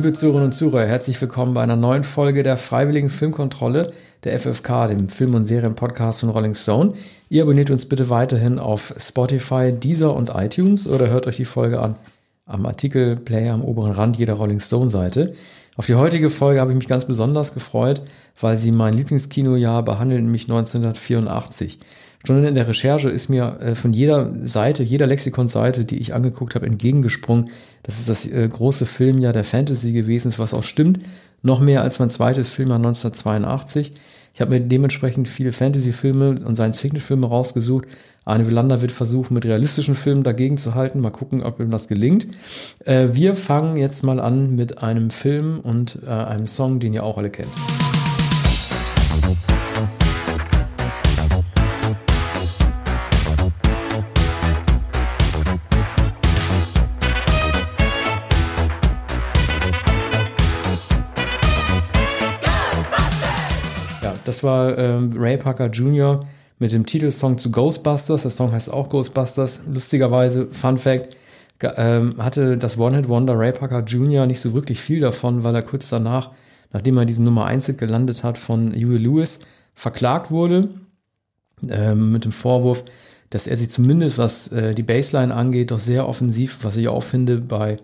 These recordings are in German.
Liebe Zuhörerinnen und Zuhörer, herzlich willkommen bei einer neuen Folge der Freiwilligen Filmkontrolle der FFK, dem Film- und Serienpodcast von Rolling Stone. Ihr abonniert uns bitte weiterhin auf Spotify, Deezer und iTunes oder hört euch die Folge an am Artikelplayer am oberen Rand jeder Rolling Stone Seite. Auf die heutige Folge habe ich mich ganz besonders gefreut, weil sie mein Lieblingskinojahr behandelt, nämlich 1984. Schon in der Recherche ist mir äh, von jeder Seite, jeder Lexikonseite, die ich angeguckt habe, entgegengesprungen, dass es das äh, große Filmjahr der Fantasy gewesen ist, was auch stimmt. Noch mehr als mein zweites Filmjahr 1982. Ich habe mir dementsprechend viele Fantasy-Filme und Science-Fiction-Filme rausgesucht. Arne Willander wird versuchen, mit realistischen Filmen dagegen zu halten. Mal gucken, ob ihm das gelingt. Äh, wir fangen jetzt mal an mit einem Film und äh, einem Song, den ihr auch alle kennt. Das war ähm, Ray Parker Jr. mit dem Titelsong zu Ghostbusters. Der Song heißt auch Ghostbusters. Lustigerweise, Fun Fact, ähm, hatte das One-Hit-Wonder Ray Parker Jr. nicht so wirklich viel davon, weil er kurz danach, nachdem er diesen Nummer 1 gelandet hat, von Huey Lewis verklagt wurde. Ähm, mit dem Vorwurf, dass er sich zumindest, was äh, die Baseline angeht, doch sehr offensiv, was ich auch finde, bei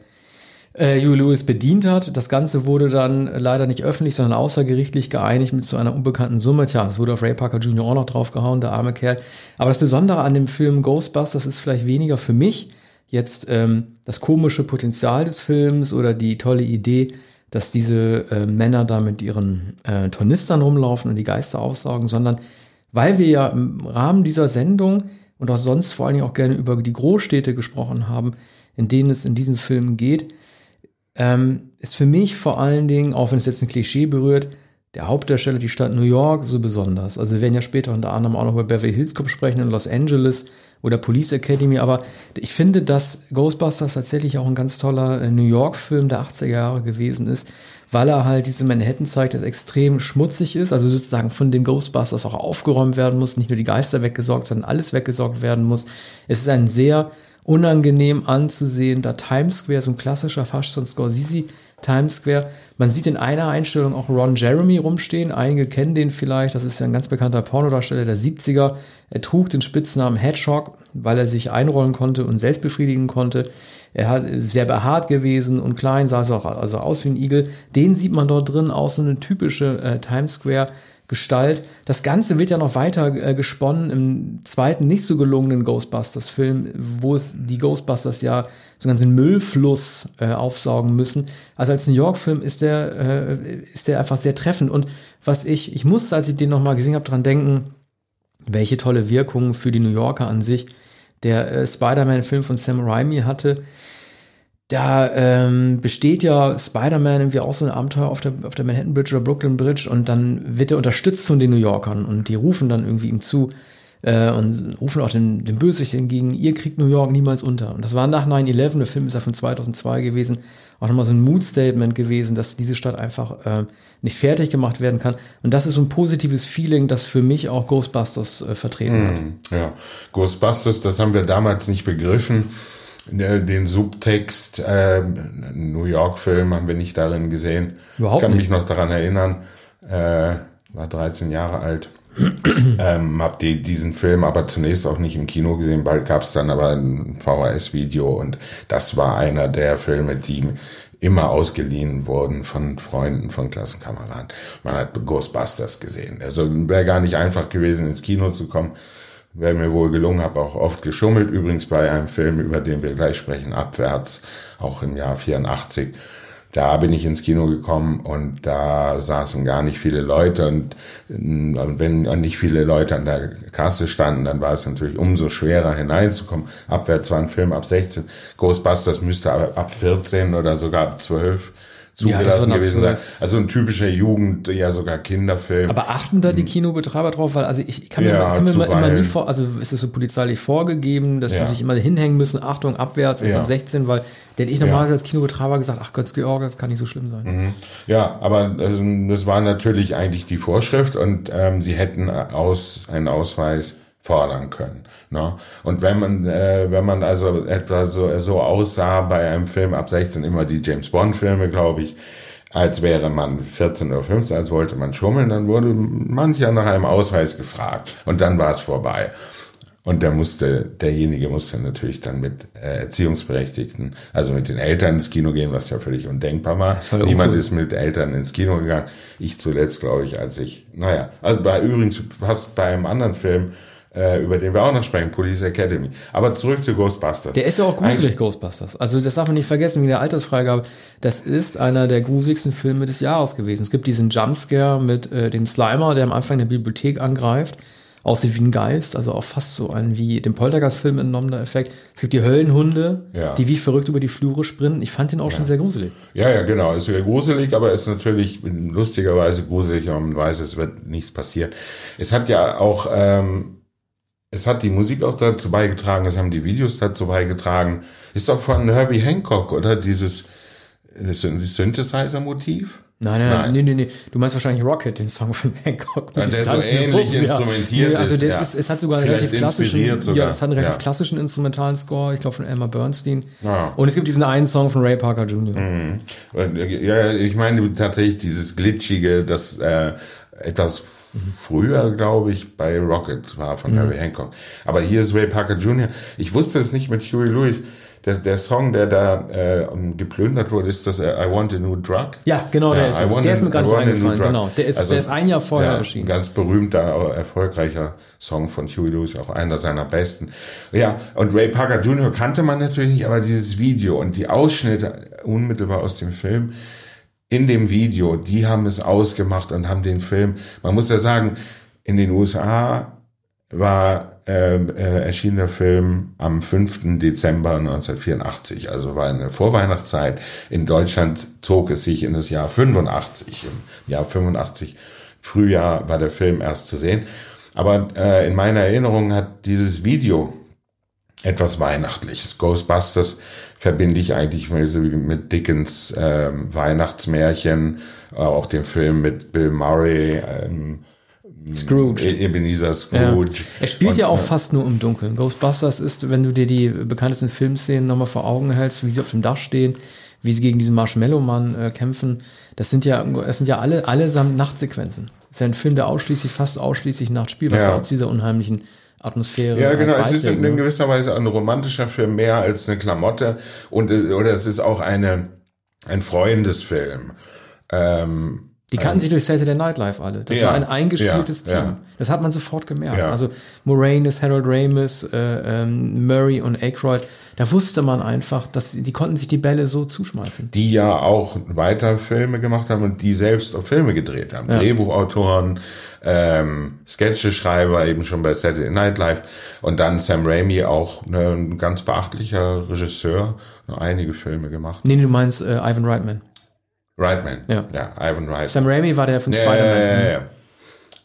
äh, Huey Lewis bedient hat. Das Ganze wurde dann leider nicht öffentlich, sondern außergerichtlich geeinigt mit so einer unbekannten Summe. Tja, das wurde auf Ray Parker Jr. auch noch draufgehauen, der arme Kerl. Aber das Besondere an dem Film Ghostbusters ist vielleicht weniger für mich jetzt ähm, das komische Potenzial des Films oder die tolle Idee, dass diese äh, Männer da mit ihren äh, Tornistern rumlaufen und die Geister aufsaugen, sondern weil wir ja im Rahmen dieser Sendung und auch sonst vor allen Dingen auch gerne über die Großstädte gesprochen haben, in denen es in diesen Filmen geht, ähm, ist für mich vor allen Dingen, auch wenn es jetzt ein Klischee berührt, der Hauptdarsteller, die Stadt New York, so besonders. Also wir werden ja später unter anderem auch noch über Beverly Hills Cop sprechen in Los Angeles oder Police Academy, aber ich finde, dass Ghostbusters tatsächlich auch ein ganz toller äh, New York-Film der 80er Jahre gewesen ist, weil er halt diese Manhattan zeigt, das extrem schmutzig ist, also sozusagen von den Ghostbusters auch aufgeräumt werden muss, nicht nur die Geister weggesorgt, sondern alles weggesorgt werden muss. Es ist ein sehr unangenehm anzusehen, da Times Square, so ein klassischer fast schon Scorsese Times Square. Man sieht in einer Einstellung auch Ron Jeremy rumstehen. Einige kennen den vielleicht. Das ist ja ein ganz bekannter Pornodarsteller der 70er. Er trug den Spitznamen Hedgehog, weil er sich einrollen konnte und selbst befriedigen konnte. Er hat sehr behaart gewesen und klein, sah so also aus wie ein Igel. Den sieht man dort drin, auch so eine typische äh, Times Square Gestalt. Das Ganze wird ja noch weiter äh, gesponnen im zweiten nicht so gelungenen Ghostbusters-Film, wo es die Ghostbusters ja so einen ganzen Müllfluss äh, aufsaugen müssen. Also als New York-Film ist der äh, ist der einfach sehr treffend. Und was ich ich musste, als ich den noch mal gesehen habe, dran denken, welche tolle Wirkung für die New Yorker an sich der äh, Spider-Man-Film von Sam Raimi hatte da ähm, besteht ja Spider-Man irgendwie auch so ein Abenteuer auf der, auf der Manhattan Bridge oder Brooklyn Bridge und dann wird er unterstützt von den New Yorkern und die rufen dann irgendwie ihm zu äh, und rufen auch den, den Bösewicht entgegen, ihr kriegt New York niemals unter. Und das war nach 9-11, der Film ist ja von 2002 gewesen, auch nochmal so ein Mood-Statement gewesen, dass diese Stadt einfach äh, nicht fertig gemacht werden kann. Und das ist so ein positives Feeling, das für mich auch Ghostbusters äh, vertreten hat. Hm, ja, Ghostbusters, das haben wir damals nicht begriffen den Subtext äh, New York-Film haben wir nicht darin gesehen. Überhaupt ich kann nicht. mich noch daran erinnern. Äh, war 13 Jahre alt. ähm, hab die, diesen Film aber zunächst auch nicht im Kino gesehen. Bald gab es dann aber ein VHS-Video und das war einer der Filme, die immer ausgeliehen wurden von Freunden, von Klassenkameraden. Man hat Ghostbusters gesehen. Also wäre gar nicht einfach gewesen, ins Kino zu kommen wäre mir wohl gelungen, habe auch oft geschummelt, übrigens bei einem Film, über den wir gleich sprechen, Abwärts, auch im Jahr 84. Da bin ich ins Kino gekommen und da saßen gar nicht viele Leute und wenn nicht viele Leute an der Kasse standen, dann war es natürlich umso schwerer hineinzukommen. Abwärts war ein Film ab 16, Ghostbusters müsste ab 14 oder sogar ab 12 zugelassen ja, gewesen sein. Also ein typischer Jugend, ja sogar Kinderfilm. Aber achten da die hm. Kinobetreiber drauf? Weil also ich kann mir, ja, kann mir immer, immer nie vor, also ist es so polizeilich vorgegeben, dass ja. sie sich immer hinhängen müssen, Achtung, abwärts ist ja. ab 16, weil denn ich normalerweise als Kinobetreiber gesagt, ach Gott, Georg, das kann nicht so schlimm sein. Mhm. Ja, aber also, das war natürlich eigentlich die Vorschrift und ähm, sie hätten aus, einen Ausweis fordern können. Ne? Und wenn man, äh, wenn man also etwa so, so aussah bei einem Film ab 16 immer die James Bond Filme, glaube ich, als wäre man 14 oder 15, als wollte man schummeln, dann wurde mancher nach einem Ausweis gefragt und dann war es vorbei. Und der musste, derjenige musste natürlich dann mit äh, Erziehungsberechtigten, also mit den Eltern ins Kino gehen, was ja völlig undenkbar war. Voll Niemand ist mit Eltern ins Kino gegangen. Ich zuletzt, glaube ich, als ich, naja, also bei übrigens fast bei einem anderen Film, äh, über den wir auch noch sprechen, Police Academy. Aber zurück zu Ghostbusters. Der ist ja auch gruselig, Ein Ghostbusters. Also das darf man nicht vergessen, wie der Altersfreigabe. Das ist einer der gruseligsten Filme des Jahres gewesen. Es gibt diesen Jumpscare mit äh, dem Slimer, der am Anfang der Bibliothek angreift aussieht wie ein Geist, also auch fast so ein wie dem Poltergeist-Film entnommener Effekt. Es gibt die Höllenhunde, ja. die wie verrückt über die Flure sprinten. Ich fand den auch ja. schon sehr gruselig. Ja, ja, genau. Ist sehr gruselig, aber ist natürlich lustigerweise gruselig, und man weiß, es wird nichts passieren. Es hat ja auch, ähm, es hat die Musik auch dazu beigetragen, es haben die Videos dazu beigetragen. Ist doch von Herbie Hancock, oder? Dieses Synthesizer-Motiv? Nein, nein, nein, nee, nee, nee. Du meinst wahrscheinlich Rocket, den Song von Hancock. Ja, der so ähnlich instrumentiert ja. also ist. Ja. Ist, es hat sogar einen relativ klassischen, sogar. ja, es hat einen relativ ja. klassischen instrumentalen Score, ich glaube von Elmer Bernstein. Ja. Und es gibt diesen einen Song von Ray Parker Jr. Mhm. Ja, ich meine tatsächlich dieses glitschige, das äh, etwas früher, glaube ich, bei Rocket war von mhm. Herbie Hancock. Aber hier ist Ray Parker Jr. Ich wusste es nicht mit Huey Lewis der, der Song, der da äh, geplündert wurde, ist das äh, I Want a New Drug. Ja, genau, ja, der ist. Der ist mir ganz eingefallen, genau. Der ist, also, der ist ein Jahr vorher ja, erschienen. Ein ganz berühmter, erfolgreicher Song von Huey Lewis, auch einer seiner besten. Ja, und Ray Parker Jr. kannte man natürlich nicht, aber dieses Video und die Ausschnitte unmittelbar aus dem Film, in dem Video, die haben es ausgemacht und haben den Film, man muss ja sagen, in den USA war äh, äh, erschien der Film am 5. Dezember 1984, also war eine Vorweihnachtszeit. In Deutschland zog es sich in das Jahr 85. Im Jahr 85, Frühjahr, war der Film erst zu sehen. Aber äh, in meiner Erinnerung hat dieses Video etwas Weihnachtliches. Ghostbusters verbinde ich eigentlich mit Dickens äh, Weihnachtsmärchen, äh, auch den Film mit Bill Murray. Ähm, Scrooge. E- Ebenezer Scrooge. Ja. Er spielt und, ja auch fast nur im Dunkeln. Ghostbusters ist, wenn du dir die bekanntesten Filmszenen nochmal vor Augen hältst, wie sie auf dem Dach stehen, wie sie gegen diesen Marshmallow-Mann äh, kämpfen, das sind ja, das sind ja alle, allesamt Nachtsequenzen. Das ist ja ein Film, der ausschließlich, fast ausschließlich Nacht spielt, was ja. auch zu dieser unheimlichen Atmosphäre. Ja, genau. es ist in, in, ne? gewisser Weise ein romantischer Film mehr als eine Klamotte und äh, oder es ist auch eine ein Freundesfilm. Ähm, die kannten ähm, sich durch Saturday Night Live alle. Das ja, war ein eingespieltes ja, Team. Ja. Das hat man sofort gemerkt. Also Moranis, Harold Ramis, äh, ähm, Murray und Aykroyd, da wusste man einfach, dass die konnten sich die Bälle so zuschmeißen. Die ja auch weiter Filme gemacht haben und die selbst auch Filme gedreht haben. Drehbuchautoren, ähm, Sketcheschreiber eben schon bei Saturday Night Live und dann Sam Raimi auch ne, ein ganz beachtlicher Regisseur, noch einige Filme gemacht. Nee, du meinst äh, Ivan Reitman. Reitman. Ja. ja, Ivan Reitman. Sam Raimi war der von ja, Spider-Man. Ja, ja, ja.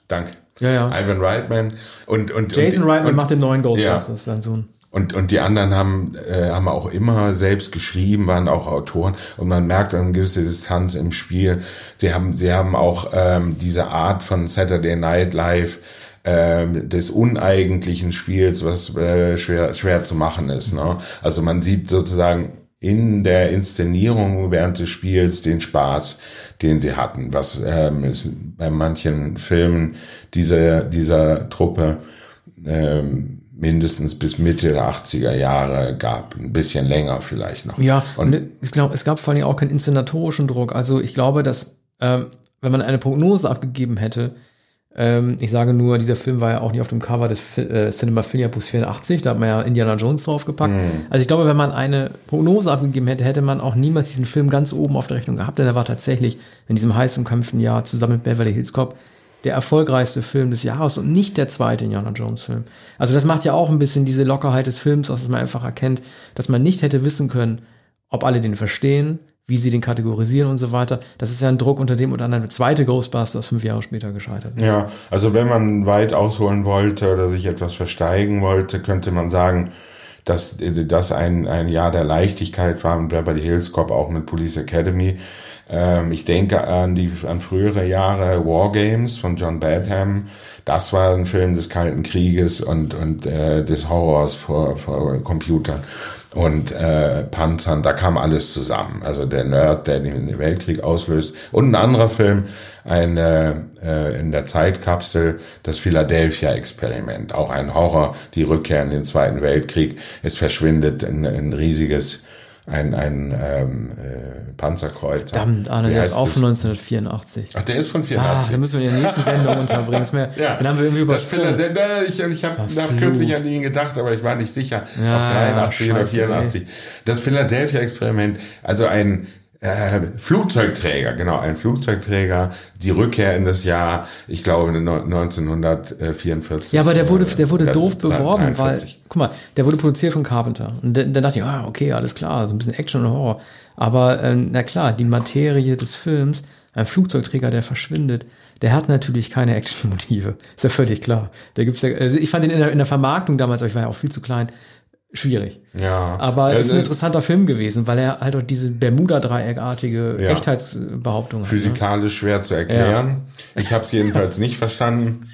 Danke. Ja, ja. Ivan Reitman und und Jason und, Reitman und, macht den neuen Ghostbusters, ja. sein Sohn. Und, und die anderen haben, äh, haben auch immer selbst geschrieben, waren auch Autoren und man merkt eine gewisse Distanz im Spiel. Sie haben, sie haben auch ähm, diese Art von Saturday Night Live ähm, des uneigentlichen Spiels, was äh, schwer, schwer zu machen ist. Ne? Also man sieht sozusagen in der Inszenierung während des Spiels den Spaß, den sie hatten, was ähm, ist bei manchen Filmen dieser, dieser Truppe ähm, mindestens bis Mitte der 80er Jahre gab, ein bisschen länger vielleicht noch. Ja, und ich glaube, es gab vor allem auch keinen inszenatorischen Druck. Also ich glaube, dass ähm, wenn man eine Prognose abgegeben hätte, ähm, ich sage nur, dieser Film war ja auch nicht auf dem Cover des äh, Cinema Bus 84, da hat man ja Indiana Jones draufgepackt. Mhm. Also ich glaube, wenn man eine Prognose abgegeben hätte, hätte man auch niemals diesen Film ganz oben auf der Rechnung gehabt, denn er war tatsächlich in diesem heiß umkämpften Jahr zusammen mit Beverly Hills Cop der erfolgreichste Film des Jahres und nicht der zweite Indiana Jones Film. Also das macht ja auch ein bisschen diese Lockerheit des Films aus, dass man einfach erkennt, dass man nicht hätte wissen können, ob alle den verstehen, wie sie den kategorisieren und so weiter. Das ist ja ein Druck, unter dem unter anderem der zweite Ghostbusters fünf Jahre später gescheitert ist. Ja, also wenn man weit ausholen wollte oder sich etwas versteigen wollte, könnte man sagen, dass das ein, ein Jahr der Leichtigkeit war mit Beverly Hills Cop, auch mit Police Academy. Ähm, ich denke an die an frühere Jahre War Games von John Badham. Das war ein Film des Kalten Krieges und und äh, des Horrors vor, vor Computern und äh, Panzern, da kam alles zusammen. Also der Nerd, der den Weltkrieg auslöst. Und ein anderer Film, ein, äh, in der Zeitkapsel, das Philadelphia-Experiment. Auch ein Horror, die Rückkehr in den Zweiten Weltkrieg. Es verschwindet ein, ein riesiges ein, ein ähm, äh, Panzerkreuzer. Verdammt, Arne, der ist auch von 1984. Ach, der ist von 84. Ah, da müssen wir in der nächsten Sendung unterbringen. Mehr, ja. Dann haben wir irgendwie über das Phila der, der, Ich, ich habe hab kürzlich an ihn gedacht, aber ich war nicht sicher, ja, ob 83 ja, oder 84. Ey. Das Philadelphia-Experiment, also ein äh, Flugzeugträger, genau, ein Flugzeugträger, die Rückkehr in das Jahr, ich glaube 1944. Ja, aber der wurde, der wurde äh, doof beworben, 43. weil, guck mal, der wurde produziert von Carpenter. Und dann, dann dachte ich, ah, okay, alles klar, so ein bisschen Action und Horror. Aber äh, na klar, die Materie des Films, ein Flugzeugträger, der verschwindet, der hat natürlich keine Actionmotive. Ist ja völlig klar. Da gibt's ja, also ich fand ihn in der, in der Vermarktung damals, aber ich war ja auch viel zu klein, schwierig. Ja. Aber es ist ein interessanter Film gewesen, weil er halt auch diese Bermuda-Dreieckartige ja. Echtheitsbehauptung hat. Physikalisch ne? schwer zu erklären. Ja. Ich habe es jedenfalls nicht verstanden.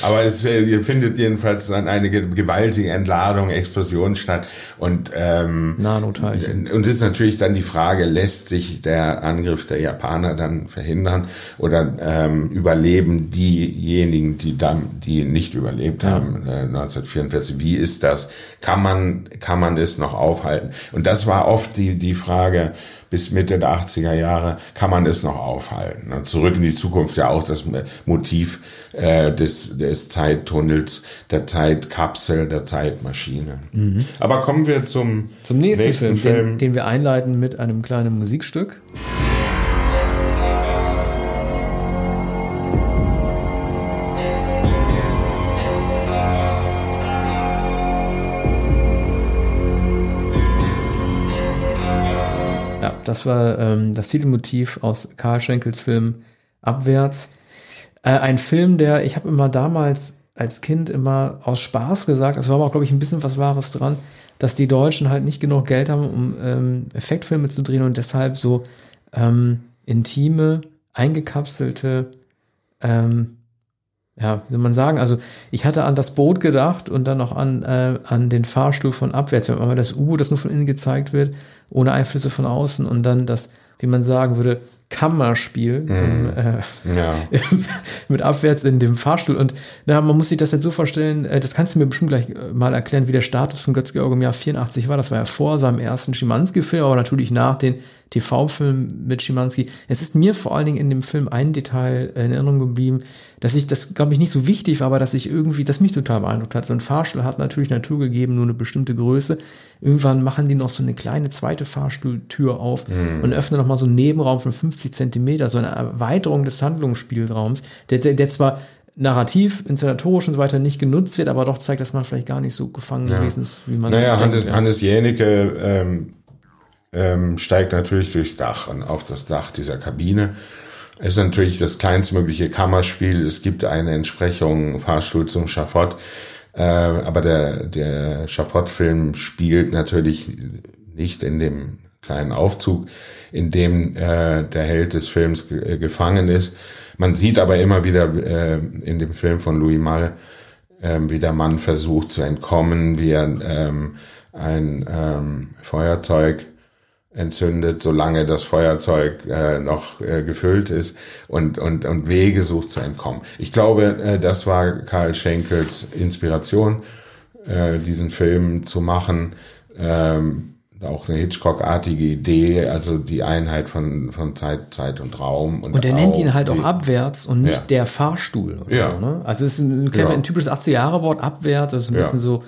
Aber es ihr findet jedenfalls dann eine gewaltige Entladung, Explosion statt. Und, ähm, Nanoteilchen. Und es ist natürlich dann die Frage, lässt sich der Angriff der Japaner dann verhindern oder ähm, überleben diejenigen, die dann, die nicht überlebt ja. haben, äh, 1944? Wie ist das? Kann man, kann man es noch aufhalten? Und das war oft die, die Frage, bis Mitte der 80er Jahre kann man es noch aufhalten. Zurück in die Zukunft ja auch das Motiv äh, des, des Zeittunnels, der Zeitkapsel, der Zeitmaschine. Mhm. Aber kommen wir zum, zum nächsten, nächsten Film, Film. Den, den wir einleiten mit einem kleinen Musikstück. Das war ähm, das Titelmotiv aus Karl Schenkels Film Abwärts. Äh, ein Film, der, ich habe immer damals als Kind immer aus Spaß gesagt, es war aber auch, glaube ich, ein bisschen was Wahres dran, dass die Deutschen halt nicht genug Geld haben, um ähm, Effektfilme zu drehen und deshalb so ähm, intime, eingekapselte ähm, ja, wie man sagen, also ich hatte an das Boot gedacht und dann noch an, äh, an den Fahrstuhl von abwärts, wenn man das U, das nur von innen gezeigt wird, ohne Einflüsse von außen. Und dann das, wie man sagen würde, Kammerspiel mm. äh, ja. mit abwärts in dem Fahrstuhl. Und na, man muss sich das jetzt so vorstellen, äh, das kannst du mir bestimmt gleich äh, mal erklären, wie der Status von Götz-Georg im Jahr 84 war. Das war ja vor seinem ersten Schimanski-Film, aber natürlich nach den TV-Film mit Schimanski. Es ist mir vor allen Dingen in dem Film ein Detail in Erinnerung geblieben, dass ich, das glaube ich nicht so wichtig war, aber dass ich irgendwie, das mich total beeindruckt hat. So ein Fahrstuhl hat natürlich Natur gegeben, nur eine bestimmte Größe. Irgendwann machen die noch so eine kleine zweite Fahrstuhltür auf mhm. und öffnen nochmal so einen Nebenraum von 50 Zentimeter, so eine Erweiterung des Handlungsspielraums, der, der, der zwar narrativ, inszenatorisch und so weiter nicht genutzt wird, aber doch zeigt, dass man vielleicht gar nicht so gefangen ja. gewesen ist, wie man Naja, denkt, Hannes, ja. Hannes Jänicke ähm, ähm, steigt natürlich durchs Dach und auf das Dach dieser Kabine. Es ist natürlich das kleinstmögliche Kammerspiel. Es gibt eine Entsprechung Fahrstuhl zum Schafott. Äh, aber der, der Schafott-Film spielt natürlich nicht in dem kleinen Aufzug, in dem äh, der Held des Films ge äh, gefangen ist. Man sieht aber immer wieder äh, in dem Film von Louis Malle, äh, wie der Mann versucht zu entkommen, wie er ähm, ein ähm, Feuerzeug entzündet, solange das Feuerzeug äh, noch äh, gefüllt ist und, und, und Wege sucht zu entkommen. Ich glaube, äh, das war Karl Schenkels Inspiration, äh, diesen Film zu machen. Ähm, auch eine Hitchcock-artige Idee, also die Einheit von, von Zeit, Zeit und Raum. Und, und er nennt ihn halt auch abwärts und nicht ja. der Fahrstuhl ja. so. Ne? Also es ist ein, clever, ja. ein typisches 80er-Jahre-Wort, abwärts, das ist ein bisschen so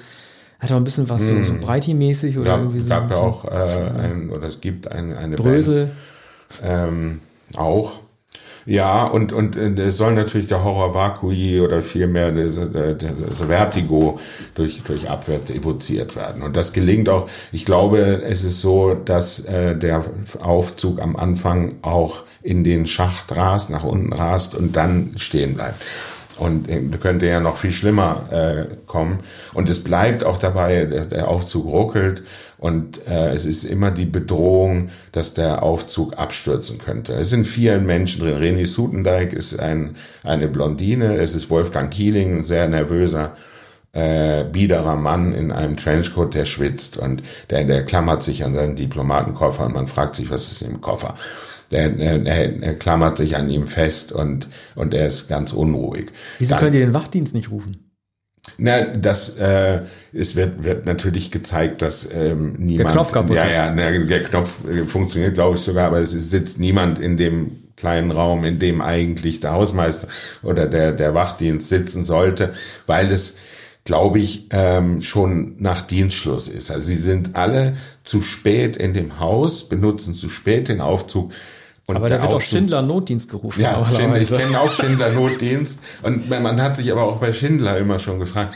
hat auch ein bisschen was so, so hm. Breiti-mäßig oder ja, irgendwie so. Es gab ja auch äh, ein, oder es gibt eine, eine Brösel. Band, ähm, auch. Ja, und, und äh, es soll natürlich der Horror Vakui oder vielmehr das, das Vertigo durch, durch Abwärts evoziert werden. Und das gelingt auch. Ich glaube, es ist so, dass äh, der Aufzug am Anfang auch in den Schacht rast, nach unten rast und dann stehen bleibt. Und äh, könnte ja noch viel schlimmer äh, kommen. Und es bleibt auch dabei, der, der Aufzug ruckelt und äh, es ist immer die Bedrohung, dass der Aufzug abstürzen könnte. Es sind vier Menschen drin. René Sutendijk ist ein, eine Blondine, es ist Wolfgang Kieling, ein sehr nervöser äh, biederer Mann in einem Trenchcoat, der schwitzt und der, der klammert sich an seinen Diplomatenkoffer und man fragt sich, was ist im Koffer. Der, der, er klammert sich an ihm fest und, und er ist ganz unruhig. Wieso Dann, könnt ihr den Wachdienst nicht rufen? Na, das äh, es wird wird natürlich gezeigt, dass ähm, niemand. Der Knopf kaputt ja, ja, na, der Knopf äh, funktioniert, glaube ich sogar, aber es sitzt niemand in dem kleinen Raum, in dem eigentlich der Hausmeister oder der der Wachdienst sitzen sollte, weil es glaube ich, ähm, schon nach Dienstschluss ist. Also sie sind alle zu spät in dem Haus, benutzen zu spät den Aufzug. Und aber da wird auch Schindler Notdienst gerufen. Ja, Schindler, ich kenne auch Schindler Notdienst. Und man hat sich aber auch bei Schindler immer schon gefragt,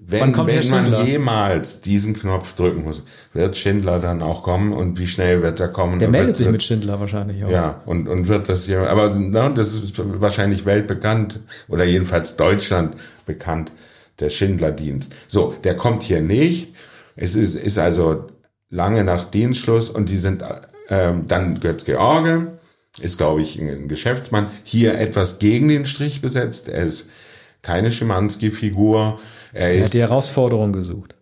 wenn, wenn man jemals diesen Knopf drücken muss, wird Schindler dann auch kommen und wie schnell wird er kommen? Der meldet wird, sich mit Schindler wahrscheinlich auch. Ja, und, und wird das hier, aber na, das ist wahrscheinlich weltbekannt oder jedenfalls Deutschland bekannt der Schindlerdienst. So, der kommt hier nicht. Es ist, ist also lange nach Dienstschluss und die sind ähm, dann Götz George, ist glaube ich ein Geschäftsmann, hier etwas gegen den Strich besetzt. Er ist keine Schimanski-Figur. Er, er hat die Herausforderung gesucht.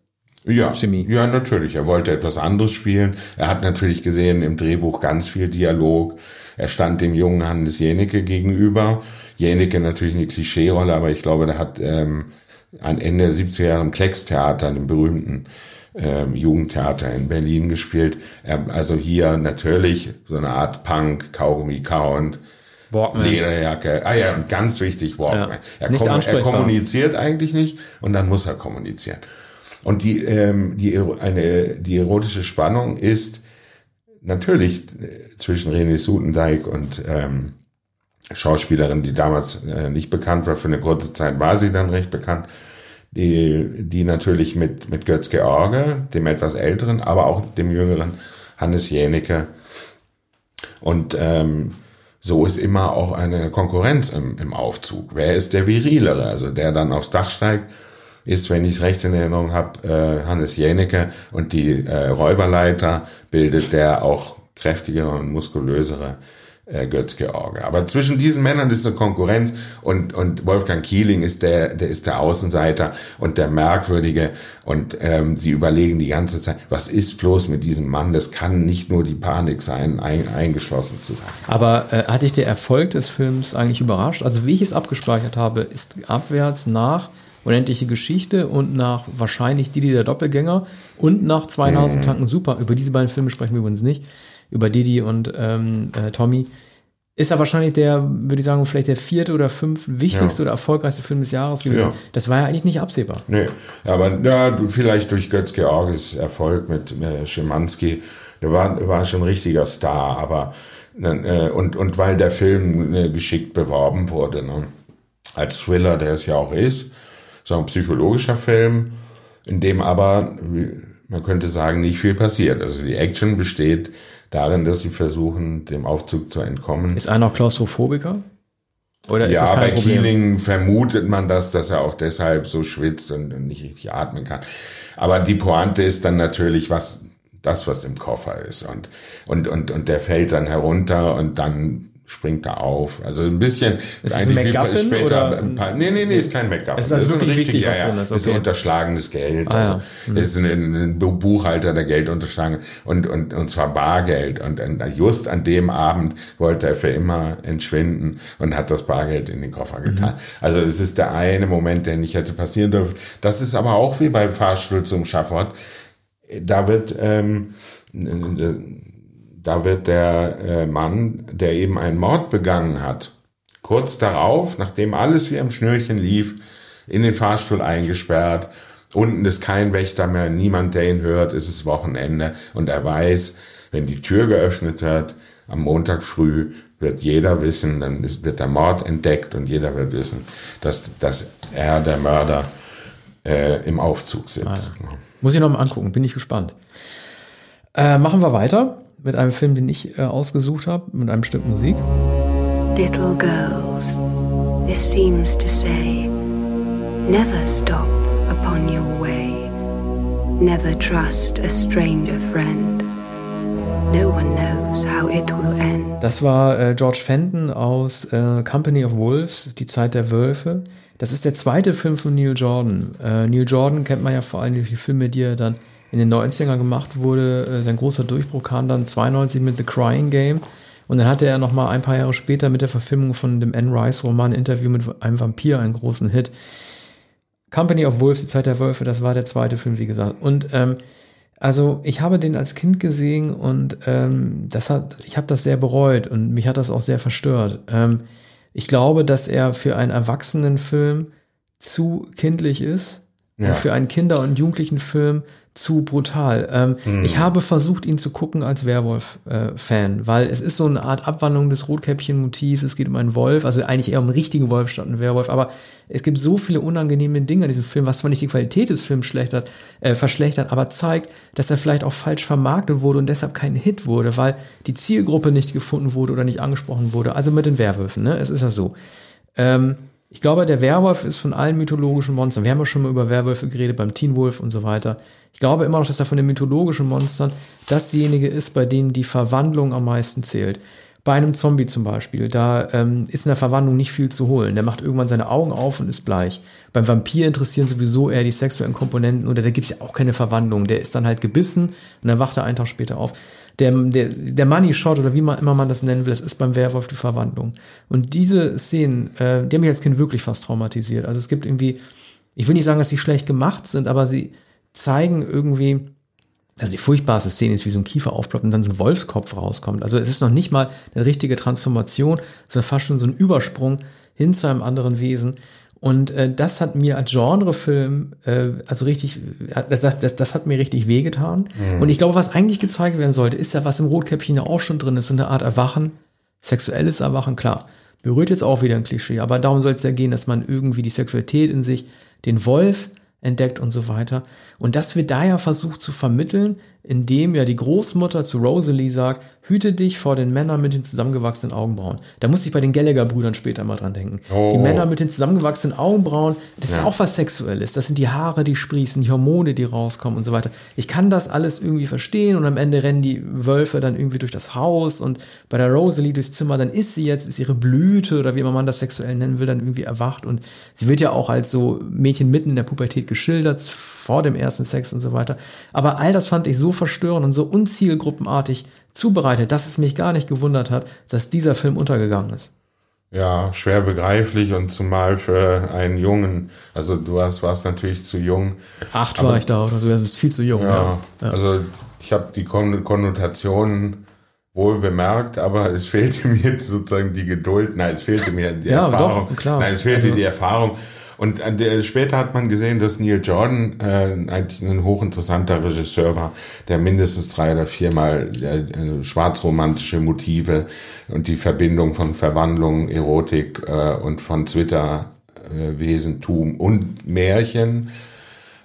Ja, Chemie. ja, natürlich. Er wollte etwas anderes spielen. Er hat natürlich gesehen im Drehbuch ganz viel Dialog. Er stand dem jungen Hannes Jenecke gegenüber. Jenecke natürlich eine Klischeerolle, aber ich glaube, der hat ähm, an Ende der 70er Jahre im Kleckstheater, dem berühmten ähm, Jugendtheater in Berlin gespielt. Er, also hier natürlich so eine Art Punk, Kaugummi kauend, Walkman. Lederjacke. Ah ja, und ganz wichtig, Walkman. Ja, er, kom er kommuniziert eigentlich nicht und dann muss er kommunizieren. Und die, ähm, die, eine, die erotische Spannung ist natürlich äh, zwischen René Sutendijk und ähm, Schauspielerin, die damals äh, nicht bekannt war. Für eine kurze Zeit war sie dann recht bekannt. Die, die natürlich mit, mit Götz George, dem etwas älteren, aber auch dem jüngeren Hannes Jänicke. Und ähm, so ist immer auch eine Konkurrenz im, im Aufzug. Wer ist der Virilere? Also der dann aufs Dach steigt, ist, wenn ich es recht in Erinnerung habe, äh, Hannes Jänicke und die äh, Räuberleiter bildet der auch kräftigere und muskulösere äh, Götz George. Aber zwischen diesen Männern ist eine Konkurrenz und, und Wolfgang Kieling ist der, der ist der Außenseiter und der Merkwürdige und ähm, sie überlegen die ganze Zeit, was ist bloß mit diesem Mann? Das kann nicht nur die Panik sein, ein, eingeschlossen zu sein. Aber äh, hat dich der Erfolg des Films eigentlich überrascht? Also wie ich es abgespeichert habe, ist abwärts nach Unendliche Geschichte und nach wahrscheinlich Didi der Doppelgänger und nach Zwei Nasentanken mhm. Super. Über diese beiden Filme sprechen wir übrigens nicht über Didi und ähm, äh, Tommy, ist er wahrscheinlich der, würde ich sagen, vielleicht der vierte oder fünf wichtigste ja. oder erfolgreichste Film des Jahres gewesen. Ja. Das war ja eigentlich nicht absehbar. Nee, aber ja, vielleicht durch Götz Georges Erfolg mit äh, Schimanski, der war, war schon ein richtiger Star, aber äh, und, und weil der Film äh, geschickt beworben wurde, ne? als Thriller, der es ja auch ist, so ein psychologischer Film, in dem aber, man könnte sagen, nicht viel passiert. Also die Action besteht darin, dass sie versuchen, dem Aufzug zu entkommen. Ist einer auch Klaustrophobiker? Oder ist ja, das kein bei Problem? Keeling vermutet man das, dass er auch deshalb so schwitzt und nicht richtig atmen kann. Aber die Pointe ist dann natürlich, was das, was im Koffer ist. Und, und, und, und der fällt dann herunter und dann springt da auf. Also ein bisschen ist eigentlich ein McGuffin später oder ein paar, nee, nee, nee, ist kein McGuffin. Es ist also das wirklich ist wichtig, was ja, drin ist. Okay. ist unterschlagenes Geld. Ah, also ja. mhm. ist ein, ein, Buchhalter, der Geld unterschlagen und, und, und zwar Bargeld. Und, und just an dem Abend wollte er für immer entschwinden und hat das Bargeld in den Koffer getan. Mhm. Also es ist der eine Moment, der nicht hätte passieren dürfen. Das ist aber auch wie beim Fahrstuhl zum Schafott. Da wird ähm, da wird der äh, Mann, der eben einen Mord begangen hat, kurz darauf, nachdem alles wie am Schnürchen lief, in den Fahrstuhl eingesperrt. Unten ist kein Wächter mehr, niemand, der ihn hört, es ist Wochenende und er weiß, wenn die Tür geöffnet wird, am Montag früh wird jeder wissen, dann wird der Mord entdeckt und jeder wird wissen, dass, dass er, der Mörder, äh, im Aufzug sitzt. Ah. Muss ich noch mal angucken, bin ich gespannt. Äh, machen wir weiter mit einem Film, den ich äh, ausgesucht habe, mit einem Stück Musik. Little girls This seems to say, never stop upon your way. Never trust a stranger friend. No one knows how it will end. Das war äh, George Fenton aus äh, Company of Wolves, Die Zeit der Wölfe. Das ist der zweite Film von Neil Jordan. Äh, Neil Jordan kennt man ja vor allem durch die Filme, die er dann in den 90ern gemacht wurde. Äh, sein großer Durchbruch kam dann 92 mit The Crying Game. Und dann hatte er noch mal ein paar Jahre später mit der Verfilmung von dem Anne Rice Roman Interview mit einem Vampir einen großen Hit. Company of Wolves, die Zeit der Wölfe, das war der zweite Film, wie gesagt. Und ähm, also ich habe den als Kind gesehen und ähm, das hat, ich habe das sehr bereut und mich hat das auch sehr verstört. Ähm, ich glaube, dass er für einen Erwachsenenfilm zu kindlich ist ja. und für einen Kinder- und Jugendlichenfilm zu brutal. Ähm, hm. Ich habe versucht, ihn zu gucken als Werwolf-Fan, äh, weil es ist so eine Art Abwandlung des Rotkäppchen-Motivs. Es geht um einen Wolf, also eigentlich eher um einen richtigen Wolf statt einen Werwolf. Aber es gibt so viele unangenehme Dinge in diesem Film, was zwar nicht die Qualität des Films schlechtert, äh, verschlechtert, aber zeigt, dass er vielleicht auch falsch vermarktet wurde und deshalb kein Hit wurde, weil die Zielgruppe nicht gefunden wurde oder nicht angesprochen wurde. Also mit den Werwölfen, ne? Es ist ja so. Ähm, ich glaube, der Werwolf ist von allen mythologischen Monstern, wir haben ja schon mal über Werwölfe geredet, beim Teen Wolf und so weiter. Ich glaube immer noch, dass er von den mythologischen Monstern dasjenige ist, bei dem die Verwandlung am meisten zählt. Bei einem Zombie zum Beispiel, da ähm, ist in der Verwandlung nicht viel zu holen. Der macht irgendwann seine Augen auf und ist bleich. Beim Vampir interessieren sowieso eher die sexuellen Komponenten oder da gibt es ja auch keine Verwandlung. Der ist dann halt gebissen und dann wacht er einen Tag später auf der, der, der Money Shot oder wie man immer man das nennen will, das ist beim Werwolf die Verwandlung. Und diese Szenen, äh, die haben mich als Kind wirklich fast traumatisiert. Also es gibt irgendwie, ich will nicht sagen, dass sie schlecht gemacht sind, aber sie zeigen irgendwie, also die furchtbarste Szene ist, wie so ein Kiefer aufploppt und dann so ein Wolfskopf rauskommt. Also es ist noch nicht mal eine richtige Transformation, sondern fast schon so ein Übersprung hin zu einem anderen Wesen. Und äh, das hat mir als Genrefilm, äh, also richtig, das, das, das hat mir richtig wehgetan. Mhm. Und ich glaube, was eigentlich gezeigt werden sollte, ist ja, was im Rotkäppchen ja auch schon drin ist, so eine Art Erwachen, sexuelles Erwachen, klar. Berührt jetzt auch wieder ein Klischee, aber darum soll es ja gehen, dass man irgendwie die Sexualität in sich, den Wolf entdeckt und so weiter. Und das wird da ja versucht zu vermitteln, indem ja die Großmutter zu Rosalie sagt, hüte dich vor den Männern mit den zusammengewachsenen Augenbrauen. Da muss ich bei den Gallagher-Brüdern später mal dran denken. Oh. Die Männer mit den zusammengewachsenen Augenbrauen, das ja. ist auch was Sexuelles. Das sind die Haare, die sprießen, die Hormone, die rauskommen und so weiter. Ich kann das alles irgendwie verstehen und am Ende rennen die Wölfe dann irgendwie durch das Haus und bei der Rosalie durchs Zimmer, dann ist sie jetzt, ist ihre Blüte oder wie immer man das sexuell nennen will, dann irgendwie erwacht und sie wird ja auch als so Mädchen mitten in der Pubertät geschildert, vor dem ersten Sex und so weiter. Aber all das fand ich so verstörend und so unzielgruppenartig zubereitet, dass es mich gar nicht gewundert hat, dass dieser Film untergegangen ist. Ja, schwer begreiflich und zumal für einen Jungen. Also du warst, warst natürlich zu jung. Acht war ich da oder so, das ist viel zu jung. Ja, ja. also ich habe die Konnotationen wohl bemerkt, aber es fehlte mir sozusagen die Geduld. Nein, es fehlte mir die ja, Erfahrung. Doch, klar. Nein, es fehlte also, die Erfahrung. Und der, später hat man gesehen, dass Neil Jordan äh, eigentlich ein hochinteressanter Regisseur war, der mindestens drei oder viermal äh, schwarzromantische Motive und die Verbindung von Verwandlung, Erotik äh, und von Zwitterwesentum äh, und Märchen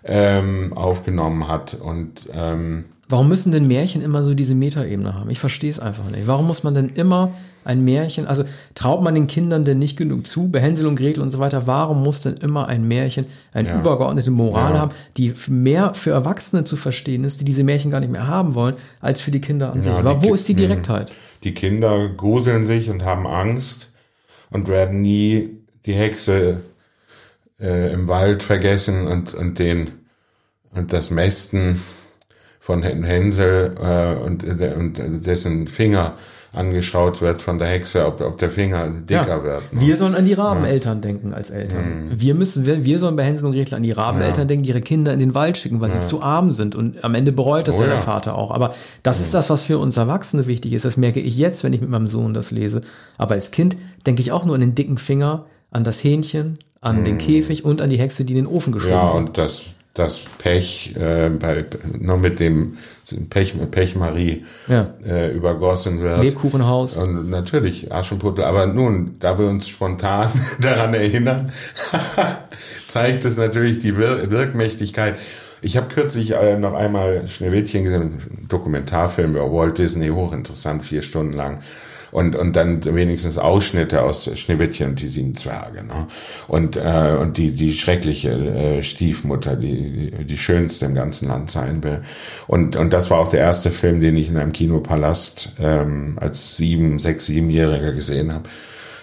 ähm, aufgenommen hat. Und ähm, Warum müssen denn Märchen immer so diese Metaebene haben? Ich verstehe es einfach nicht. Warum muss man denn immer ein Märchen, also traut man den Kindern denn nicht genug zu, bei Hänsel und Gretel und so weiter, warum muss denn immer ein Märchen eine ja. übergeordnete Moral ja. haben, die mehr für Erwachsene zu verstehen ist, die diese Märchen gar nicht mehr haben wollen, als für die Kinder an sich. Aber wo ist die Direktheit? Die Kinder gruseln sich und haben Angst und werden nie die Hexe äh, im Wald vergessen und, und den und das Mästen von Hänsel äh, und, und dessen Finger angeschaut wird von der Hexe, ob, ob der Finger dicker ja. wird. Ne? Wir sollen an die Rabeneltern ja. denken als Eltern. Mhm. Wir müssen, wir, wir sollen bei Hänsel und Gretel an die Rabeneltern ja. denken, die ihre Kinder in den Wald schicken, weil sie zu arm sind. Und am Ende bereut das oh, ja der Vater auch. Aber das mhm. ist das, was für uns Erwachsene wichtig ist. Das merke ich jetzt, wenn ich mit meinem Sohn das lese. Aber als Kind denke ich auch nur an den dicken Finger, an das Hähnchen, an mhm. den Käfig und an die Hexe, die in den Ofen geschoben hat. Ja, und das das Pech äh, bei, noch mit dem Pech, Pech Marie ja. äh, übergossen wird. Lebkuchenhaus. Und natürlich Aschenputtel. Aber nun, da wir uns spontan daran erinnern, zeigt es natürlich die Wir Wirkmächtigkeit. Ich habe kürzlich äh, noch einmal Schneewittchen gesehen, Dokumentarfilm über Walt Disney, hochinteressant, vier Stunden lang. Und, und dann wenigstens Ausschnitte aus Schneewittchen und die sieben Zwerge. Ne? Und, äh, und die, die schreckliche äh, Stiefmutter, die, die, die schönste im ganzen Land sein will. Und, und das war auch der erste Film, den ich in einem Kinopalast ähm, als sieben, sechs, siebenjähriger gesehen habe.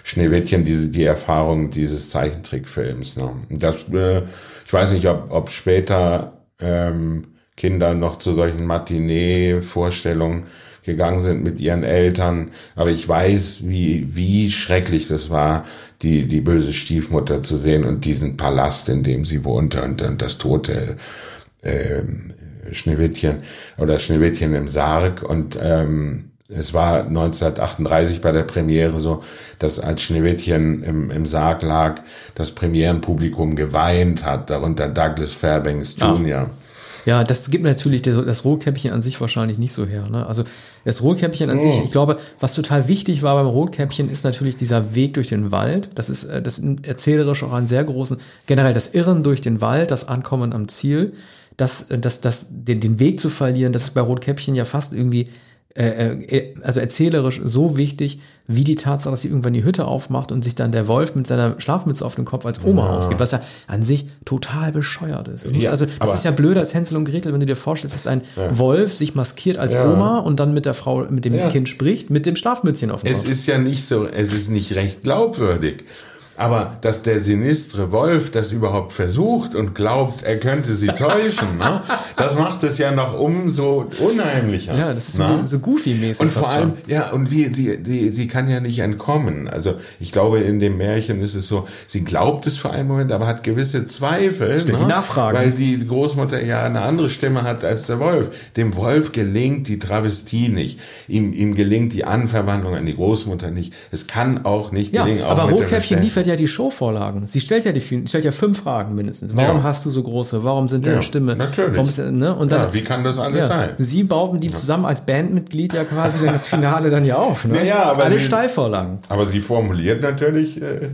Schneewittchen, diese, die Erfahrung dieses Zeichentrickfilms. Ne? Das, äh, ich weiß nicht, ob, ob später ähm, Kinder noch zu solchen Matinee-Vorstellungen gegangen sind mit ihren Eltern. Aber ich weiß, wie, wie schrecklich das war, die, die böse Stiefmutter zu sehen und diesen Palast, in dem sie wohnte und, und das tote äh, Schneewittchen oder Schneewittchen im Sarg und ähm, es war 1938 bei der Premiere so, dass als Schneewittchen im, im Sarg lag, das Premierenpublikum geweint hat, darunter Douglas Fairbanks Jr. Ah. Ja, das gibt natürlich das, das Rotkäppchen an sich wahrscheinlich nicht so her. Ne? Also das Rotkäppchen an oh. sich, ich glaube, was total wichtig war beim Rotkäppchen, ist natürlich dieser Weg durch den Wald. Das ist, äh, das ist erzählerisch auch einen sehr großen, generell das Irren durch den Wald, das Ankommen am Ziel, das, äh, das, das, den, den Weg zu verlieren, das ist bei Rotkäppchen ja fast irgendwie äh, äh, also erzählerisch so wichtig, wie die Tatsache, dass sie irgendwann die Hütte aufmacht und sich dann der Wolf mit seiner Schlafmütze auf den Kopf als Oma ja. ausgibt, was ja an sich total bescheuert ist. Ja, also das ist ja blöder als Hänsel und Gretel, wenn du dir vorstellst, dass ein ja. Wolf sich maskiert als Oma und dann mit der Frau, mit dem Kind spricht, mit dem Schlafmützchen auf dem Kopf. Es ist ja nicht so, es ist nicht recht glaubwürdig. Aber dass der sinistre Wolf das überhaupt versucht und glaubt, er könnte sie täuschen, ne? das macht es ja noch umso unheimlicher. Ja, das ist ne? so goofy-mäßig. Und vor allem, schon. ja, und wie, sie, sie, sie kann ja nicht entkommen. Also ich glaube, in dem Märchen ist es so, sie glaubt es für einen Moment, aber hat gewisse Zweifel. Stimmt, ne? die Nachfragen. Weil die Großmutter ja eine andere Stimme hat als der Wolf. Dem Wolf gelingt die Travestie nicht. Ihm, ihm gelingt die Anverwandlung an die Großmutter nicht. Es kann auch nicht ja, gelingen. Aber Rotkäppchen liefert ja die Showvorlagen. Sie stellt ja die stellt ja fünf Fragen mindestens. Warum ja. hast du so große? Warum sind deine ja, Stimme? Natürlich. Warum ist, ne? Und dann, ja, wie kann das alles sein? Sie bauten die zusammen als Bandmitglied ja quasi dann das Finale dann ja auf. Ne? Ja, aber Alle Steilvorlagen. Aber sie formuliert natürlich äh,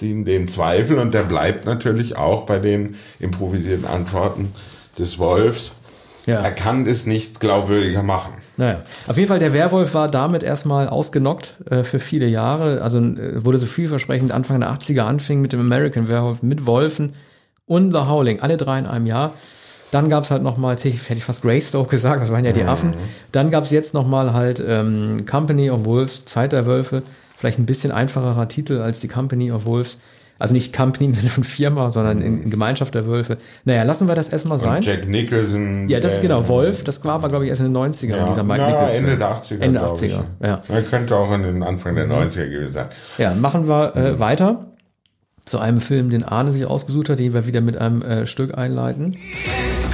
den, den Zweifel und der bleibt natürlich auch bei den improvisierten Antworten des Wolfs. Ja. Er kann es nicht glaubwürdiger machen. Naja, auf jeden Fall, der Werwolf war damit erstmal ausgenockt äh, für viele Jahre. Also äh, wurde so vielversprechend Anfang der 80er anfing mit dem American Werewolf, mit Wolfen und The Howling, alle drei in einem Jahr. Dann gab es halt nochmal, hätte ich fast Greystoke gesagt, das waren ja die mhm. Affen. Dann gab es jetzt nochmal halt ähm, Company of Wolves, Zeit der Wölfe. Vielleicht ein bisschen einfacherer Titel als die Company of Wolves. Also nicht Company im Sinne von Firma, sondern in, in, Gemeinschaft der Wölfe. Naja, lassen wir das erstmal sein. Und Jack Nicholson. Ja, das ist genau. Wolf, das war aber, glaube ich, erst in den 90ern, ja, dieser Mike na, Nicholson. Ende der 80er. Ende 80er, ja. Er könnte auch in den Anfang der 90er mhm. gewesen sein. Ja, machen wir äh, weiter zu einem Film, den Arne sich ausgesucht hat, den wir wieder mit einem äh, Stück einleiten. Yes,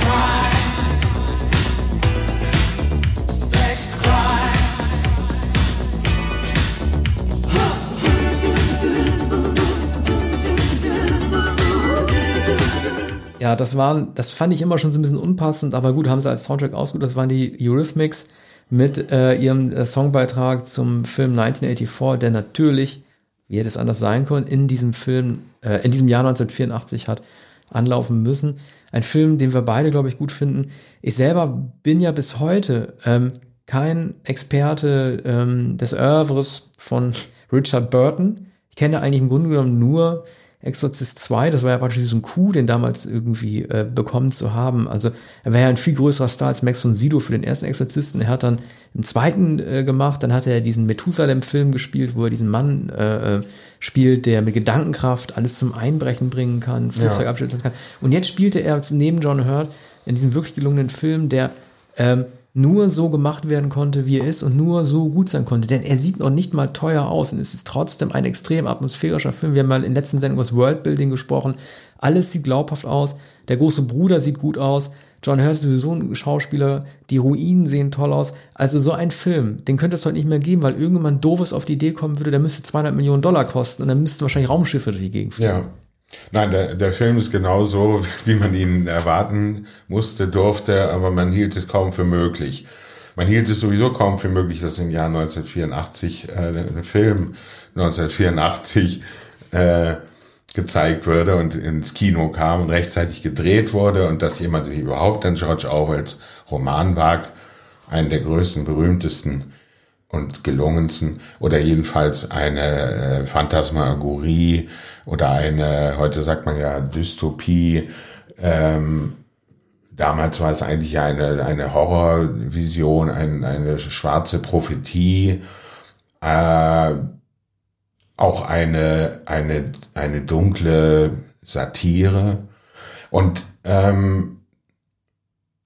Ja, das waren, das fand ich immer schon so ein bisschen unpassend, aber gut, haben sie als Soundtrack ausgesucht. Das waren die Eurythmics mit äh, ihrem äh, Songbeitrag zum Film 1984, der natürlich, wie hätte es anders sein können, in diesem Film, äh, in diesem Jahr 1984 hat anlaufen müssen. Ein Film, den wir beide, glaube ich, gut finden. Ich selber bin ja bis heute ähm, kein Experte ähm, des Oeuvres von Richard Burton. Ich kenne eigentlich im Grunde genommen nur Exorcist 2, das war ja praktisch diesen Coup, den damals irgendwie äh, bekommen zu haben. Also er war ja ein viel größerer Star als Max von Sydow für den ersten Exorzisten. Er hat dann im zweiten äh, gemacht, dann hat er diesen Methusalem-Film gespielt, wo er diesen Mann äh, äh spielt, der mit Gedankenkraft alles zum Einbrechen bringen kann, Flugzeug ja. abschütteln kann. Und jetzt spielte er neben John Hurt in diesem wirklich gelungenen Film, der ähm, nur so gemacht werden konnte, wie er ist und nur so gut sein konnte. Denn er sieht noch nicht mal teuer aus und es ist trotzdem ein extrem atmosphärischer Film. Wir haben mal in der letzten Sendung über das Worldbuilding gesprochen. Alles sieht glaubhaft aus. Der große Bruder sieht gut aus. John Hurt ist sowieso ein Schauspieler. Die Ruinen sehen toll aus. Also so ein Film, den könnte es heute nicht mehr geben, weil irgendjemand doofes auf die Idee kommen würde, der müsste 200 Millionen Dollar kosten und dann müssten wahrscheinlich Raumschiffe durch die Gegend fliegen. Ja. Nein, der, der Film ist genauso, wie man ihn erwarten musste, durfte, aber man hielt es kaum für möglich. Man hielt es sowieso kaum für möglich, dass im Jahr 1984 äh, der Film 1984 äh, gezeigt wurde und ins Kino kam und rechtzeitig gedreht wurde und dass jemand überhaupt an George Orwells Roman wagt, einen der größten, berühmtesten und gelungensten oder jedenfalls eine äh, Phantasmagorie oder eine, heute sagt man ja Dystopie. Ähm, damals war es eigentlich eine, eine Horrorvision, ein, eine schwarze Prophetie, äh, auch eine, eine, eine dunkle Satire. Und, ähm,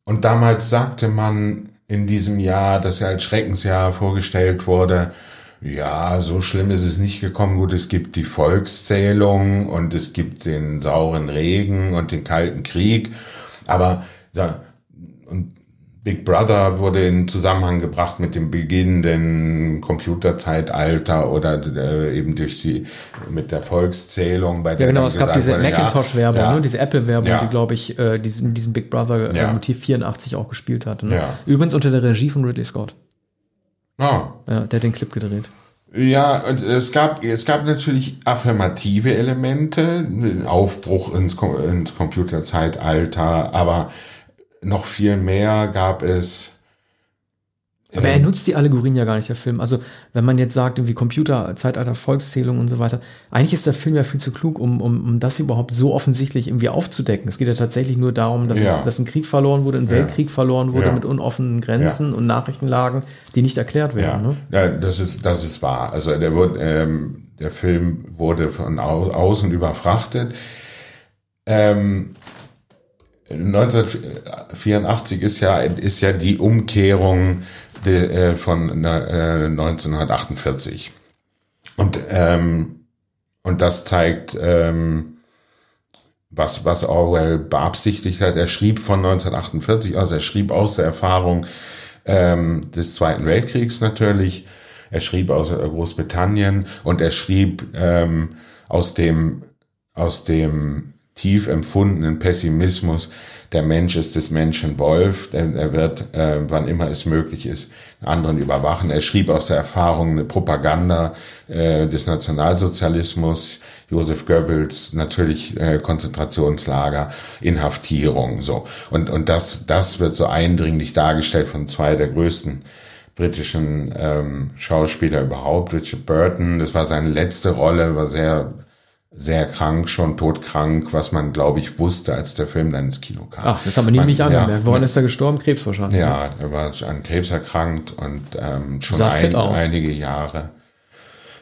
und damals sagte man, in diesem Jahr, das ja als Schreckensjahr vorgestellt wurde. Ja, so schlimm ist es nicht gekommen. Gut, es gibt die Volkszählung und es gibt den sauren Regen und den kalten Krieg. Aber ja, und Big Brother wurde in Zusammenhang gebracht mit dem beginnenden Computerzeitalter oder äh, eben durch die mit der Volkszählung bei der Ja genau, es gab diese Macintosh-Werbung, ja, ne? diese Apple-Werbung, ja. die glaube ich äh, diesen, diesen Big Brother äh, Motiv 84 auch gespielt hat. Ne? Übrigens unter der Regie von Ridley Scott. Ah. Ja, der hat den Clip gedreht. Ja, und es gab, es gab natürlich affirmative Elemente, Aufbruch ins, ins Computerzeitalter, aber noch viel mehr gab es. Aber er nutzt die Allegorien ja gar nicht, der Film. Also, wenn man jetzt sagt, irgendwie Computer, Zeitalter, Volkszählung und so weiter, eigentlich ist der Film ja viel zu klug, um, um, um das überhaupt so offensichtlich irgendwie aufzudecken. Es geht ja tatsächlich nur darum, dass, ja. es, dass ein Krieg verloren wurde, ein ja. Weltkrieg verloren wurde ja. mit unoffenen Grenzen und Nachrichtenlagen, die nicht erklärt werden. Ne? Ja, das ist, das ist wahr. Also, der, wurde, ähm, der Film wurde von au außen überfrachtet. Ähm, 1984 ist ja, ist ja die Umkehrung de, äh, von äh, 1948. Und, ähm, und das zeigt, ähm, was, was Orwell beabsichtigt hat. Er schrieb von 1948, also er schrieb aus der Erfahrung ähm, des Zweiten Weltkriegs natürlich. Er schrieb aus Großbritannien und er schrieb ähm, aus dem aus dem tief empfundenen Pessimismus, der Mensch ist des Menschen Wolf, denn er wird, äh, wann immer es möglich ist, anderen überwachen. Er schrieb aus der Erfahrung eine Propaganda äh, des Nationalsozialismus, Josef Goebbels, natürlich äh, Konzentrationslager, Inhaftierung, so. Und, und das, das wird so eindringlich dargestellt von zwei der größten britischen ähm, Schauspieler überhaupt, Richard Burton, das war seine letzte Rolle, war sehr sehr krank, schon todkrank, was man, glaube ich, wusste, als der Film dann ins Kino kam. Ach, das haben wir nie nicht angemerkt. Ja, Woran ist er gestorben? Krebs wahrscheinlich. Ja, er war an Krebs erkrankt und ähm, schon ein, einige Jahre.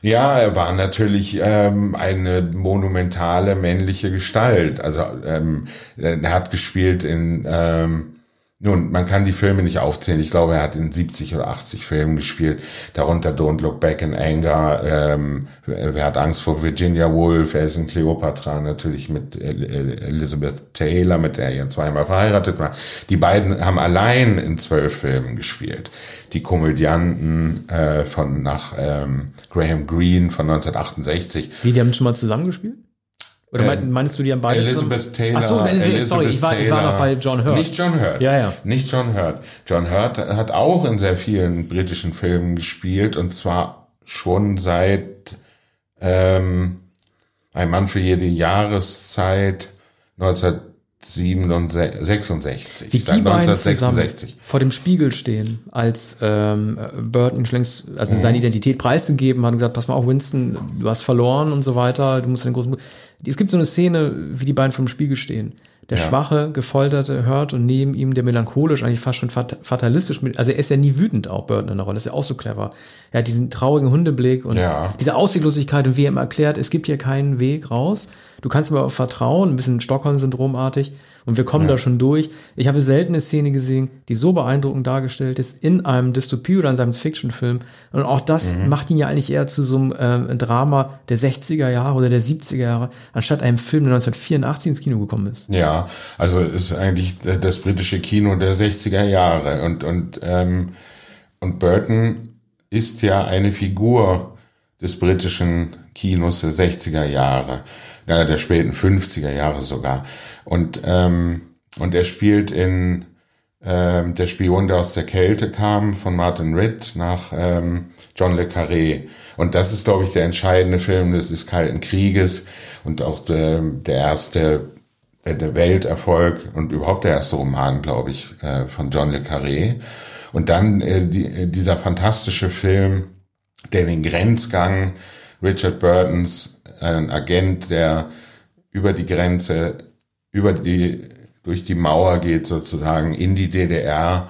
Ja, er war natürlich ähm, eine monumentale männliche Gestalt. Also ähm, er hat gespielt in ähm, nun, man kann die Filme nicht aufzählen. Ich glaube, er hat in 70 oder 80 Filmen gespielt. Darunter Don't Look Back in Anger. Ähm, wer hat Angst vor Virginia Woolf? Er ist in Cleopatra natürlich mit Elizabeth Taylor, mit der er zweimal verheiratet war. Die beiden haben allein in zwölf Filmen gespielt. Die Komödianten äh, von nach ähm, Graham Greene von 1968. Wie, die haben schon mal zusammengespielt? Oder ähm, meinst du die haben beide Elizabeth Taylor. Ach so, Elizabeth, sorry, ich war, ich war noch bei John Hurt. Nicht John Hurt. Ja, ja. Nicht John Hurt. John Hurt hat auch in sehr vielen britischen Filmen gespielt und zwar schon seit ähm, Ein Mann für jede Jahreszeit 1966. Wie die beiden zusammen vor dem Spiegel stehen, als ähm, Burton längst, also mhm. seine Identität preisgegeben hat und gesagt, pass mal auf, Winston, du hast verloren und so weiter, du musst den großen es gibt so eine Szene, wie die beiden vor dem Spiegel stehen. Der ja. schwache, gefolterte hört und neben ihm der melancholisch, eigentlich fast schon fatalistisch mit, also er ist ja nie wütend auch Burton in der Rolle, das ist ja auch so clever. Er hat diesen traurigen Hundeblick und ja. diese Ausweglosigkeit und wie er ihm erklärt, es gibt hier keinen Weg raus. Du kannst mir aber vertrauen, ein bisschen Stockholm-Syndromartig. Und wir kommen ja. da schon durch. Ich habe selten eine Szene gesehen, die so beeindruckend dargestellt ist in einem Dystopie oder in seinem Fiction-Film. Und auch das mhm. macht ihn ja eigentlich eher zu so einem äh, Drama der 60er Jahre oder der 70er Jahre, anstatt einem Film, der 1984 ins Kino gekommen ist. Ja, also ist eigentlich das britische Kino der 60er Jahre. Und, und, ähm, und Burton ist ja eine Figur des britischen Kinos der 60er Jahre ja, der späten 50er Jahre sogar. Und, ähm, und er spielt in ähm, Der Spion, der aus der Kälte kam, von Martin Ritt nach ähm, John Le Carré. Und das ist, glaube ich, der entscheidende Film des, des Kalten Krieges und auch der, der erste äh, der Welterfolg und überhaupt der erste Roman, glaube ich, äh, von John le Carré. Und dann äh, die, äh, dieser fantastische Film, der den Grenzgang Richard Burtons, ein Agent, der über die Grenze, über die, durch die Mauer geht sozusagen in die DDR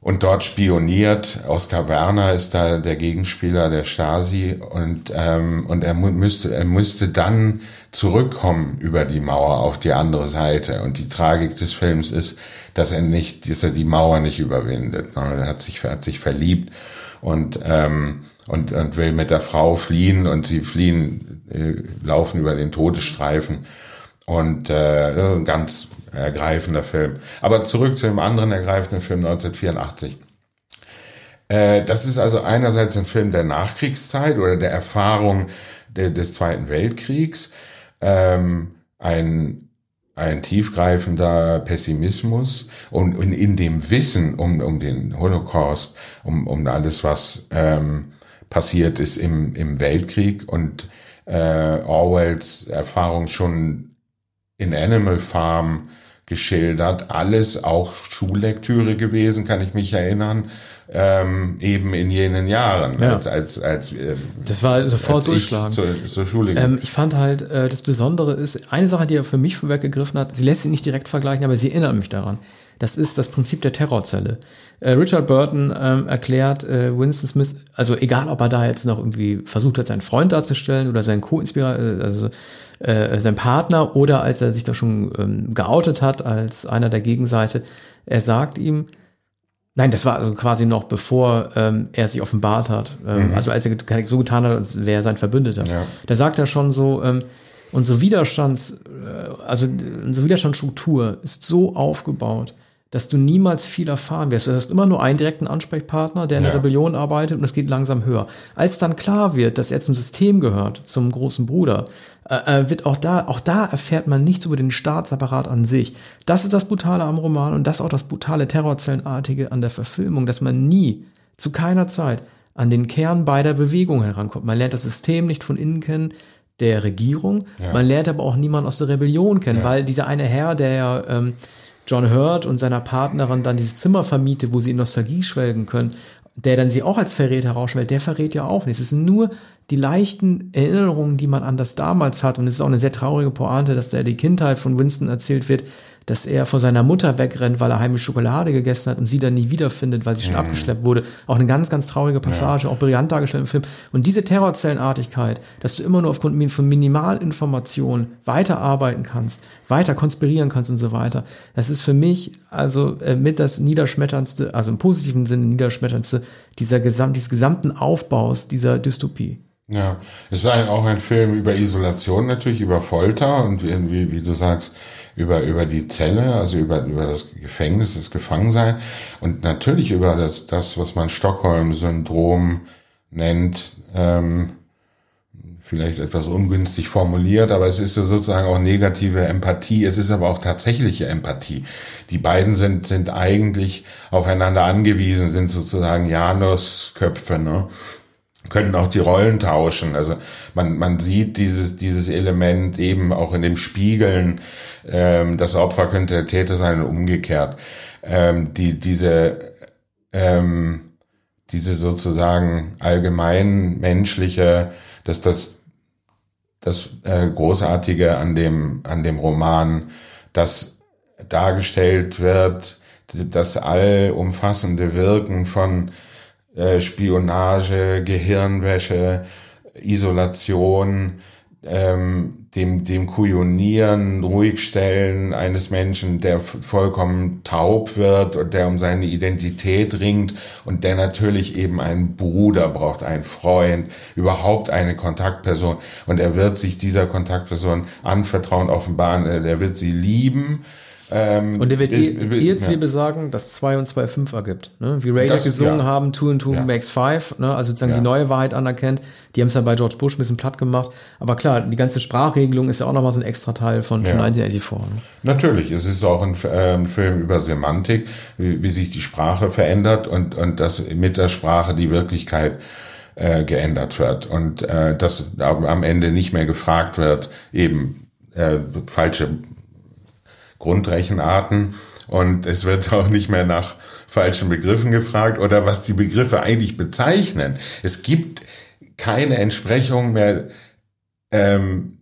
und dort spioniert. Oskar Werner ist da der Gegenspieler der Stasi und ähm, und er müsste er müsste dann zurückkommen über die Mauer auf die andere Seite. Und die Tragik des Films ist, dass er nicht, dass er die Mauer nicht überwindet. Er hat sich hat sich verliebt und ähm, und und will mit der Frau fliehen und sie fliehen äh, laufen über den Todesstreifen und äh, ein ganz ergreifender Film. Aber zurück zu dem anderen ergreifenden Film 1984. Äh, das ist also einerseits ein Film der Nachkriegszeit oder der Erfahrung de, des Zweiten Weltkriegs, ähm, ein ein tiefgreifender Pessimismus und, und in dem Wissen um, um den Holocaust, um, um alles, was ähm, passiert ist im, im Weltkrieg und äh, Orwells Erfahrung schon in Animal Farm geschildert. Alles auch Schullektüre gewesen, kann ich mich erinnern. Ähm, eben in jenen Jahren, ja. als, als, als äh, Das war sofort durchschlagen. Zur, zur Schule ähm, ich fand halt, äh, das Besondere ist, eine Sache, die er für mich vorweggegriffen hat, sie lässt sich nicht direkt vergleichen, aber sie erinnert mich daran. Das ist das Prinzip der Terrorzelle. Äh, Richard Burton ähm, erklärt äh, Winston Smith, also egal, ob er da jetzt noch irgendwie versucht hat, seinen Freund darzustellen oder seinen Co-Inspirator, äh, also äh, sein Partner oder als er sich da schon ähm, geoutet hat als einer der Gegenseite, er sagt ihm, Nein, das war also quasi noch bevor ähm, er sich offenbart hat. Ähm, mhm. Also als er so getan hat, als wäre er sein Verbündeter. Ja. Da sagt er schon so, ähm, unsere Widerstands, äh, also unsere Widerstandsstruktur ist so aufgebaut, dass du niemals viel erfahren wirst. Du hast immer nur einen direkten Ansprechpartner, der in der Rebellion arbeitet und es geht langsam höher. Als dann klar wird, dass er zum System gehört, zum großen Bruder, äh, äh, wird auch da, auch da erfährt man nichts über den Staatsapparat an sich. Das ist das Brutale am Roman und das auch das brutale Terrorzellenartige an der Verfilmung, dass man nie, zu keiner Zeit, an den Kern beider Bewegungen herankommt. Man lernt das System nicht von innen kennen, der Regierung. Ja. Man lernt aber auch niemanden aus der Rebellion kennen, ja. weil dieser eine Herr, der ja ähm, John Hurt und seiner Partnerin dann dieses Zimmer vermietet, wo sie in Nostalgie schwelgen können, der dann sie auch als Verräter herausstellt, der verrät ja auch nichts. Es sind nur die leichten Erinnerungen, die man an das damals hat. Und es ist auch eine sehr traurige Pointe, dass da die Kindheit von Winston erzählt wird, dass er vor seiner Mutter wegrennt, weil er heimlich Schokolade gegessen hat und sie dann nie wiederfindet, weil sie schon mhm. abgeschleppt wurde. Auch eine ganz, ganz traurige Passage, ja. auch brillant dargestellt im Film. Und diese Terrorzellenartigkeit, dass du immer nur aufgrund von Minimalinformationen weiterarbeiten kannst, weiter konspirieren kannst und so weiter, das ist für mich also äh, mit das niederschmetterndste, also im positiven Sinne niederschmetterndste dieser Gesam dieses gesamten Aufbaus dieser Dystopie. Ja, es ist auch ein Film über Isolation natürlich, über Folter und wie, wie du sagst, über, über die Zelle, also über, über das Gefängnis, das Gefangensein und natürlich über das, das was man Stockholm-Syndrom nennt, ähm, vielleicht etwas ungünstig formuliert, aber es ist ja sozusagen auch negative Empathie. Es ist aber auch tatsächliche Empathie. Die beiden sind, sind eigentlich aufeinander angewiesen, sind sozusagen Janusköpfe, ne? Können auch die Rollen tauschen. Also man, man sieht dieses, dieses Element eben auch in dem Spiegeln, ähm, das Opfer könnte der Täter sein und umgekehrt. Ähm, die, diese, ähm, diese sozusagen allgemein menschliche, dass das, das äh, Großartige an dem, an dem Roman, das dargestellt wird, das allumfassende Wirken von äh, Spionage, Gehirnwäsche, Isolation, ähm, dem, dem Kujonieren, Ruhigstellen eines Menschen, der vollkommen taub wird und der um seine Identität ringt und der natürlich eben einen Bruder braucht, einen Freund, überhaupt eine Kontaktperson. Und er wird sich dieser Kontaktperson anvertrauen, offenbaren, er wird sie lieben ähm, und der wird ihr, ihr jetzt ja. besagen, dass 2 und 2 5 ergibt. Ne? Wie Ray gesungen ja. haben, 2 and 2 ja. makes 5, ne? also sozusagen die neue Wahrheit anerkennt. Die haben es ja bei George Bush ein bisschen platt gemacht. Aber klar, die ganze Sprachregelung ist ja auch nochmal so ein extra Teil von, von 1984. Ne? Natürlich, es ist auch ein, äh, ein Film über Semantik, wie, wie, sich die Sprache verändert und, und dass mit der Sprache die Wirklichkeit äh, geändert wird und äh, dass am Ende nicht mehr gefragt wird, eben äh, falsche Grundrechenarten und es wird auch nicht mehr nach falschen Begriffen gefragt oder was die Begriffe eigentlich bezeichnen. Es gibt keine Entsprechung mehr ähm,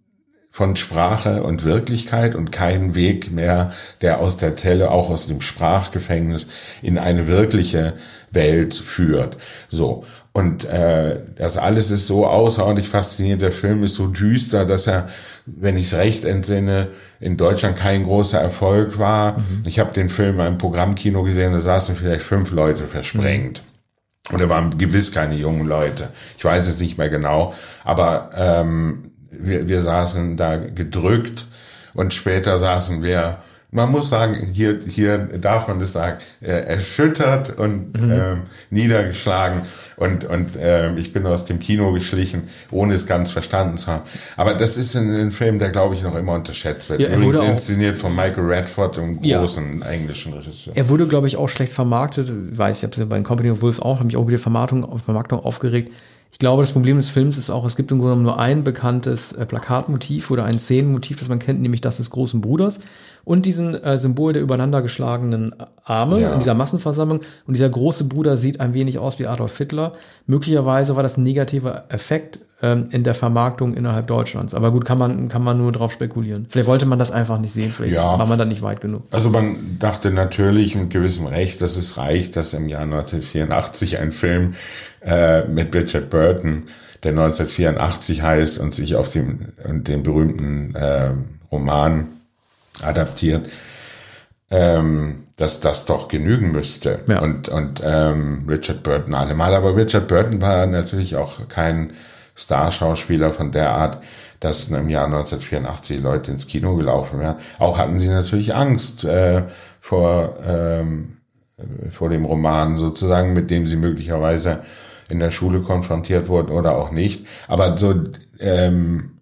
von Sprache und Wirklichkeit und keinen Weg mehr, der aus der Zelle, auch aus dem Sprachgefängnis, in eine wirkliche Welt führt. So. Und äh, das alles ist so außerordentlich faszinierend. Der Film ist so düster, dass er, wenn ich es recht entsinne, in Deutschland kein großer Erfolg war. Mhm. Ich habe den Film im Programmkino gesehen, da saßen vielleicht fünf Leute versprengt. Mhm. Und da waren gewiss keine jungen Leute. Ich weiß es nicht mehr genau. Aber ähm, wir, wir saßen da gedrückt und später saßen wir man muss sagen, hier, hier darf man das sagen, äh, erschüttert und mhm. ähm, niedergeschlagen. Und, und äh, ich bin aus dem Kino geschlichen, ohne es ganz verstanden zu haben. Aber das ist ein, ein Film, der, glaube ich, noch immer unterschätzt wird. Ja, er Übrigens inszeniert von Michael Radford, einem ja. großen englischen Regisseur. Er wurde, glaube ich, auch schlecht vermarktet. Ich weiß, ich habe es bei den Company of Wolves auch, habe mich auch wieder Vermarktung, Vermarktung aufgeregt. Ich glaube, das Problem des Films ist auch, es gibt im Grunde nur ein bekanntes äh, Plakatmotiv oder ein Szenenmotiv, das man kennt, nämlich das des großen Bruders und diesen äh, Symbol der übereinander geschlagenen Arme ja. in dieser Massenversammlung. Und dieser große Bruder sieht ein wenig aus wie Adolf Hitler. Möglicherweise war das ein negativer Effekt ähm, in der Vermarktung innerhalb Deutschlands. Aber gut, kann man, kann man nur drauf spekulieren. Vielleicht wollte man das einfach nicht sehen, vielleicht ja. war man da nicht weit genug. Also man dachte natürlich mit gewissem Recht, dass es reicht, dass im Jahr 1984 ein Film äh, mit Richard Burton, der 1984 heißt und sich auf den, den berühmten äh, Roman adaptiert, ähm, dass das doch genügen müsste. Ja. Und, und ähm, Richard Burton allemal. Aber Richard Burton war natürlich auch kein Starschauspieler von der Art, dass im Jahr 1984 Leute ins Kino gelaufen wären. Auch hatten sie natürlich Angst äh, vor, ähm, vor dem Roman sozusagen, mit dem sie möglicherweise in der Schule konfrontiert wurden oder auch nicht. Aber so ähm,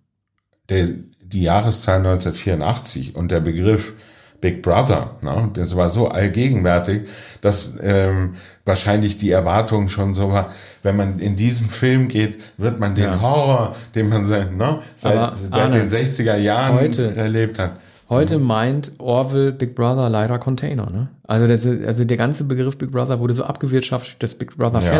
die Jahreszahl 1984 und der Begriff Big Brother, ne, das war so allgegenwärtig, dass ähm, wahrscheinlich die Erwartung schon so war, wenn man in diesen Film geht, wird man den ja. Horror, den man seit, ne, seit, seit Arne, den 60er Jahren heute, erlebt hat. Heute meint Orwell Big Brother leider Container. Ne? Also, das, also der ganze Begriff Big Brother wurde so abgewirtschaftet, das Big Brother ja.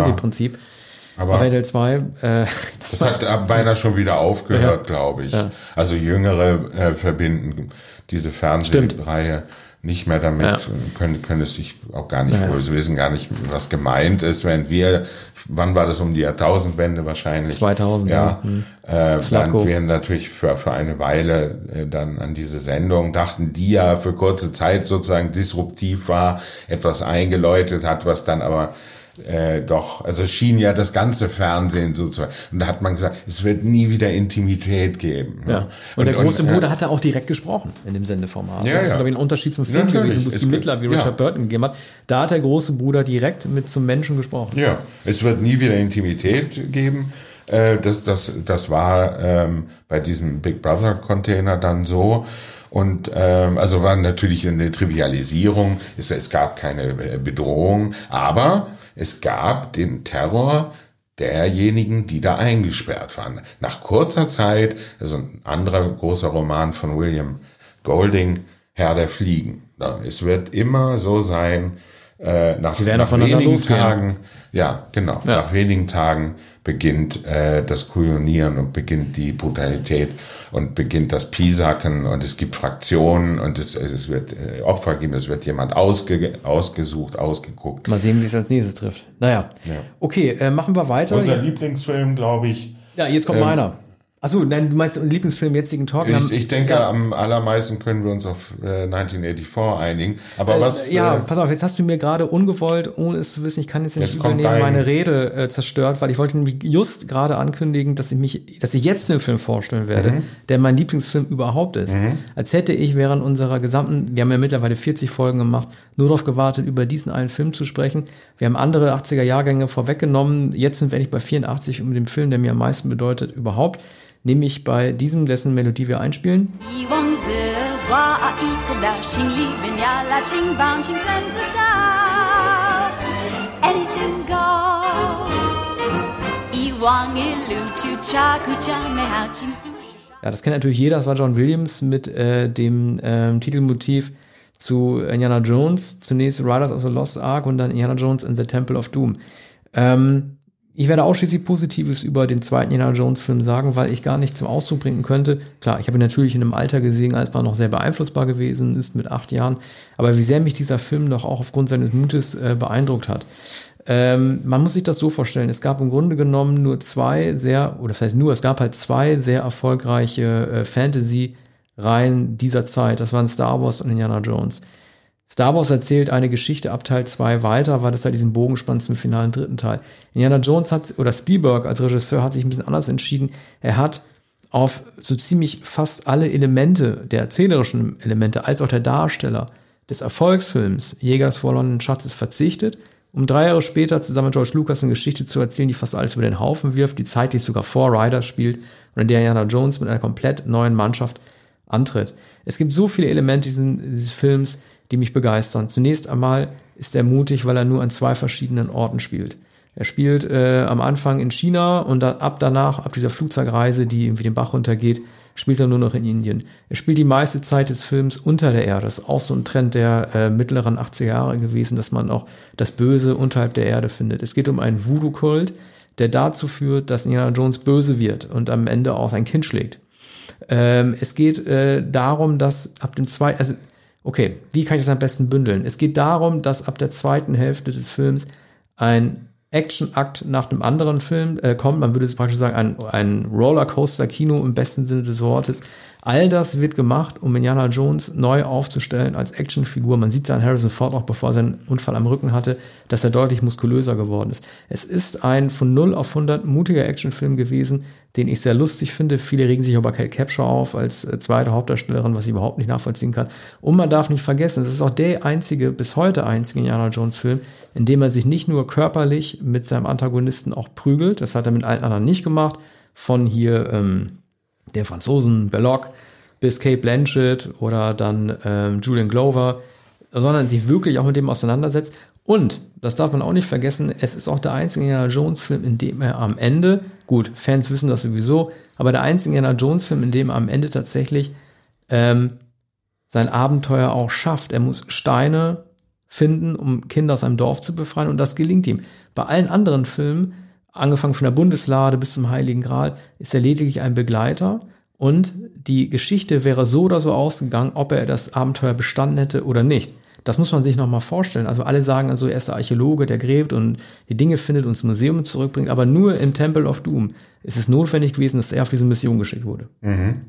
Aber RTL 2, äh, das, das hat beinahe schon wieder aufgehört, ja. glaube ich. Ja. Also Jüngere äh, verbinden diese Fernsehreihe nicht mehr damit, ja. können, können es sich auch gar nicht, ja. sie wissen gar nicht, was gemeint ist, während wir, wann war das um die Jahrtausendwende wahrscheinlich? 2000, ja. Hm. Äh, während wir natürlich für, für eine Weile äh, dann an diese Sendung dachten, die ja für kurze Zeit sozusagen disruptiv war, etwas eingeläutet hat, was dann aber äh, doch, also schien ja das ganze Fernsehen sozusagen. Und da hat man gesagt, es wird nie wieder Intimität geben. Ja. Und, und der große und, Bruder äh, hat er auch direkt gesprochen in dem Sendeformat. Ja, das ist, ja. glaube ich, ein Unterschied zum Film Natürlich. gewesen, wo es die Mittler wie Richard ja. Burton gegeben hat. Da hat der große Bruder direkt mit zum Menschen gesprochen. Ja, es wird nie wieder Intimität geben. Äh, das, das, das war ähm, bei diesem Big Brother Container dann so. Und ähm, also war natürlich eine Trivialisierung. Es, es gab keine äh, Bedrohung, aber es gab den Terror derjenigen, die da eingesperrt waren. Nach kurzer Zeit, also ein anderer großer Roman von William Golding, Herr der Fliegen. Es wird immer so sein, äh, nach, nach wenigen losgehen. Tagen, ja, genau, ja. nach wenigen Tagen beginnt äh, das Kujonieren und beginnt die Brutalität und beginnt das Pisacken und es gibt Fraktionen und es, es wird äh, Opfer geben, es wird jemand ausge, ausgesucht, ausgeguckt. Mal sehen, wie es als nächstes trifft. Naja, ja. okay, äh, machen wir weiter. Unser Lieblingsfilm, glaube ich. Ja, jetzt kommt ähm, meiner. Achso, nein, du meinst Lieblingsfilm jetzigen Talk? Ich, ich denke, ja. am allermeisten können wir uns auf äh, 1984 einigen. Aber äh, was. Ja, äh, pass auf, jetzt hast du mir gerade ungewollt, ohne es zu wissen, ich kann jetzt nicht jetzt übernehmen, meine Rede äh, zerstört, weil ich wollte nämlich just gerade ankündigen, dass ich mich, dass ich jetzt den Film vorstellen werde, mhm. der mein Lieblingsfilm überhaupt ist. Mhm. Als hätte ich während unserer gesamten, wir haben ja mittlerweile 40 Folgen gemacht, nur darauf gewartet, über diesen einen Film zu sprechen. Wir haben andere 80er Jahrgänge vorweggenommen. Jetzt sind wir nicht bei 84 um den Film, der mir am meisten bedeutet, überhaupt nämlich bei diesem, dessen Melodie wir einspielen. Ja, das kennt natürlich jeder, das war John Williams mit äh, dem ähm, Titelmotiv zu Indiana Jones, zunächst Riders of the Lost Ark und dann Indiana Jones and the Temple of Doom. Ähm, ich werde ausschließlich Positives über den zweiten Indiana Jones Film sagen, weil ich gar nicht zum Ausdruck bringen könnte. Klar, ich habe ihn natürlich in einem Alter gesehen, als man noch sehr beeinflussbar gewesen ist mit acht Jahren. Aber wie sehr mich dieser Film doch auch aufgrund seines Mutes äh, beeindruckt hat. Ähm, man muss sich das so vorstellen. Es gab im Grunde genommen nur zwei sehr, oder das heißt nur, es gab halt zwei sehr erfolgreiche äh, Fantasy-Reihen dieser Zeit. Das waren Star Wars und Indiana Jones. Star Wars erzählt eine Geschichte ab Teil 2 weiter, weil das halt diesen Bogen spannt zum finalen dritten Teil. Indiana Jones hat, oder Spielberg als Regisseur hat sich ein bisschen anders entschieden. Er hat auf so ziemlich fast alle Elemente, der erzählerischen Elemente, als auch der Darsteller des Erfolgsfilms Jäger des verlorenen Schatzes verzichtet, um drei Jahre später zusammen mit George Lucas eine Geschichte zu erzählen, die fast alles über den Haufen wirft, die zeitlich sogar vor Riders spielt und in der Indiana Jones mit einer komplett neuen Mannschaft antritt. Es gibt so viele Elemente dieses Films, die mich begeistern. Zunächst einmal ist er mutig, weil er nur an zwei verschiedenen Orten spielt. Er spielt äh, am Anfang in China und dann ab danach, ab dieser Flugzeugreise, die irgendwie den Bach runtergeht, spielt er nur noch in Indien. Er spielt die meiste Zeit des Films unter der Erde. Das ist auch so ein Trend der äh, mittleren 80er Jahre gewesen, dass man auch das Böse unterhalb der Erde findet. Es geht um einen Voodoo-Kult, der dazu führt, dass Indiana Jones böse wird und am Ende auch sein Kind schlägt. Ähm, es geht äh, darum, dass ab dem zweiten, also Okay, wie kann ich das am besten bündeln? Es geht darum, dass ab der zweiten Hälfte des Films ein Action-Akt nach dem anderen Film äh, kommt. Man würde praktisch sagen, ein, ein Rollercoaster-Kino im besten Sinne des Wortes. All das wird gemacht, um Indiana Jones neu aufzustellen als Actionfigur. Man sieht es an Harrison Ford auch, bevor er seinen Unfall am Rücken hatte, dass er deutlich muskulöser geworden ist. Es ist ein von 0 auf 100 mutiger Actionfilm gewesen, den ich sehr lustig finde. Viele regen sich über Kate Capshaw auf als äh, zweite Hauptdarstellerin, was ich überhaupt nicht nachvollziehen kann. Und man darf nicht vergessen, es ist auch der einzige, bis heute einzige Indiana Jones Film, in dem er sich nicht nur körperlich mit seinem Antagonisten auch prügelt, das hat er mit allen anderen nicht gemacht, von hier ähm, der Franzosen Belloc bis Kate Blanchett oder dann ähm, Julian Glover, sondern sich wirklich auch mit dem auseinandersetzt. Und, das darf man auch nicht vergessen, es ist auch der einzige Indiana Jones-Film, in dem er am Ende, gut, Fans wissen das sowieso, aber der einzige Indiana Jones-Film, in dem am Ende tatsächlich ähm, sein Abenteuer auch schafft. Er muss Steine finden, um Kinder aus einem Dorf zu befreien und das gelingt ihm. Bei allen anderen Filmen angefangen von der Bundeslade bis zum Heiligen Gral, ist er lediglich ein Begleiter. Und die Geschichte wäre so oder so ausgegangen, ob er das Abenteuer bestanden hätte oder nicht. Das muss man sich nochmal vorstellen. Also alle sagen also, er ist der Archäologe, der gräbt und die Dinge findet und ins Museum zurückbringt. Aber nur im Temple of Doom ist es notwendig gewesen, dass er auf diese Mission geschickt wurde. Mhm.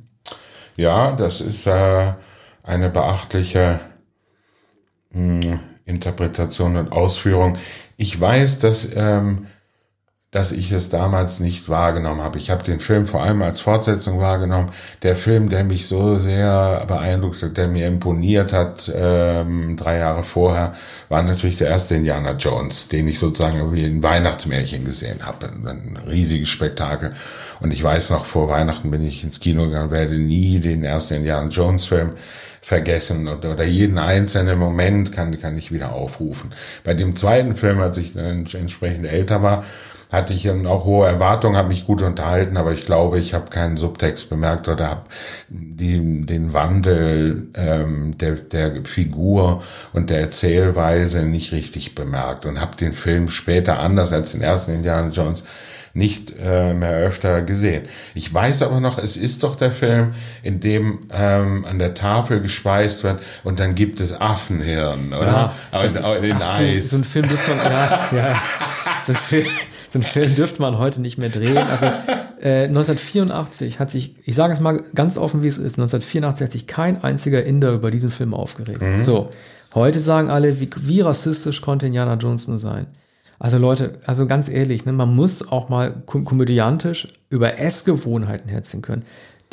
Ja, das ist äh, eine beachtliche mh, hm, Interpretation und Ausführung. Ich weiß, dass ähm, dass ich es damals nicht wahrgenommen habe. Ich habe den Film vor allem als Fortsetzung wahrgenommen. Der Film, der mich so sehr beeindruckt hat, der mir imponiert hat, ähm, drei Jahre vorher, war natürlich der erste Indiana Jones, den ich sozusagen wie ein Weihnachtsmärchen gesehen habe. Ein riesiges Spektakel. Und ich weiß noch, vor Weihnachten bin ich ins Kino gegangen, werde nie den ersten Indiana Jones Film vergessen oder, oder jeden einzelnen Moment kann, kann ich wieder aufrufen. Bei dem zweiten Film, als ich dann entsprechend älter war, hatte ich auch hohe Erwartungen, habe mich gut unterhalten, aber ich glaube, ich habe keinen Subtext bemerkt oder habe den Wandel ähm, der, der Figur und der Erzählweise nicht richtig bemerkt und habe den Film später anders als den ersten Indiana Jones nicht äh, mehr öfter gesehen. Ich weiß aber noch, es ist doch der Film, in dem ähm, an der Tafel gespeist wird und dann gibt es Affenhirn, oder? Ja, aber in, ist, in ach, Eis. Du, so ein Film muss man, ja, ja. So ein Film, so einen Film dürfte man heute nicht mehr drehen. Also äh, 1984 hat sich, ich sage es mal ganz offen, wie es ist, 1984 hat sich kein einziger Inder über diesen Film aufgeregt. Mhm. So, heute sagen alle, wie, wie rassistisch konnte Indiana Jones nur sein. Also Leute, also ganz ehrlich, ne, man muss auch mal komödiantisch über Essgewohnheiten herziehen können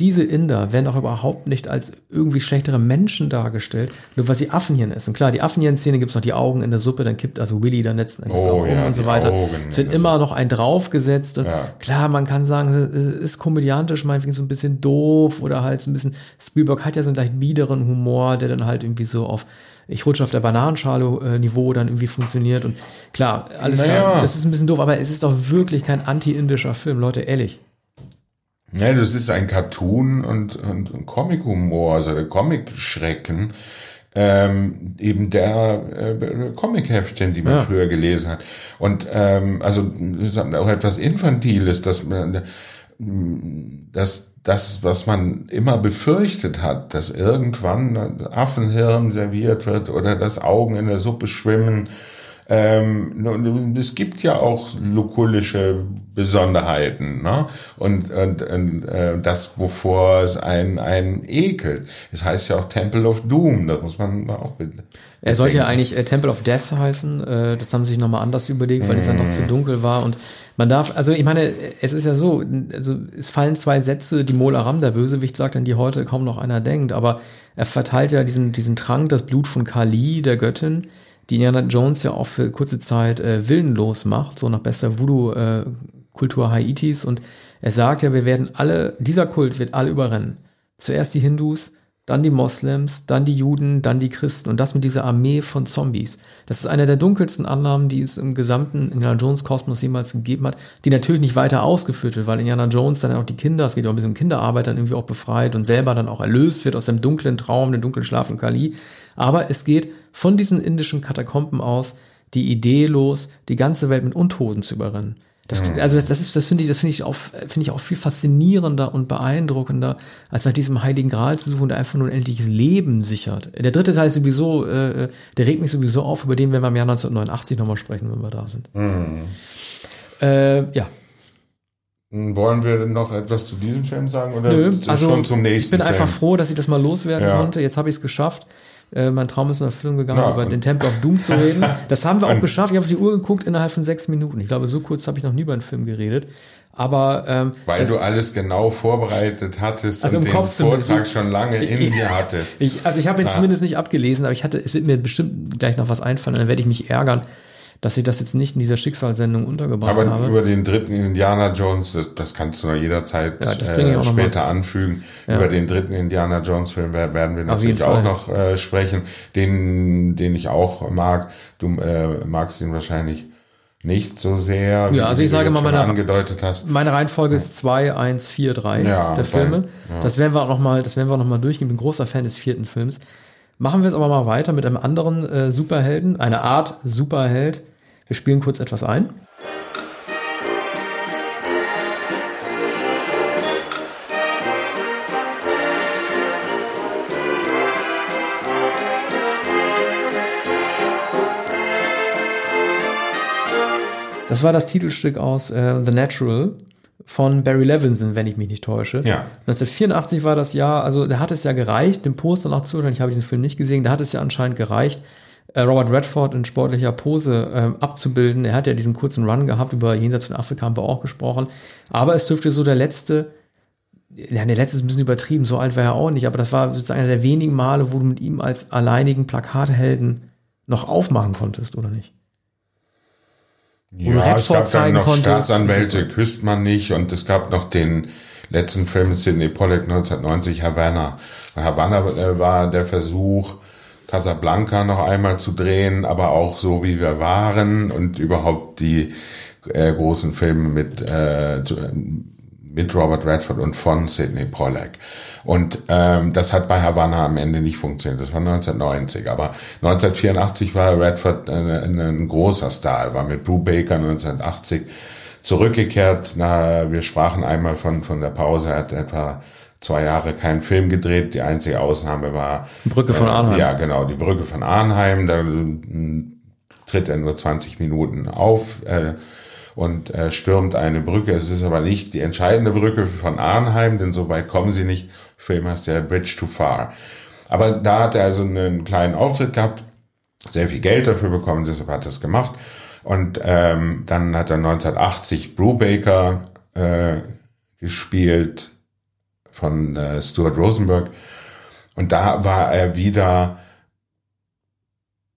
diese Inder werden auch überhaupt nicht als irgendwie schlechtere Menschen dargestellt, nur weil sie Affenhirn essen. Klar, die Affenhirn-Szene gibt es noch die Augen in der Suppe, dann kippt also Willy dann letzten Endes oh, auch ja, um und so weiter. es wird immer noch ein draufgesetzt. Und ja. klar, man kann sagen, es ist komödiantisch meinetwegen so ein bisschen doof oder halt so ein bisschen, Spielberg hat ja so einen leicht biederen Humor, der dann halt irgendwie so auf ich rutsche auf der Bananenschale-Niveau dann irgendwie funktioniert und klar, alles naja. klar, das ist ein bisschen doof, aber es ist doch wirklich kein anti-indischer Film, Leute, ehrlich. Ja, das ist ein Cartoon und, und, und Comic-Humor, also der Comic-Schrecken, ähm, eben der äh, Comic-Heftchen, die man ja. früher gelesen hat. Und ähm, also das ist auch etwas Infantiles, dass man dass das, was man immer befürchtet hat, dass irgendwann Affenhirn serviert wird oder dass Augen in der Suppe schwimmen ähm, es gibt ja auch lukullische Besonderheiten, ne? Und, und, und äh, das, wovor es einen, einen ekelt. Es heißt ja auch Temple of Doom, das muss man auch bitte. Er sollte ja eigentlich äh, Temple of Death heißen. Äh, das haben sie sich nochmal anders überlegt, weil es dann noch zu mhm. dunkel war. Und man darf, also ich meine, es ist ja so, also es fallen zwei Sätze, die Mola Ram, der Bösewicht, sagt, an die heute kaum noch einer denkt. Aber er verteilt ja diesen, diesen Trank, das Blut von Kali, der Göttin, die Indiana Jones ja auch für kurze Zeit äh, willenlos macht, so nach bester Voodoo-Kultur äh, Haitis. Und er sagt ja, wir werden alle, dieser Kult wird alle überrennen. Zuerst die Hindus, dann die Moslems, dann die Juden, dann die Christen und das mit dieser Armee von Zombies. Das ist eine der dunkelsten Annahmen, die es im gesamten Indiana Jones Kosmos jemals gegeben hat, die natürlich nicht weiter ausgeführt wird, weil Indiana Jones dann auch die Kinder, es geht ja auch ein um Kinderarbeit, dann irgendwie auch befreit und selber dann auch erlöst wird aus dem dunklen Traum, dem dunklen Schlaf von Kali. Aber es geht von diesen indischen Katakomben aus die Idee los, die ganze Welt mit Untoten zu überrennen. Das, also das, das ist, das finde ich, das finde ich auch, finde ich auch viel faszinierender und beeindruckender, als nach diesem heiligen Gral zu suchen, der einfach nur ein endliches Leben sichert. Der dritte Teil ist sowieso, äh, der regt mich sowieso auf, über den werden wir im Jahr 1989 nochmal sprechen, wenn wir da sind. Mhm. Äh, ja. Wollen wir noch etwas zu diesem Film sagen oder Nö, also schon zum nächsten? Ich bin Film? einfach froh, dass ich das mal loswerden ja. konnte. Jetzt habe ich es geschafft. Äh, mein Traum ist in Erfüllung gegangen, ja, über den Temple of Doom zu reden. Das haben wir auch geschafft. Ich habe auf die Uhr geguckt innerhalb von sechs Minuten. Ich glaube, so kurz habe ich noch nie über einen Film geredet. Aber ähm, weil du alles genau vorbereitet hattest also und im den Kopf Vortrag schon lange in dir hattest. Ich, also ich habe ihn ja. zumindest nicht abgelesen, aber ich hatte, es wird mir bestimmt gleich noch was einfallen. Dann werde ich mich ärgern, dass ich das jetzt nicht in dieser Schicksalssendung untergebracht Aber habe. Aber über den dritten Indiana Jones, das, das kannst du noch jederzeit ja, äh, später anfügen. Ja. Über den dritten Indiana Jones Film werden wir natürlich auch noch äh, sprechen, den, den ich auch mag. Du äh, magst ihn wahrscheinlich nicht so sehr, ja, also ich sage mal, meine, angedeutet hast. Meine Reihenfolge ist 2, 1, 4, 3 der Filme. ja. Das werden wir auch noch mal, das werden wir auch noch mal durchgehen. Ich bin großer Fan des vierten Films. Machen wir es aber mal weiter mit einem anderen äh, Superhelden, eine Art Superheld, wir spielen kurz etwas ein. Das war das Titelstück aus äh, The Natural von Barry Levinson, wenn ich mich nicht täusche. Ja. 1984 war das Jahr, also da hat es ja gereicht, dem Poster noch zu, ich habe diesen Film nicht gesehen, da hat es ja anscheinend gereicht, Robert Redford in sportlicher Pose äh, abzubilden. Er hat ja diesen kurzen Run gehabt, über Jenseits von Afrika haben wir auch gesprochen. Aber es dürfte so der letzte, ja, der letzte ist ein bisschen übertrieben, so alt war er auch nicht, aber das war sozusagen einer der wenigen Male, wo du mit ihm als alleinigen Plakathelden noch aufmachen konntest, oder nicht? Wo ja, Redford es gab dann noch konntest, Staatsanwälte küsst man nicht und es gab noch den letzten Film mit Sidney Pollack 1990, Havana. Havana äh, war der Versuch, Casablanca noch einmal zu drehen, aber auch so wie wir waren und überhaupt die äh, großen Filme mit äh, mit Robert Redford und von Sidney Pollack. Und ähm, das hat bei Havanna am Ende nicht funktioniert. Das war 1990. Aber 1984 war Redford ein, ein, ein großer Star. Er war mit Brew Baker 1980 zurückgekehrt. Na, wir sprachen einmal von, von der Pause. Er hat etwa zwei Jahre keinen Film gedreht. Die einzige Ausnahme war Brücke von äh, Arnheim. Ja, genau, die Brücke von Arnheim. Da äh, tritt er nur 20 Minuten auf äh, und äh, stürmt eine Brücke. Es ist aber nicht die entscheidende Brücke von Arnheim, denn so weit kommen sie nicht. Film heißt ja Bridge Too Far. Aber da hat er also einen kleinen Auftritt gehabt, sehr viel Geld dafür bekommen, deshalb hat er es gemacht. Und ähm, dann hat er 1980 Brubaker äh, gespielt, von äh, Stuart Rosenberg. Und da war er wieder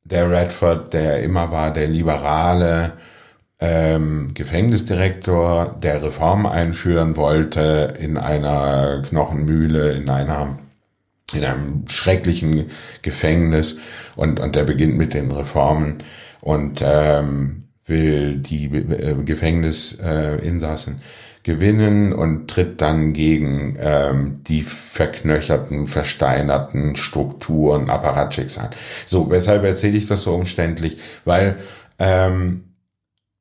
der Redford, der immer war, der liberale ähm, Gefängnisdirektor, der Reform einführen wollte in einer Knochenmühle, in einer in einem schrecklichen Gefängnis und, und der beginnt mit den Reformen und ähm, will die äh, Gefängnisinsassen gewinnen und tritt dann gegen ähm, die verknöcherten, versteinerten Strukturen Apparatchiks an. So, weshalb erzähle ich das so umständlich? Weil ähm,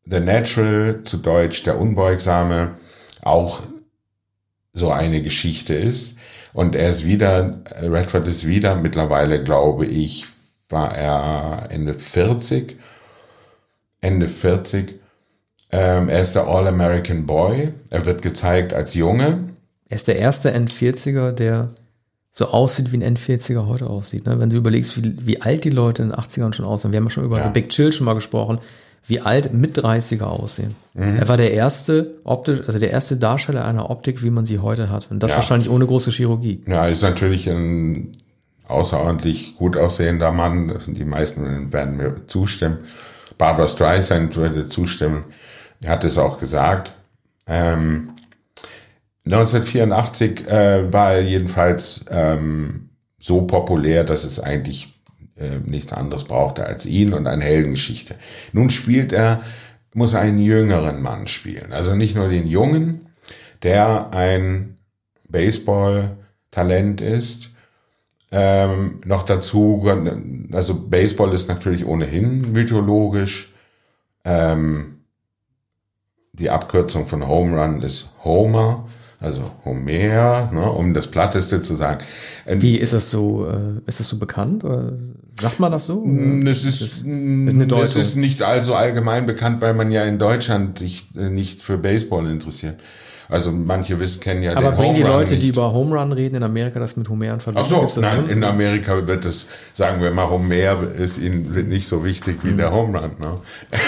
The Natural, zu Deutsch der Unbeugsame, auch so eine Geschichte ist. Und er ist wieder, Redford ist wieder, mittlerweile glaube ich, war er Ende 40, Ende 40 ähm, er ist der All-American Boy. Er wird gezeigt als Junge. Er ist der erste N40er, der so aussieht, wie ein N40er heute aussieht. Ne? Wenn du überlegst, wie, wie alt die Leute in den 80ern schon aussehen. Wir haben ja schon über ja. The Big Chill schon mal gesprochen, wie alt mit 30er aussehen. Mhm. Er war der erste optisch, also der erste Darsteller einer Optik, wie man sie heute hat. Und das ja. wahrscheinlich ohne große Chirurgie. Ja, ist natürlich ein außerordentlich gut aussehender Mann. Die meisten werden mir zustimmen. Barbara Streisand würde zustimmen. Er hat es auch gesagt. Ähm, 1984 äh, war er jedenfalls ähm, so populär, dass es eigentlich äh, nichts anderes brauchte als ihn und eine Heldengeschichte. Nun spielt er, muss einen jüngeren Mann spielen. Also nicht nur den Jungen, der ein Baseball-Talent ist, ähm, noch dazu, also Baseball ist natürlich ohnehin mythologisch. Ähm, die Abkürzung von Home Run ist Homer, also Homer, ne, um das Platteste zu sagen. Ähm, Wie ist das so? Äh, ist das so bekannt? Oder sagt man das so? Es ist, ist, es ist nicht allzu allgemein bekannt, weil man ja in Deutschland sich äh, nicht für Baseball interessiert. Also manche wissen, kennen ja Aber den bringen die Leute, nicht. die über Home Run reden, in Amerika das mit Homer verbinden? Ach so, nein, so? in Amerika wird es, sagen wir mal, Homer ist ihnen nicht so wichtig wie mhm. der Home Run. Ne?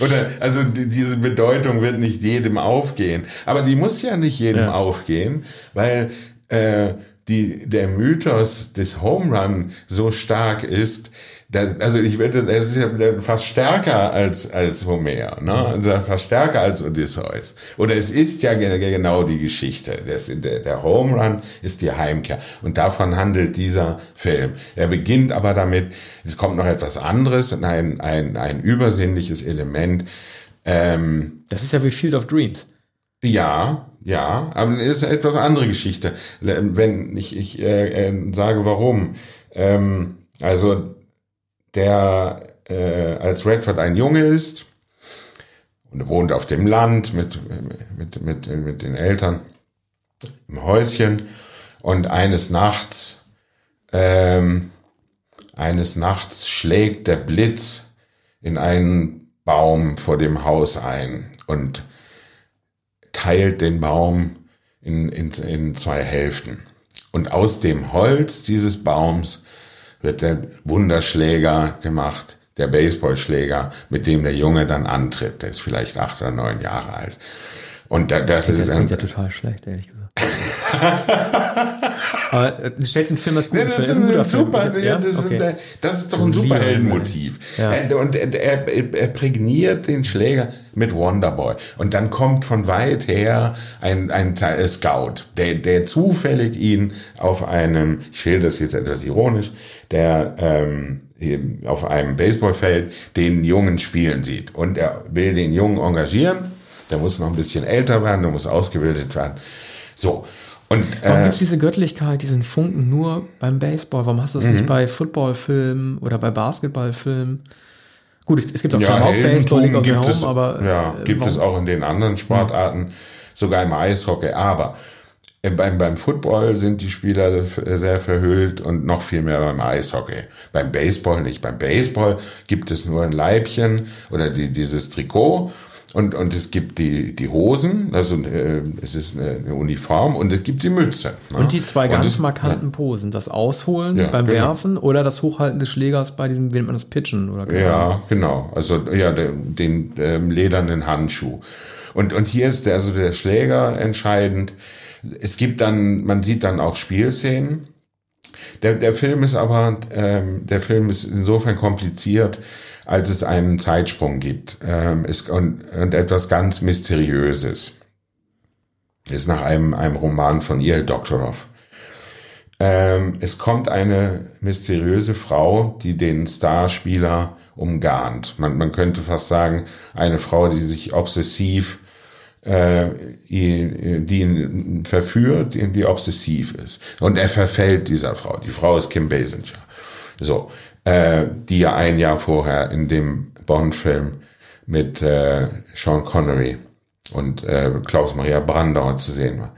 Oder, also die, diese Bedeutung wird nicht jedem aufgehen. Aber die muss ja nicht jedem ja. aufgehen, weil äh, die, der Mythos des Home Run so stark ist, das, also ich wette, er ist ja fast stärker als, als Homer, ne? Also fast stärker als Odysseus. Oder es ist ja genau die Geschichte. Das, der, der Home Run ist die Heimkehr. Und davon handelt dieser Film. Er beginnt aber damit, es kommt noch etwas anderes ein, ein, ein übersinnliches Element. Ähm, das ist ja wie Field of Dreams. Ja, ja, aber es ist eine etwas andere Geschichte. Wenn ich, ich äh, äh, sage, warum. Ähm, also der äh, als Redford ein Junge ist und wohnt auf dem Land mit, mit, mit, mit den Eltern im Häuschen und eines Nachts ähm, eines Nachts schlägt der Blitz in einen Baum vor dem Haus ein und teilt den Baum in, in, in zwei Hälften. Und aus dem Holz dieses Baums wird der Wunderschläger gemacht, der Baseballschläger, mit dem der Junge dann antritt. Der ist vielleicht acht oder neun Jahre alt. Und da, das, das ist ja total schlecht, ehrlich gesagt. Aber äh, du stellst den Film als gut. Ja, das, ist ein guter super, Film. Ja, das, okay. ist, das ist doch ein Superheldenmotiv. Ja. Und er, er, er prägniert den Schläger mit Wonderboy. Und dann kommt von weit her ein, ein Scout, der, der zufällig ihn auf einem, ich schilder das jetzt etwas ironisch, der ähm, auf einem Baseballfeld den Jungen spielen sieht. Und er will den Jungen engagieren. Der muss noch ein bisschen älter werden, der muss ausgebildet werden. So. Und, Warum äh, gibt es diese Göttlichkeit, diesen Funken nur beim Baseball? Warum hast du das nicht mhm. bei Footballfilmen oder bei Basketballfilmen? Gut, es, gibt auch ja, Baseball League gibt Home, es, aber ja, äh, gibt warum? es auch in den anderen Sportarten, mhm. sogar im Eishockey. Aber äh, beim, beim Football sind die Spieler sehr verhüllt und noch viel mehr beim Eishockey. Beim Baseball nicht. Beim Baseball gibt es nur ein Leibchen oder die, dieses Trikot und, und es gibt die, die Hosen, also äh, es ist eine, eine, Uniform und es gibt die Mütze. Ne? Und die zwei ganz es, markanten. Posen, das Ausholen ja, beim genau. Werfen oder das Hochhalten des Schlägers bei diesem, wie nennt man das, Pitchen? Oder ja, genau. Also ja, den, den ähm, ledernen Handschuh. Und, und hier ist der, also der Schläger entscheidend. Es gibt dann, man sieht dann auch Spielszenen. Der, der Film ist aber, ähm, der Film ist insofern kompliziert, als es einen Zeitsprung gibt ähm, ist, und, und etwas ganz Mysteriöses. Ist nach einem, einem Roman von E.L. Doktorov. Ähm, es kommt eine mysteriöse Frau, die den Starspieler umgarnt. Man, man könnte fast sagen, eine Frau, die sich obsessiv äh, die ihn verführt, die obsessiv ist. Und er verfällt dieser Frau. Die Frau ist Kim Basinger. So, äh, die ja ein Jahr vorher in dem Bond-Film mit äh, Sean Connery und äh, Klaus Maria Brandauer zu sehen war.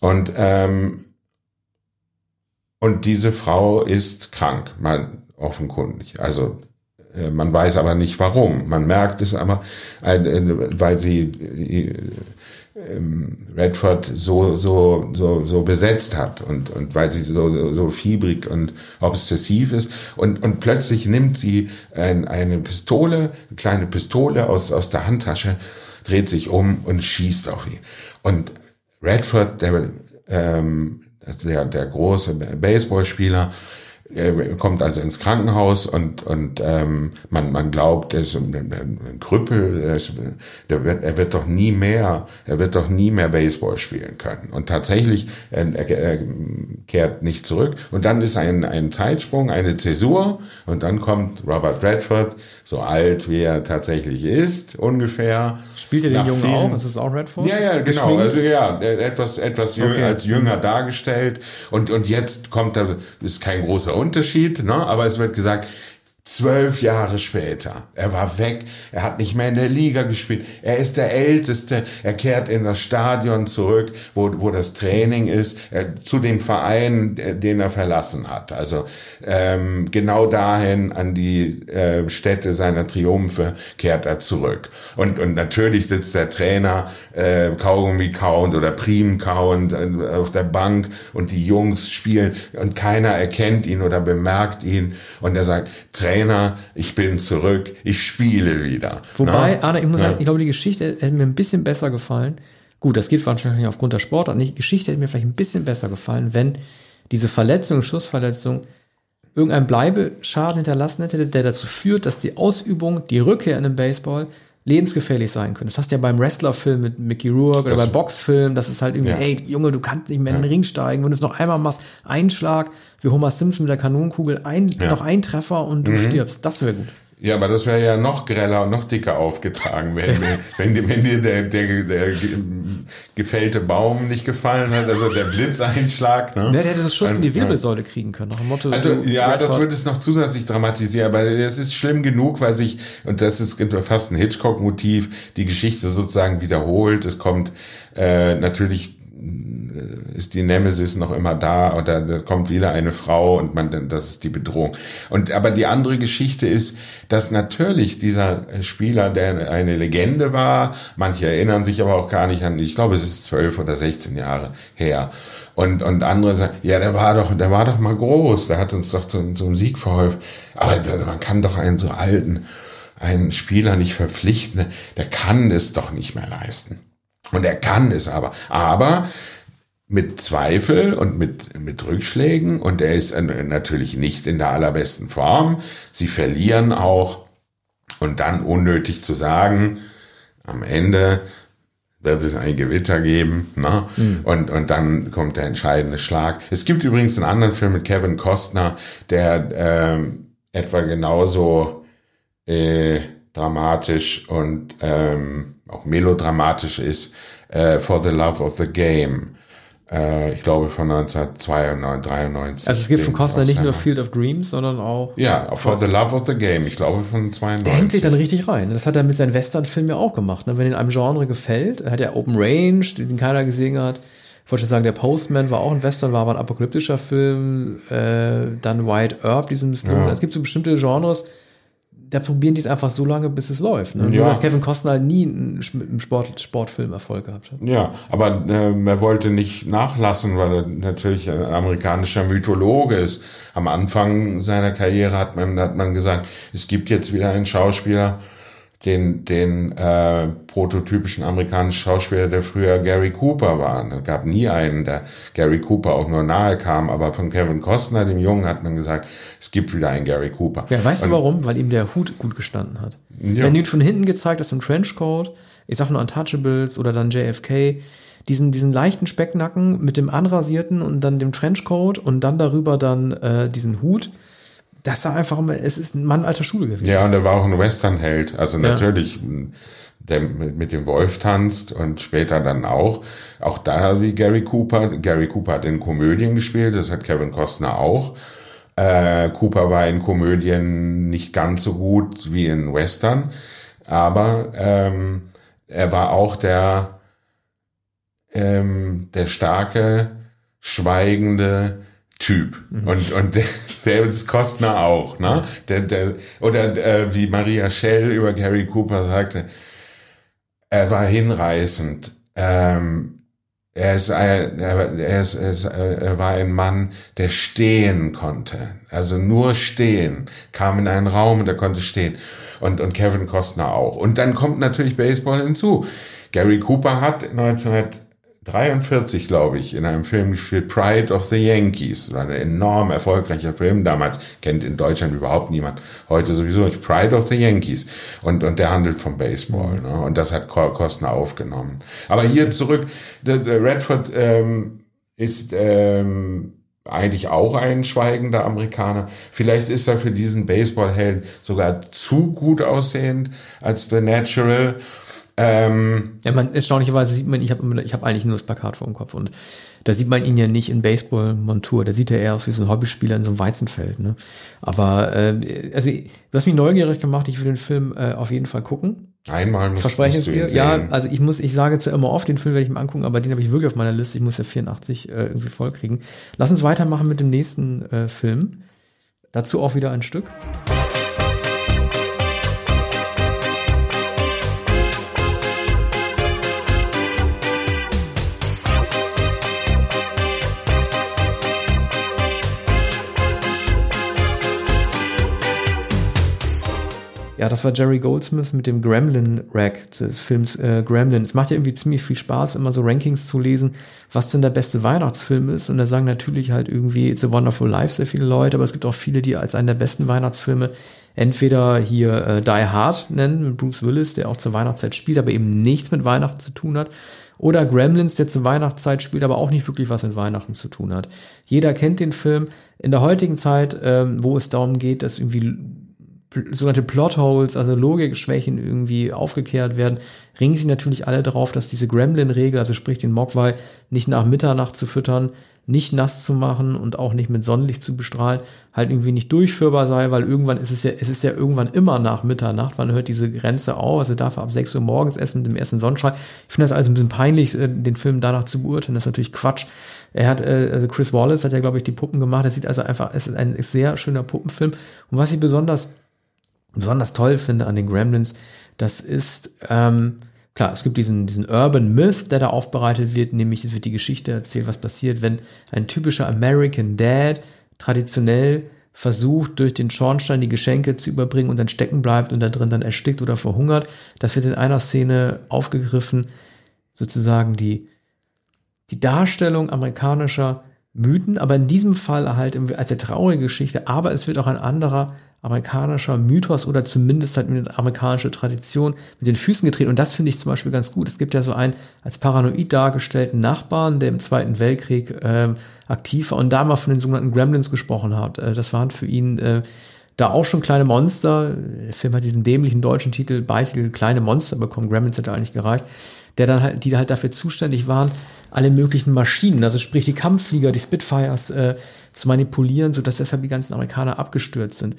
Und ähm, und diese Frau ist krank, mal offenkundig. Also äh, man weiß aber nicht warum. Man merkt es aber, äh, weil sie äh, Redford so so so so besetzt hat und und weil sie so so fiebrig und obsessiv ist und und plötzlich nimmt sie ein, eine Pistole, eine kleine Pistole aus aus der Handtasche, dreht sich um und schießt auf ihn. Und Redford, der ähm, der, der große Baseballspieler, er kommt also ins Krankenhaus und, und ähm, man, man glaubt, er ist ein, ein Krüppel, er, ist, der wird, er wird doch nie mehr, er wird doch nie mehr Baseball spielen können. Und tatsächlich, er, er kehrt nicht zurück. Und dann ist ein, ein Zeitsprung, eine Zäsur und dann kommt Robert Redford, so alt wie er tatsächlich ist, ungefähr. Spielt er den Jungen vielen, auch? Ist es auch Redford? Ja, ja, genau. Also ja, etwas, etwas jünger, okay. als jünger dargestellt. Und, und jetzt kommt er, ist kein großer Unterschied, ne? aber es wird gesagt, Zwölf Jahre später. Er war weg. Er hat nicht mehr in der Liga gespielt. Er ist der Älteste. Er kehrt in das Stadion zurück, wo, wo das Training ist, er, zu dem Verein, den er verlassen hat. Also ähm, genau dahin an die äh, Stätte seiner Triumphe kehrt er zurück. Und, und natürlich sitzt der Trainer äh, Kaugummi kauend oder Prim kauend äh, auf der Bank und die Jungs spielen und keiner erkennt ihn oder bemerkt ihn. Und er sagt, Trainer, Trainer, ich bin zurück, ich spiele wieder. Wobei, Arne, ich muss ja. sagen, ich glaube, die Geschichte hätte mir ein bisschen besser gefallen. Gut, das geht wahrscheinlich aufgrund der Sportart nicht. Die Geschichte hätte mir vielleicht ein bisschen besser gefallen, wenn diese Verletzung, Schussverletzung, irgendein Bleibeschaden hinterlassen hätte, der dazu führt, dass die Ausübung, die Rückkehr in den Baseball lebensgefährlich sein können. Das hast du ja beim Wrestlerfilm mit Mickey Rourke oder beim Boxfilm, das ist halt irgendwie, ja. ey, Junge, du kannst nicht mehr in den Ring steigen, wenn du es noch einmal machst, ein Schlag, wie Homer Simpson mit der Kanonenkugel, ein, ja. noch ein Treffer und du mhm. stirbst. Das wäre gut. Ja, aber das wäre ja noch greller und noch dicker aufgetragen, wenn, wenn, wenn dir der, der, der gefällte Baum nicht gefallen hat, also der Blitzeinschlag. Ne? Der hätte das Schuss in die Wirbelsäule kriegen können. Nach dem Motto, also so ja, das würde es noch zusätzlich dramatisieren, aber es ist schlimm genug, weil sich, und das ist fast ein Hitchcock-Motiv, die Geschichte sozusagen wiederholt. Es kommt äh, natürlich ist die Nemesis noch immer da oder da kommt wieder eine Frau und man, das ist die Bedrohung. Und aber die andere Geschichte ist, dass natürlich dieser Spieler, der eine Legende war, manche erinnern sich aber auch gar nicht an, ich glaube, es ist zwölf oder sechzehn Jahre her. Und, und andere sagen, ja, der war doch, der war doch mal groß, der hat uns doch zum, zum Sieg verholfen. Aber man kann doch einen so alten, einen Spieler nicht verpflichten, der kann es doch nicht mehr leisten. Und er kann es aber. Aber mit Zweifel und mit, mit Rückschlägen und er ist natürlich nicht in der allerbesten Form. Sie verlieren auch und dann unnötig zu sagen, am Ende wird es ein Gewitter geben, ne? Mhm. Und, und dann kommt der entscheidende Schlag. Es gibt übrigens einen anderen Film mit Kevin Costner, der äh, etwa genauso äh, dramatisch und ähm, auch melodramatisch ist, äh, For the Love of the Game. Äh, ich glaube von 1992, Also es gibt von Costner nicht nur Field of Dreams, sondern auch... Ja, For the Love of the Game, ich glaube von 92. Der hängt sich dann richtig rein. Das hat er mit seinen Western-Filmen ja auch gemacht. Ne? Wenn in einem Genre gefällt, er hat ja Open Range, den keiner gesehen hat. Ich wollte schon sagen, der Postman war auch ein Western, war aber ein apokalyptischer Film. Äh, dann White Earp, diesen Ja. Es gibt so bestimmte Genres, da probieren die es einfach so lange, bis es läuft. Ne? Ja. Nur, dass Kevin Costner halt nie einen Sport, Sportfilm Erfolg gehabt hat. Ja, aber äh, er wollte nicht nachlassen, weil er natürlich ein amerikanischer Mythologe ist. Am Anfang seiner Karriere hat man, hat man gesagt, es gibt jetzt wieder einen Schauspieler, den, den äh, prototypischen amerikanischen Schauspieler, der früher Gary Cooper war. Es gab nie einen, der Gary Cooper auch nur nahe kam, aber von Kevin Costner, dem Jungen, hat man gesagt, es gibt wieder einen Gary Cooper. Ja, weißt Und, du warum? Weil ihm der Hut gut gestanden hat. Ja. Wenn du ihn von hinten gezeigt hast im Trenchcoat, ich sag nur Untouchables oder dann JFK, diesen, diesen leichten Specknacken mit dem anrasierten und dann dem Trenchcoat und dann darüber dann äh, diesen Hut, das war einfach immer, es ist ein Mann alter Schule gewesen. Ja, und er war auch ein Westernheld. Also natürlich ja. der mit dem Wolf tanzt und später dann auch. Auch da wie Gary Cooper. Gary Cooper hat in Komödien gespielt, das hat Kevin Costner auch. Äh, Cooper war in Komödien nicht ganz so gut wie in Western, aber ähm, er war auch der, ähm, der starke, schweigende Typ. Mhm. Und, und der, der ist Kostner auch, ne? Der, der, oder äh, wie Maria Schell über Gary Cooper sagte, er war hinreißend. Ähm, er, ist ein, er, ist, er, ist, er war ein Mann, der stehen konnte. Also nur stehen. Kam in einen Raum und er konnte stehen. Und, und Kevin Costner auch. Und dann kommt natürlich Baseball hinzu. Gary Cooper hat 1900 43, glaube ich, in einem Film gespielt, Pride of the Yankees. War ein enorm erfolgreicher Film. Damals kennt in Deutschland überhaupt niemand. Heute sowieso nicht. Pride of the Yankees. Und, und der handelt vom Baseball. Ne? Und das hat Kostner aufgenommen. Aber hier zurück. Der, der Redford ähm, ist ähm, eigentlich auch ein schweigender Amerikaner. Vielleicht ist er für diesen Baseballhelden sogar zu gut aussehend als The Natural. Ähm, ja, man, erstaunlicherweise sieht man, ich habe ich hab eigentlich nur das Plakat vor dem Kopf und da sieht man ihn ja nicht in Baseball-Montur, da sieht er eher aus wie so ein Hobbyspieler in so einem Weizenfeld. Ne? Aber äh, also du hast mich neugierig gemacht, ich will den Film äh, auf jeden Fall gucken. Einmal muss Verspreche es dir. Ja, also ich muss, ich sage zwar immer oft, den Film werde ich mir angucken, aber den habe ich wirklich auf meiner Liste. Ich muss ja 84 äh, irgendwie vollkriegen. Lass uns weitermachen mit dem nächsten äh, Film. Dazu auch wieder ein Stück. Ja, das war Jerry Goldsmith mit dem Gremlin-Rack des Films äh, Gremlin. Es macht ja irgendwie ziemlich viel Spaß, immer so Rankings zu lesen, was denn der beste Weihnachtsfilm ist. Und da sagen natürlich halt irgendwie It's a Wonderful Life sehr viele Leute, aber es gibt auch viele, die als einen der besten Weihnachtsfilme entweder hier äh, Die Hard nennen mit Bruce Willis, der auch zur Weihnachtszeit spielt, aber eben nichts mit Weihnachten zu tun hat. Oder Gremlins, der zur Weihnachtszeit spielt, aber auch nicht wirklich was mit Weihnachten zu tun hat. Jeder kennt den Film. In der heutigen Zeit, ähm, wo es darum geht, dass irgendwie sogenannte Plotholes, also Logikschwächen irgendwie aufgeklärt werden, ringen sie natürlich alle darauf, dass diese Gremlin-Regel, also sprich den Mogwai, nicht nach Mitternacht zu füttern, nicht nass zu machen und auch nicht mit Sonnenlicht zu bestrahlen, halt irgendwie nicht durchführbar sei, weil irgendwann ist es ja, es ist ja irgendwann immer nach Mitternacht, wann hört diese Grenze auf, also darf er ab 6 Uhr morgens essen mit dem ersten Sonnenschein. Ich finde das also ein bisschen peinlich, äh, den Film danach zu beurteilen, das ist natürlich Quatsch. Er hat, äh, also Chris Wallace hat ja, glaube ich, die Puppen gemacht, das sieht also einfach, es ist ein sehr schöner Puppenfilm und was ich besonders besonders toll finde an den Gremlins, das ist, ähm, klar, es gibt diesen, diesen Urban Myth, der da aufbereitet wird, nämlich es wird die Geschichte erzählt, was passiert, wenn ein typischer American Dad traditionell versucht, durch den Schornstein die Geschenke zu überbringen und dann stecken bleibt und da drin dann erstickt oder verhungert. Das wird in einer Szene aufgegriffen, sozusagen die, die Darstellung amerikanischer Mythen, aber in diesem Fall halt als eine traurige Geschichte, aber es wird auch ein anderer amerikanischer Mythos oder zumindest halt mit der amerikanischen Tradition mit den Füßen getreten. Und das finde ich zum Beispiel ganz gut. Es gibt ja so einen als paranoid dargestellten Nachbarn, der im Zweiten Weltkrieg äh, aktiv war und da mal von den sogenannten Gremlins gesprochen hat. Äh, das waren für ihn äh, da auch schon kleine Monster. Der Film hat diesen dämlichen deutschen Titel Beititel kleine Monster bekommen. Gremlins hätte eigentlich gereicht. Der dann halt, die halt dafür zuständig waren, alle möglichen Maschinen, also sprich die Kampfflieger, die Spitfires äh, zu manipulieren, sodass deshalb die ganzen Amerikaner abgestürzt sind.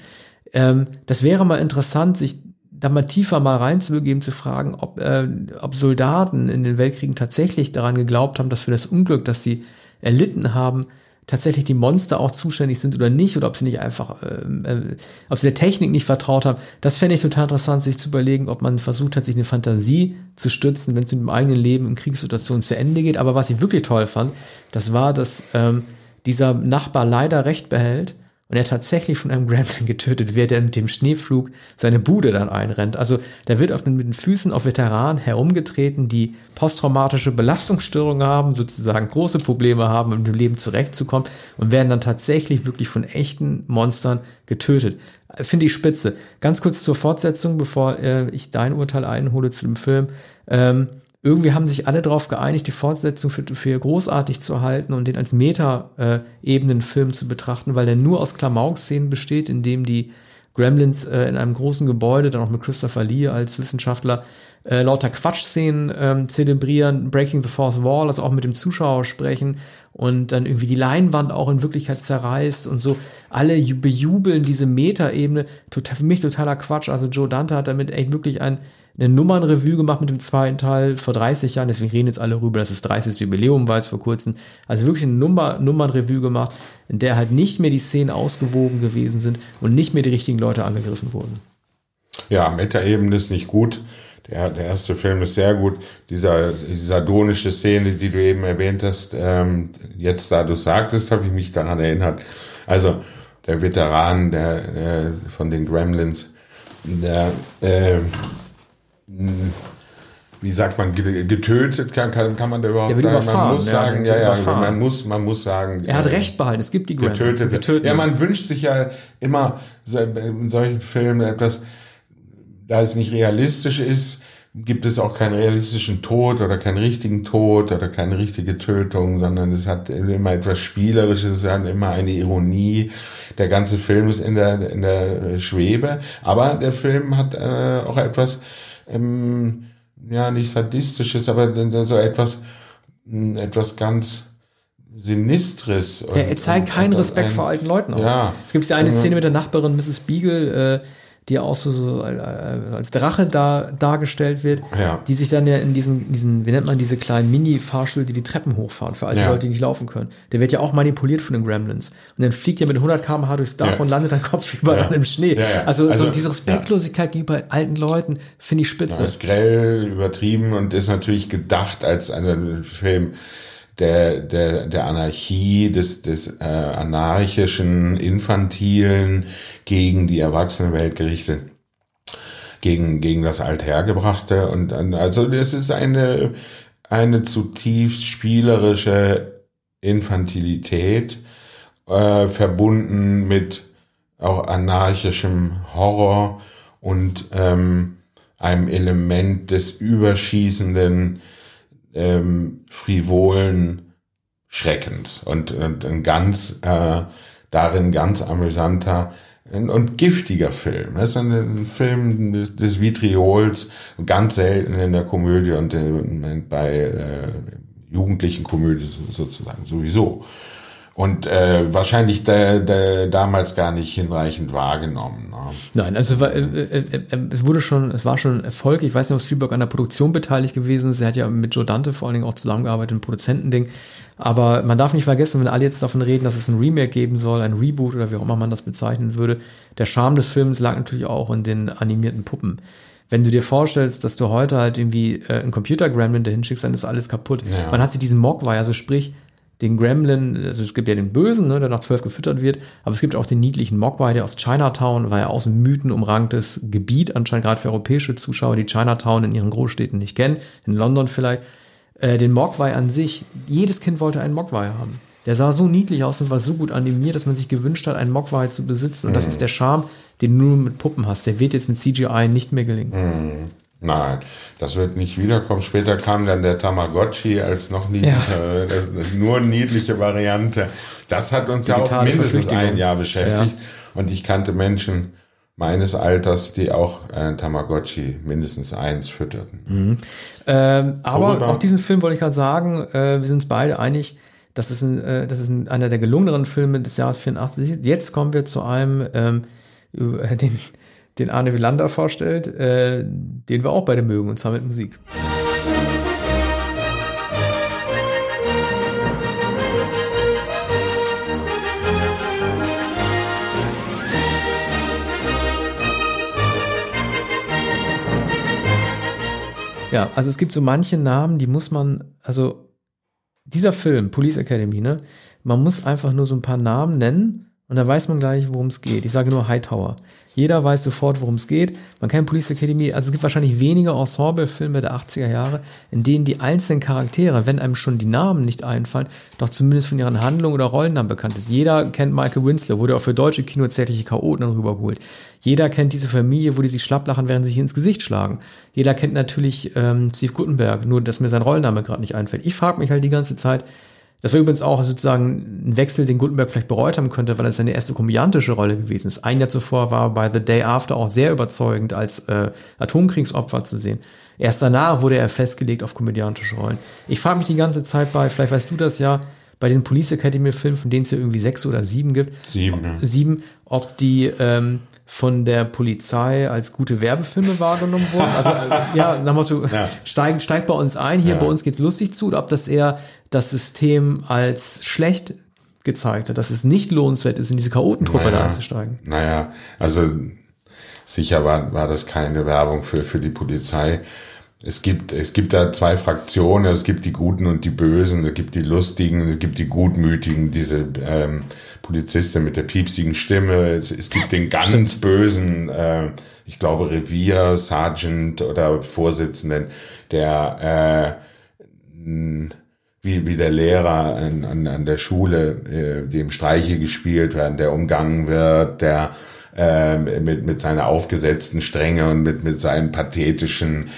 Ähm, das wäre mal interessant, sich da mal tiefer mal reinzubegeben, zu fragen, ob, äh, ob Soldaten in den Weltkriegen tatsächlich daran geglaubt haben, dass für das Unglück, das sie erlitten haben, tatsächlich die Monster auch zuständig sind oder nicht, oder ob sie nicht einfach, äh, äh, ob sie der Technik nicht vertraut haben. Das fände ich total interessant, sich zu überlegen, ob man versucht hat, sich eine Fantasie zu stützen, wenn es mit dem eigenen Leben in Kriegssituationen zu Ende geht. Aber was ich wirklich toll fand, das war, dass ähm, dieser Nachbar leider recht behält und er tatsächlich von einem Gremlin getötet wird, der mit dem Schneeflug seine Bude dann einrennt. Also der wird auf den, mit den Füßen auf Veteranen herumgetreten, die posttraumatische Belastungsstörungen haben, sozusagen große Probleme haben, um dem Leben zurechtzukommen und werden dann tatsächlich wirklich von echten Monstern getötet. Finde ich spitze. Ganz kurz zur Fortsetzung, bevor äh, ich dein Urteil einhole zu dem Film. Ähm, irgendwie haben sich alle darauf geeinigt, die Fortsetzung für, für großartig zu halten und den als Meta-Ebenen-Film zu betrachten, weil der nur aus Klamauk-Szenen besteht, in dem die Gremlins äh, in einem großen Gebäude, dann auch mit Christopher Lee als Wissenschaftler, äh, lauter Quatschszenen ähm, zelebrieren, Breaking the Fourth Wall, also auch mit dem Zuschauer sprechen und dann irgendwie die Leinwand auch in Wirklichkeit zerreißt und so. Alle bejubeln diese Metaebene. Für mich totaler Quatsch. Also Joe Dante hat damit echt wirklich ein eine Nummernrevue gemacht mit dem zweiten Teil vor 30 Jahren, deswegen reden jetzt alle rüber, dass es 30. Jubiläum war jetzt vor kurzem. Also wirklich eine Nummer, Nummernrevue gemacht, in der halt nicht mehr die Szenen ausgewogen gewesen sind und nicht mehr die richtigen Leute angegriffen wurden. Ja, Meta-Ebene ist nicht gut. Der, der erste Film ist sehr gut. Dieser, die sardonische Szene, die du eben erwähnt hast, ähm, jetzt da du sagtest, habe ich mich daran erinnert. Also der Veteran der, äh, von den Gremlins, der äh, wie sagt man, getötet, kann, kann, kann man da überhaupt sagen? Man muss sagen, ja, ja, man muss, man muss sagen. Er hat äh, Recht behalten, es gibt die Gremlins. Getötet. Ja, man wünscht sich ja immer in solchen Filmen etwas, da es nicht realistisch ist, gibt es auch keinen realistischen Tod oder keinen richtigen Tod oder keine richtige Tötung, sondern es hat immer etwas Spielerisches, es hat immer eine Ironie. Der ganze Film ist in der, in der Schwebe, aber der Film hat äh, auch etwas, ähm, ja, nicht sadistisches, aber so etwas, hm, etwas ganz Sinistres. Und, er zeigt keinen Respekt ein, vor alten Leuten auch. Ja. Es gibt ja eine Szene mit der Nachbarin Mrs. Beagle, äh, die auch so, so äh, als Drache da, dargestellt wird, ja. die sich dann ja in diesen, diesen, wie nennt man diese kleinen Mini-Fahrstühle, die die Treppen hochfahren für alte ja. Leute, die nicht laufen können. Der wird ja auch manipuliert von den Gremlins. Und dann fliegt er mit 100 km/h durchs Dach ja. und landet dann kopfüber dann im Schnee. Also, also, so diese Respektlosigkeit gegenüber alten Leuten finde ich spitze. Das ist grell, übertrieben und ist natürlich gedacht als ein Film, der, der, der Anarchie, des, des äh, anarchischen, infantilen gegen die Erwachsenenwelt gerichtet, gegen, gegen das Althergebrachte. Und also das ist eine, eine zutiefst spielerische Infantilität, äh, verbunden mit auch anarchischem Horror und ähm, einem Element des überschießenden, ähm, frivolen Schreckens und, und ein ganz äh, darin ganz amüsanter und giftiger Film. Das ist ein, Film des, des Vitriols, ganz selten in der Komödie und äh, bei äh, jugendlichen Komödien sozusagen sowieso und äh, wahrscheinlich der, der damals gar nicht hinreichend wahrgenommen. Ne? Nein, also äh, äh, äh, es wurde schon, es war schon ein Erfolg. Ich weiß nicht, ob Spielberg an der Produktion beteiligt gewesen ist. Er hat ja mit Joe Dante vor allen Dingen auch zusammengearbeitet im Produzentending. Aber man darf nicht vergessen, wenn alle jetzt davon reden, dass es ein Remake geben soll, ein Reboot oder wie auch immer man das bezeichnen würde, der Charme des Films lag natürlich auch in den animierten Puppen wenn du dir vorstellst, dass du heute halt irgendwie äh, einen Computer-Gremlin dahin schickst, dann ist alles kaputt. Ja. Man hat sich diesen Mogwai, also sprich, den Gremlin, also es gibt ja den Bösen, ne, der nach zwölf gefüttert wird, aber es gibt auch den niedlichen Mogwai, der aus Chinatown, war ja aus einem mythenumranktes Gebiet, anscheinend gerade für europäische Zuschauer, die Chinatown in ihren Großstädten nicht kennen, in London vielleicht. Äh, den Mogwai an sich, jedes Kind wollte einen Mogwai haben. Der sah so niedlich aus und war so gut animiert, dass man sich gewünscht hat, einen Mogwai zu besitzen. Und das mhm. ist der Charme, den du nur mit Puppen hast. Der wird jetzt mit CGI nicht mehr gelingen. Mhm. Nein, das wird nicht wiederkommen. Später kam dann der Tamagotchi als noch niedliche, ja. nur niedliche Variante. Das hat uns ja auch mindestens ein Jahr beschäftigt. Ja. Und ich kannte Menschen meines Alters, die auch äh, Tamagotchi mindestens eins fütterten. Mhm. Ähm, aber Worüber? auch diesen Film wollte ich gerade sagen, äh, wir sind uns beide einig, das ist, ein, äh, das ist ein, einer der gelungeneren Filme des Jahres 84. Jetzt kommen wir zu einem, ähm, den den Arne Wielander vorstellt, äh, den wir auch beide mögen, und zwar mit Musik. Ja, also es gibt so manche Namen, die muss man, also dieser Film, Police Academy, ne, man muss einfach nur so ein paar Namen nennen und da weiß man gleich, worum es geht. Ich sage nur Hightower. Jeder weiß sofort, worum es geht. Man kennt Police Academy, also es gibt wahrscheinlich wenige Ensemble-Filme der 80er Jahre, in denen die einzelnen Charaktere, wenn einem schon die Namen nicht einfallen, doch zumindest von ihren Handlungen oder Rollennamen bekannt ist. Jeder kennt Michael Winslow, wurde auch für deutsche Kino zärtliche Chaoten rübergeholt. Jeder kennt diese Familie, wo die sich schlapplachen, während sie sich ins Gesicht schlagen. Jeder kennt natürlich ähm, Steve Gutenberg, nur dass mir sein Rollenname gerade nicht einfällt. Ich frage mich halt die ganze Zeit, Das war übrigens auch sozusagen ein Wechsel, den Gutenberg vielleicht bereut haben könnte, weil es seine erste komödiantische Rolle gewesen ist. Ein Jahr zuvor war er bei The Day After auch sehr überzeugend als äh, Atomkriegsopfer zu sehen. Erst danach wurde er festgelegt auf komödiantische Rollen. Ich frage mich die ganze Zeit bei, vielleicht weißt du das ja, bei den Police Academy Filmen, von denen es ja irgendwie sechs oder sieben gibt. Sieben, ja. Sieben, ob die ähm, von der Polizei als gute Werbefilme wahrgenommen wurden. Also ja, nach Motto, ja. steigt, steigt bei uns ein, hier ja. bei uns geht's lustig zu, oder ob das eher das System als schlecht gezeigt hat, dass es nicht lohnenswert ist, in diese Chaotentruppe naja, da einzusteigen. Naja, also sicher war, war das keine Werbung für, für die Polizei. Es gibt, es gibt da zwei Fraktionen, es gibt die Guten und die Bösen, es gibt die Lustigen, es gibt die Gutmütigen, diese ähm, Polizistin mit der piepsigen Stimme, es, es gibt den ganz Stimmt. bösen, äh, ich glaube Revier, Sergeant oder Vorsitzenden, der äh, wie, wie der Lehrer an, an, an der Schule, äh, dem Streiche gespielt werden, der umgangen wird, der äh, mit, mit seiner aufgesetzten Strenge und mit, mit seinen pathetischen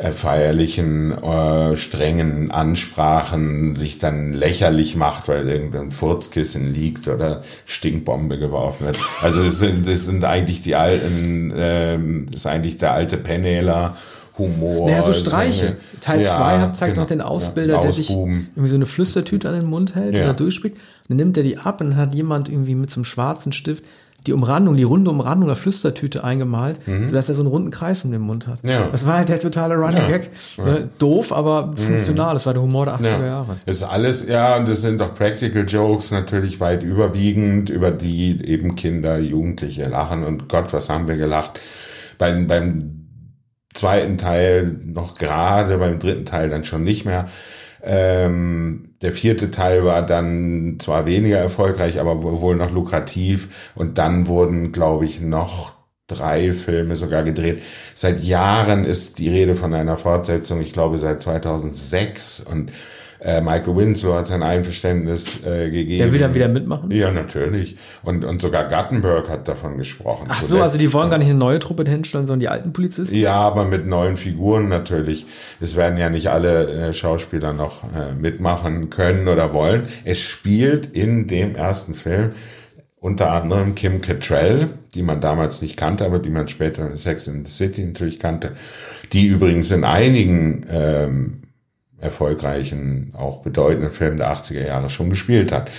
äh, feierlichen, äh, strengen Ansprachen sich dann lächerlich macht, weil irgendein Furzkissen liegt oder Stinkbombe geworfen wird. Also es sind, es sind eigentlich die alten, ähm, ist eigentlich der alte Penneler Humor. Naja, so Streiche. Teil 2 ja, zeigt genau, noch den Ausbilder, ja, der sich irgendwie so eine Flüstertüte an den Mund hält ja. und da durchspricht. Dann nimmt er die ab und hat jemand irgendwie mit so einem schwarzen Stift die Umrandung, die runde Umrandung der Flüstertüte eingemalt, mhm. sodass er so einen runden Kreis um den Mund hat. Ja. Das war halt der totale Running Gag. Ja. Ne? Doof, aber mhm. funktional. Das war der Humor der 80er Jahre. Das ist alles, ja, und das sind doch Practical Jokes natürlich weit überwiegend, über die eben Kinder, Jugendliche lachen. Und Gott, was haben wir gelacht. Beim, beim zweiten Teil noch gerade, beim dritten Teil dann schon nicht mehr. Ähm, der vierte Teil war dann zwar weniger erfolgreich, aber wohl noch lukrativ. Und dann wurden, glaube ich, noch drei Filme sogar gedreht. Seit Jahren ist die Rede von einer Fortsetzung, ich glaube seit 2006. Und äh, Michael Winslow hat sein Einverständnis äh, gegeben. Der will dann wieder mitmachen? Ja, natürlich. Und, und sogar Guttenberg hat davon gesprochen. Ach so, also die wollen gar nicht eine neue Truppe hinstellen, sondern die alten Polizisten? Ja, aber mit neuen Figuren natürlich. Es werden ja nicht alle äh, Schauspieler noch äh, mitmachen können oder wollen. Es spielt in dem ersten Film unter anderem Kim Cattrall, die man damals nicht kannte, aber die man später in Sex in the City natürlich kannte, die übrigens in einigen ähm, erfolgreichen, auch bedeutenden Film der 80er Jahre schon gespielt hat.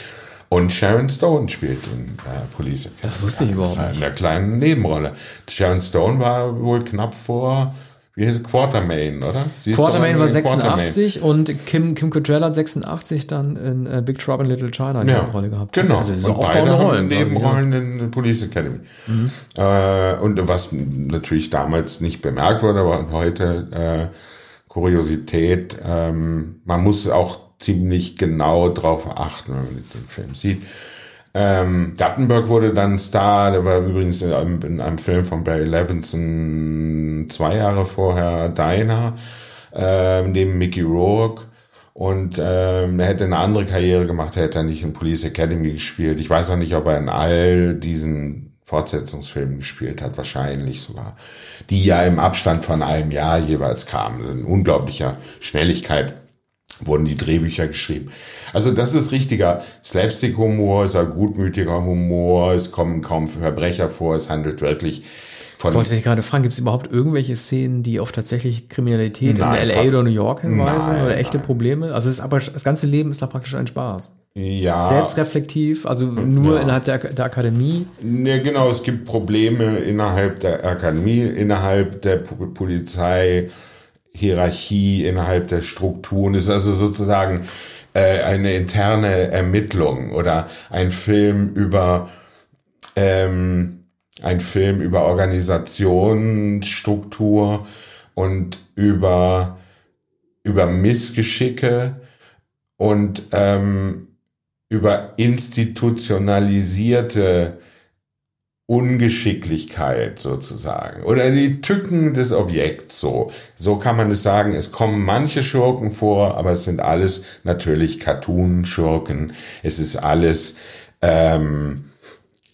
Und Sharon Stone spielt in äh, Police Academy. Das wusste ich überhaupt nicht. In einer kleinen Nebenrolle. Sharon Stone war wohl knapp vor, wie heißt es, Quartermain, oder? Sie Quartermain war 86 Quartermain. und Kim, Kim Cattrall hat 86 dann in uh, Big Trouble in Little China eine ja, Nebenrolle gehabt. Genau. Also so und beide Rollen. Nebenrollen ja. in Police Academy. Mhm. Äh, und was natürlich damals nicht bemerkt wurde, aber heute äh, Kuriosität, ähm, man muss auch ziemlich genau drauf achten, wenn man den Film sieht. Ähm, Gattenberg wurde dann Star, der war übrigens in einem, in einem Film von Barry Levinson zwei Jahre vorher, Dinah, äh, neben Mickey Rourke. Und ähm, er hätte eine andere Karriere gemacht, er hätte nicht in Police Academy gespielt. Ich weiß auch nicht, ob er in all diesen Fortsetzungsfilmen gespielt hat, wahrscheinlich sogar die ja im Abstand von einem Jahr jeweils kamen. In unglaublicher Schnelligkeit wurden die Drehbücher geschrieben. Also das ist richtiger Slapstick-Humor, ist ein gutmütiger Humor, es kommen kaum Verbrecher vor, es handelt wirklich von... Ich wollte dich gerade fragen, gibt es überhaupt irgendwelche Szenen, die auf tatsächlich Kriminalität nein, in LA oder New York hinweisen nein, oder echte nein. Probleme? Also es ist aber das ganze Leben ist da praktisch ein Spaß. Ja. Selbstreflektiv, also nur ja. innerhalb der, der Akademie. Ja, genau, es gibt Probleme innerhalb der Akademie, innerhalb der Polizei, Hierarchie, innerhalb der Strukturen. Es ist also sozusagen äh, eine interne Ermittlung oder ein Film über ähm, ein Film über Organisation, Struktur und über über Missgeschicke und ähm, über institutionalisierte Ungeschicklichkeit sozusagen oder die Tücken des Objekts so. So kann man es sagen. Es kommen manche Schurken vor, aber es sind alles natürlich Cartoon-Schurken. Es ist alles ähm,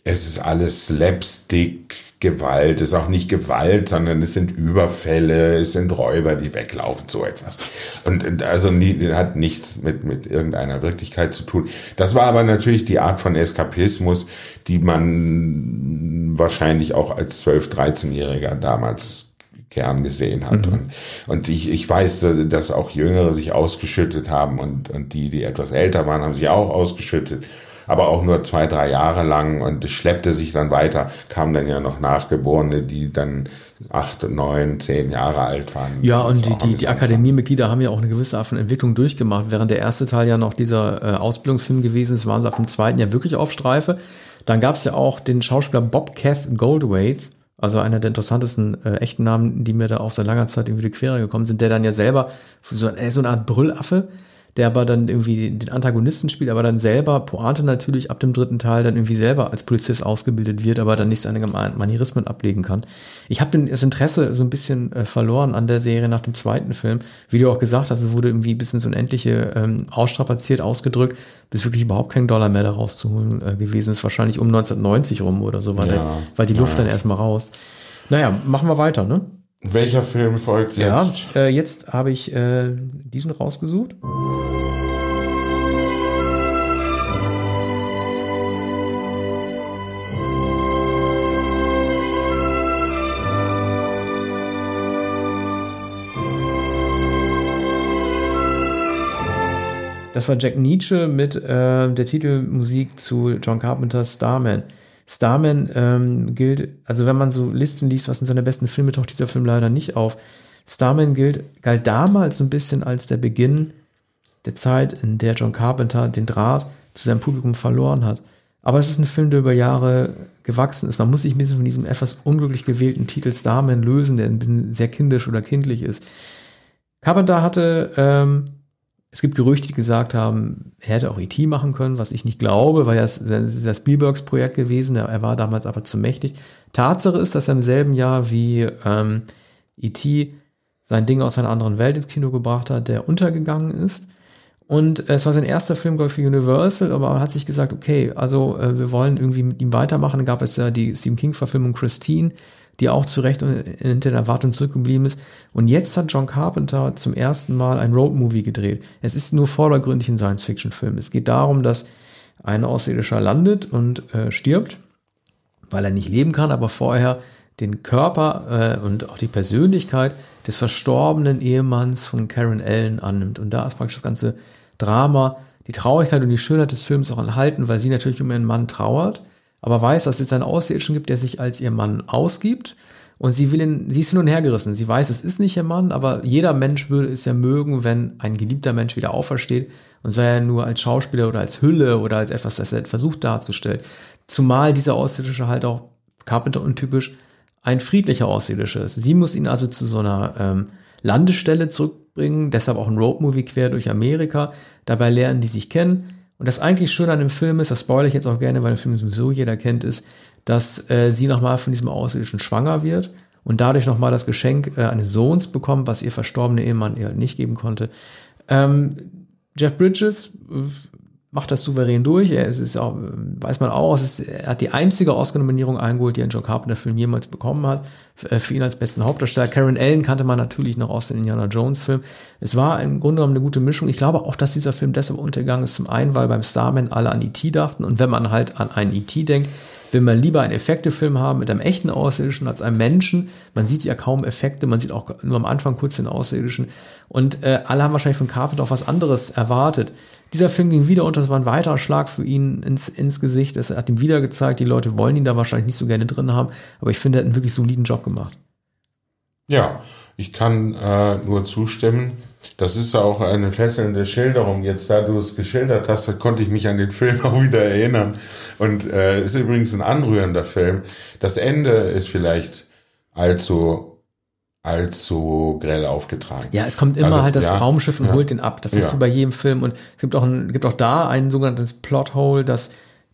es ist alles Slapstick, Gewalt, es ist auch nicht Gewalt, sondern es sind Überfälle, es sind Räuber, die weglaufen, so etwas. Und, und also nie, hat nichts mit, mit irgendeiner Wirklichkeit zu tun. Das war aber natürlich die Art von Eskapismus, die man wahrscheinlich auch als 12-, 13-Jähriger damals gern gesehen hat. Mhm. Und, und ich, ich weiß, dass auch Jüngere sich ausgeschüttet haben und, und die, die etwas älter waren, haben sich auch ausgeschüttet aber auch nur zwei, drei Jahre lang und es schleppte sich dann weiter, kamen dann ja noch Nachgeborene, die dann acht, neun, zehn Jahre alt waren. Ja, und die, die, die Akademiemitglieder haben ja auch eine gewisse Art von Entwicklung durchgemacht. Während der erste Teil ja noch dieser äh, Ausbildungsfilm gewesen ist, waren sie ab dem zweiten ja wirklich auf Streife. Dann gab es ja auch den Schauspieler Bob Keith Goldwaith, also einer der interessantesten äh, echten Namen, die mir da auch seit langer Zeit irgendwie die Quere gekommen sind, der dann ja selber so, äh, so eine Art Brüllaffe der aber dann irgendwie den Antagonisten spielt, aber dann selber, Pointe natürlich ab dem dritten Teil dann irgendwie selber als Polizist ausgebildet wird, aber dann nicht seine Manierismen ablegen kann. Ich habe das Interesse so ein bisschen äh, verloren an der Serie nach dem zweiten Film. Wie du auch gesagt hast, es wurde irgendwie bis ins Unendliche ähm, ausstrapaziert, ausgedrückt, bis wirklich überhaupt kein Dollar mehr daraus zu holen äh, gewesen ist. Wahrscheinlich um 1990 rum oder so, weil, ja, der, weil die Luft ja. dann erstmal raus. Naja, machen wir weiter, ne? Welcher Film folgt jetzt? Ja, äh, jetzt habe ich äh, diesen rausgesucht. Das war Jack Nietzsche mit äh, der Titelmusik zu John Carpenter's Starman. Starman ähm, gilt, also wenn man so Listen liest, was sind seine besten Filme, taucht dieser Film leider nicht auf. Starman gilt, galt damals so ein bisschen als der Beginn der Zeit, in der John Carpenter den Draht zu seinem Publikum verloren hat. Aber es ist ein Film, der über Jahre gewachsen ist. Man muss sich ein bisschen von diesem etwas unglücklich gewählten Titel Starman lösen, der ein bisschen sehr kindisch oder kindlich ist. Carpenter hatte ähm, es gibt Gerüchte, die gesagt haben, er hätte auch E.T. machen können, was ich nicht glaube, weil das, das ist ja Spielbergs Projekt gewesen, er war damals aber zu mächtig. Tatsache ist, dass er im selben Jahr wie ähm, E.T. sein Ding aus einer anderen Welt ins Kino gebracht hat, der untergegangen ist. Und es war sein erster Film, glaube ich, für Universal, aber er hat sich gesagt, okay, also äh, wir wollen irgendwie mit ihm weitermachen. Dann gab es ja die Stephen King-Verfilmung Christine, die auch zu Recht hinter der Erwartung zurückgeblieben ist. Und jetzt hat John Carpenter zum ersten Mal ein Roadmovie gedreht. Es ist nur vordergründig ein Science-Fiction-Film. Es geht darum, dass ein Außerirdischer landet und äh, stirbt, weil er nicht leben kann, aber vorher den Körper äh, und auch die Persönlichkeit des verstorbenen Ehemanns von Karen Allen annimmt. Und da ist praktisch das ganze Drama, die Traurigkeit und die Schönheit des Films auch enthalten, weil sie natürlich um ihren Mann trauert aber weiß, dass es jetzt einen Außerirdischen gibt, der sich als ihr Mann ausgibt. Und sie will ihn, sie ist hin und her gerissen. Sie weiß, es ist nicht ihr Mann, aber jeder Mensch würde es ja mögen, wenn ein geliebter Mensch wieder aufersteht und sei er nur als Schauspieler oder als Hülle oder als etwas, das er versucht darzustellen. Zumal dieser Außerirdische halt auch Carpenter untypisch ein friedlicher Außerirdischer ist. Sie muss ihn also zu so einer ähm, Landestelle zurückbringen, deshalb auch ein Roadmovie quer durch Amerika. Dabei lernen die sich kennen und das eigentlich Schöne an dem Film ist, das spoilere ich jetzt auch gerne, weil der Film sowieso jeder kennt, ist, dass äh, sie nochmal von diesem Außerirdischen schwanger wird und dadurch nochmal das Geschenk äh, eines Sohns bekommt, was ihr verstorbener Ehemann ihr halt nicht geben konnte. Ähm, Jeff Bridges macht das souverän durch. Er ist auch, weiß man auch, ist, er hat die einzige Oscar-Nominierung eingeholt, die ein Joe Carpenter-Film jemals bekommen hat. Äh, für ihn als besten Hauptdarsteller. Karen Allen kannte man natürlich noch aus den Indiana Jones-Film. Es war im Grunde genommen eine gute Mischung. Ich glaube auch, dass dieser Film deshalb untergegangen ist. Zum einen, weil beim Starman alle an E.T. dachten. Und wenn man halt an einen E.T. denkt, will man lieber einen Effektefilm haben mit einem echten Außerirdischen als einem Menschen. Man sieht ja kaum Effekte, man sieht auch nur am Anfang kurz den Außerirdischen. Und äh, alle haben wahrscheinlich von Carpenter auch was anderes erwartet. Dieser Film ging wieder unter, das war ein weiterer Schlag für ihn ins, ins Gesicht. Es hat ihm wieder gezeigt, die Leute wollen ihn da wahrscheinlich nicht so gerne drin haben, aber ich finde, er hat einen wirklich soliden Job gemacht. Ja, ich kann äh, nur zustimmen. Das ist auch eine fesselnde Schilderung. Jetzt, da du es geschildert hast, konnte ich mich an den Film auch wieder erinnern. Und äh, ist übrigens ein anrührender Film. Das Ende ist vielleicht allzu allzu grell aufgetragen. Ja, es kommt immer also, halt das ja, Raumschiff und ja, holt den ab. Das ja. hast du bei jedem Film. Und es gibt auch, ein, gibt auch da ein sogenanntes Plothole, dass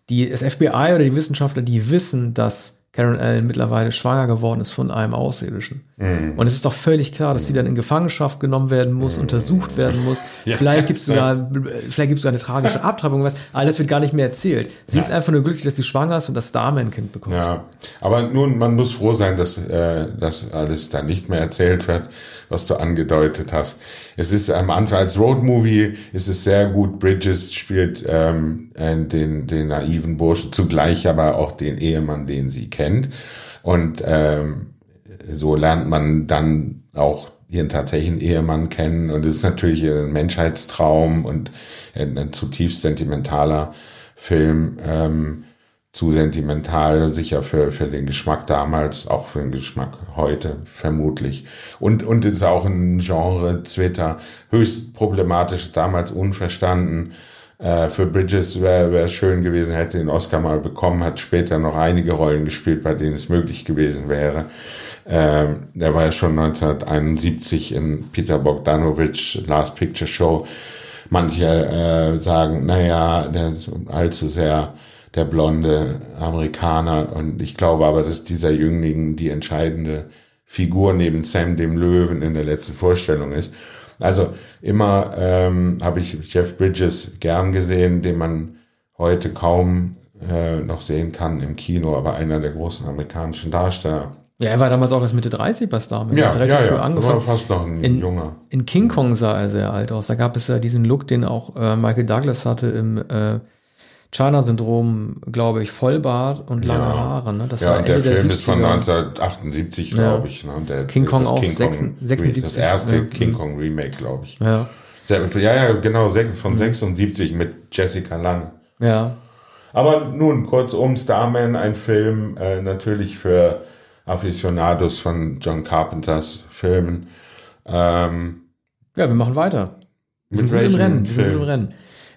die, das FBI oder die Wissenschaftler, die wissen, dass Karen Allen mittlerweile schwanger geworden ist von einem Außerirdischen. Mhm. Und es ist doch völlig klar, dass sie dann in Gefangenschaft genommen werden muss, mhm. untersucht werden muss. Ja. Vielleicht gibt es sogar, vielleicht gibt es sogar eine tragische Abtreibung, was. All das wird gar nicht mehr erzählt. Sie ja. ist einfach nur glücklich, dass sie schwanger ist und das Starman-Kind bekommt. Ja, aber nun, man muss froh sein, dass äh, das alles da nicht mehr erzählt wird, was du angedeutet hast. Es ist am Anfang als Roadmovie ist es sehr gut. Bridges spielt ähm, den, den naiven Burschen zugleich, aber auch den Ehemann, den sie kennt. Und ähm, so lernt man dann auch ihren tatsächlichen Ehemann kennen. Und es ist natürlich ein Menschheitstraum und ein, ein zutiefst sentimentaler Film. Ähm, zu sentimental, sicher für, für den Geschmack damals, auch für den Geschmack heute, vermutlich. Und, und ist auch ein Genre, Twitter, höchst problematisch, damals unverstanden. Äh, für Bridges wäre wär schön gewesen, hätte den Oscar mal bekommen, hat später noch einige Rollen gespielt, bei denen es möglich gewesen wäre. Ähm, der war ja schon 1971 in Peter Bogdanovich Last Picture Show. Manche äh, sagen, naja, der ist allzu sehr der blonde Amerikaner. Und ich glaube aber, dass dieser Jüngling die entscheidende Figur neben Sam, dem Löwen, in der letzten Vorstellung ist. Also immer ähm, habe ich Jeff Bridges gern gesehen, den man heute kaum äh, noch sehen kann im Kino, aber einer der großen amerikanischen Darsteller. Ja, er war damals auch erst Mitte 30 bei Star. Ja, hat relativ ja, ja. angefangen. War fast noch ein in, junger. In King Kong sah er sehr alt aus. Da gab es ja diesen Look, den auch äh, Michael Douglas hatte im äh, China-Syndrom, glaube ich, Vollbart und lange ja. Haare. Ne? Das ja, war Ende der Film der ist von 1978, glaube ich. Ne? Der, King Kong auch, King 76. Das erste ja. King Kong Remake, glaube ich. Ja. ja, ja, genau, von mhm. 76 mit Jessica Lange. Ja. Aber nun, kurzum, Starman, ein Film äh, natürlich für Aficionados von John Carpenters Filmen. Ähm, ja, wir machen weiter. Wir sind gut im Rennen. Wir sind im Rennen.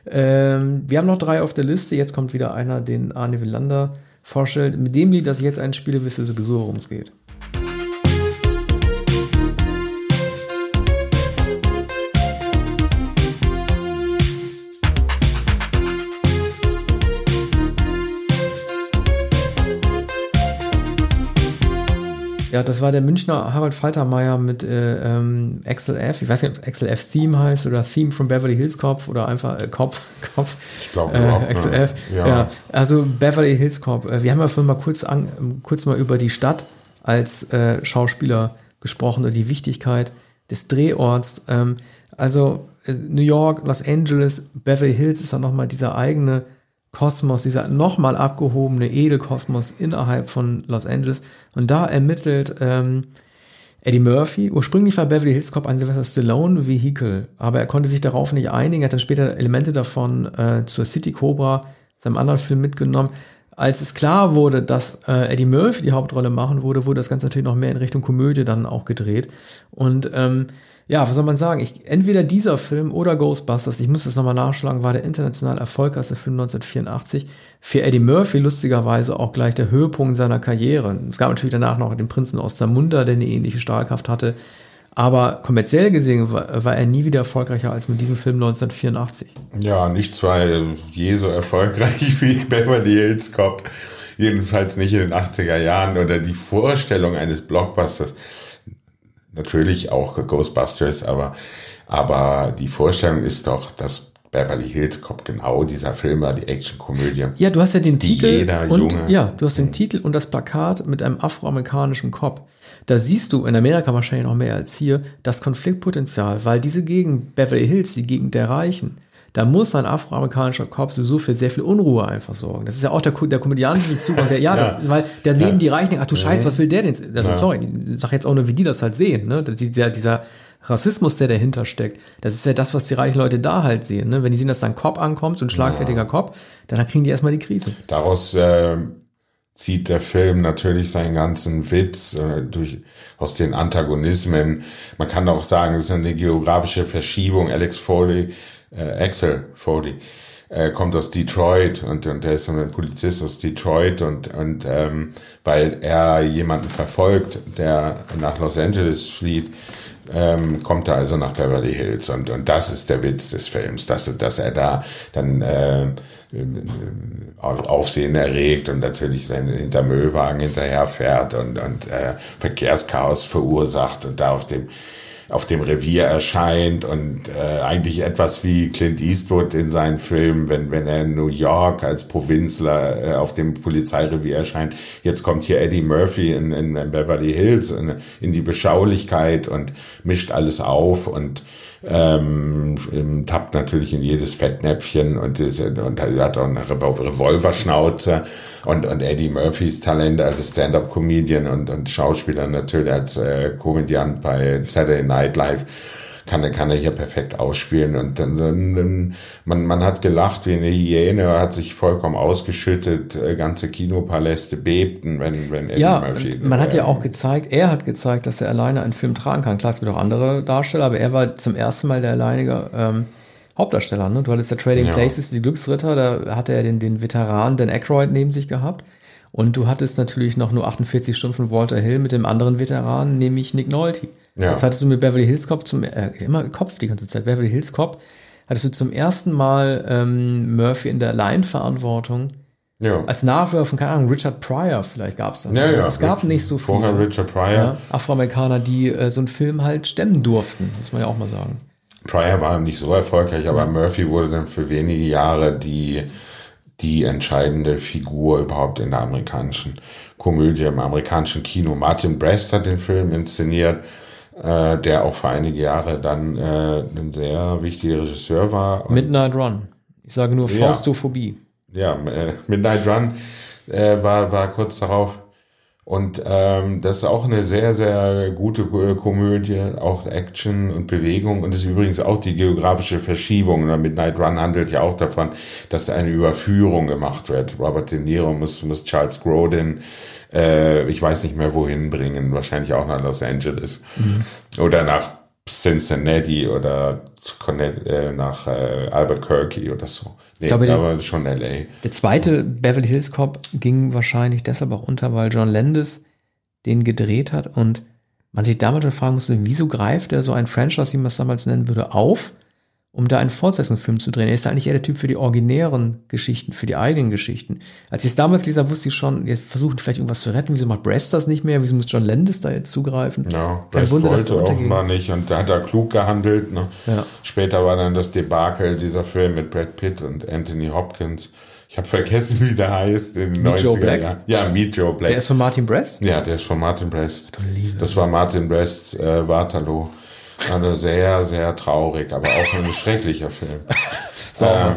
Ähm, wir haben noch drei auf der Liste. Jetzt kommt wieder einer, den Arne Willander vorstellt. Mit dem Lied, das ich jetzt einspiele, wisst ihr sowieso, worum es geht. Ja, das war der Münchner Harald Faltermeier mit äh, ähm, XLF. Ich weiß nicht, ob XLF Theme heißt oder Theme from Beverly Hills Cop oder einfach äh, Kopf. Kopf. Ich glaube äh, XLF. Ja. ja. Also Beverly Hills Cop. Äh, wir haben ja vorhin mal kurz, an, kurz mal über die Stadt als äh, Schauspieler gesprochen oder die Wichtigkeit des Drehorts. Ähm, also äh, New York, Los Angeles, Beverly Hills ist dann nochmal dieser eigene Kosmos, dieser nochmal abgehobene Edelkosmos innerhalb von Los Angeles. Und da ermittelt ähm, Eddie Murphy, ursprünglich war Beverly Hills Cop ein Sylvester Stallone Vehikel, aber er konnte sich darauf nicht einigen, er hat dann später Elemente davon äh, zur City Cobra, seinem anderen Film mitgenommen. Als es klar wurde, dass äh, Eddie Murphy die Hauptrolle machen wurde, wurde das Ganze natürlich noch mehr in Richtung Komödie dann auch gedreht. Und ähm, ja, was soll man sagen? Ich, entweder dieser Film oder Ghostbusters, ich muss das nochmal nachschlagen, war der international erfolgreichste Film 1984. Für Eddie Murphy lustigerweise auch gleich der Höhepunkt seiner Karriere. Es gab natürlich danach noch den Prinzen aus Zamunda, der eine ähnliche Stahlkraft hatte. Aber kommerziell gesehen war, war, er nie wieder erfolgreicher als mit diesem Film 1984. Ja, nichts war je so erfolgreich wie Beverly Hills Cop. Jedenfalls nicht in den 80er Jahren oder die Vorstellung eines Blockbusters natürlich auch Ghostbusters, aber, aber die Vorstellung ist doch, dass Beverly Hills Cop genau dieser Film war, die Actionkomödie. Ja, du hast ja den Titel jeder und Junge, ja, du hast den Titel und das Plakat mit einem afroamerikanischen Cop. Da siehst du in Amerika wahrscheinlich noch mehr als hier das Konfliktpotenzial, weil diese Gegend Beverly Hills, die Gegend der Reichen, da muss ein afroamerikanischer Cop sowieso für sehr viel Unruhe einfach sorgen. Das ist ja auch der, der komödianische Zugang. Der, ja, ja. Das, weil der neben ja. die Reichen denkt, ach du Scheiße, was will der denn? Also, ja. Sorry, ich sag jetzt auch nur, wie die das halt sehen. Ne? Dieser, dieser Rassismus, der dahinter steckt, das ist ja das, was die reichen Leute da halt sehen. Ne? Wenn die sehen, dass da ein Cop ankommt, so ein schlagfertiger Cop, dann kriegen die erstmal die Krise. Daraus äh, zieht der Film natürlich seinen ganzen Witz äh, durch, aus den Antagonismen. Man kann auch sagen, es ist eine geografische Verschiebung. Alex Foley äh, Axel Foley, äh, kommt aus Detroit und, und der ist ein Polizist aus Detroit und, und ähm, weil er jemanden verfolgt, der nach Los Angeles flieht, ähm, kommt er also nach Beverly Hills und, und das ist der Witz des Films, dass, dass er da dann äh, Aufsehen erregt und natürlich dann hinter Müllwagen hinterherfährt und, und äh, Verkehrschaos verursacht und da auf dem auf dem Revier erscheint und äh, eigentlich etwas wie Clint Eastwood in seinen Filmen, wenn, wenn er in New York als Provinzler äh, auf dem Polizeirevier erscheint. Jetzt kommt hier Eddie Murphy in, in, in Beverly Hills in, in die Beschaulichkeit und mischt alles auf und ähm, tappt natürlich in jedes Fettnäpfchen und, und hat auch eine Revolverschnauze. Und, und Eddie Murphys Talent als Stand-up-Comedian und, und Schauspieler natürlich als äh, Komödiant bei Saturday Night Live kann er, kann er hier perfekt ausspielen. Und dann, dann man, man hat gelacht wie eine Hyäne, hat sich vollkommen ausgeschüttet, äh, ganze Kinopaläste bebten, wenn, wenn Eddie ja, Murphy. Man hat ja auch gezeigt, er hat gezeigt, dass er alleine einen Film tragen kann. Klar, es gibt auch andere Darsteller, aber er war zum ersten Mal der alleinige ähm, Hauptdarsteller. Ne? Du hattest ja Trading ja. Places, die Glücksritter, da hatte er den, den Veteran Dan Aykroyd neben sich gehabt. Und du hattest natürlich noch nur 48 Stunden von Walter Hill mit dem anderen Veteran, nämlich Nick Nolte. Ja. Jetzt hattest du mit Beverly Hills Cop zum, äh, immer Kopf die ganze Zeit, Beverly Hills Cop, hattest du zum ersten Mal ähm, Murphy in der Laienverantwortung. Ja. Als Nachfolger von, keine Ahnung, Richard Pryor vielleicht gab es das. Ja, ja. Es gab nicht so viele Vorher Richard Pryor. Ja, Afroamerikaner, die äh, so einen Film halt stemmen durften, muss man ja auch mal sagen. Pryor war nicht so erfolgreich, aber Murphy wurde dann für wenige Jahre die, die entscheidende Figur überhaupt in der amerikanischen Komödie, im amerikanischen Kino. Martin Brest hat den Film inszeniert äh, der auch für einige Jahre dann äh, ein sehr wichtiger Regisseur war. Midnight Run. Ich sage nur Faustophobie. Ja, ja äh, Midnight Run äh, war, war kurz darauf. Und ähm, das ist auch eine sehr, sehr gute Komödie, auch Action und Bewegung. Und ist übrigens auch die geografische Verschiebung. Midnight Run handelt ja auch davon, dass eine Überführung gemacht wird. Robert De Niro muss, muss Charles Grodin äh, ich weiß nicht mehr wohin bringen, wahrscheinlich auch nach Los Angeles mhm. oder nach Cincinnati oder äh, nach äh, Albuquerque oder so. Nee, ich glaube, da war schon LA. Der zweite Beverly Hills Cop ging wahrscheinlich deshalb auch unter, weil John Landis den gedreht hat und man sich damals fragen musste, wieso greift er so ein Franchise, wie man es damals nennen würde, auf? Um da einen Fortsetzungsfilm zu drehen. Er ist eigentlich eher der Typ für die originären Geschichten, für die eigenen Geschichten. Als ich es damals gelesen habe, wusste ich schon, jetzt versuchen vielleicht irgendwas zu retten. Wieso macht Brest das nicht mehr? Wieso muss John Landis da jetzt zugreifen? Ja, Kein Brest Wunder, wollte offenbar nicht und da hat er klug gehandelt. Ne? Ja. Später war dann das Debakel dieser Film mit Brad Pitt und Anthony Hopkins. Ich habe vergessen, wie der heißt in den Meet 90er Joe Black? Jahren. Ja, Meet Joe Black. Der ist von Martin Brest? Ja, der ist von Martin Brest. Das war Martin Brests äh, Waterloo. Also sehr, sehr traurig, aber auch ein schrecklicher Film. äh,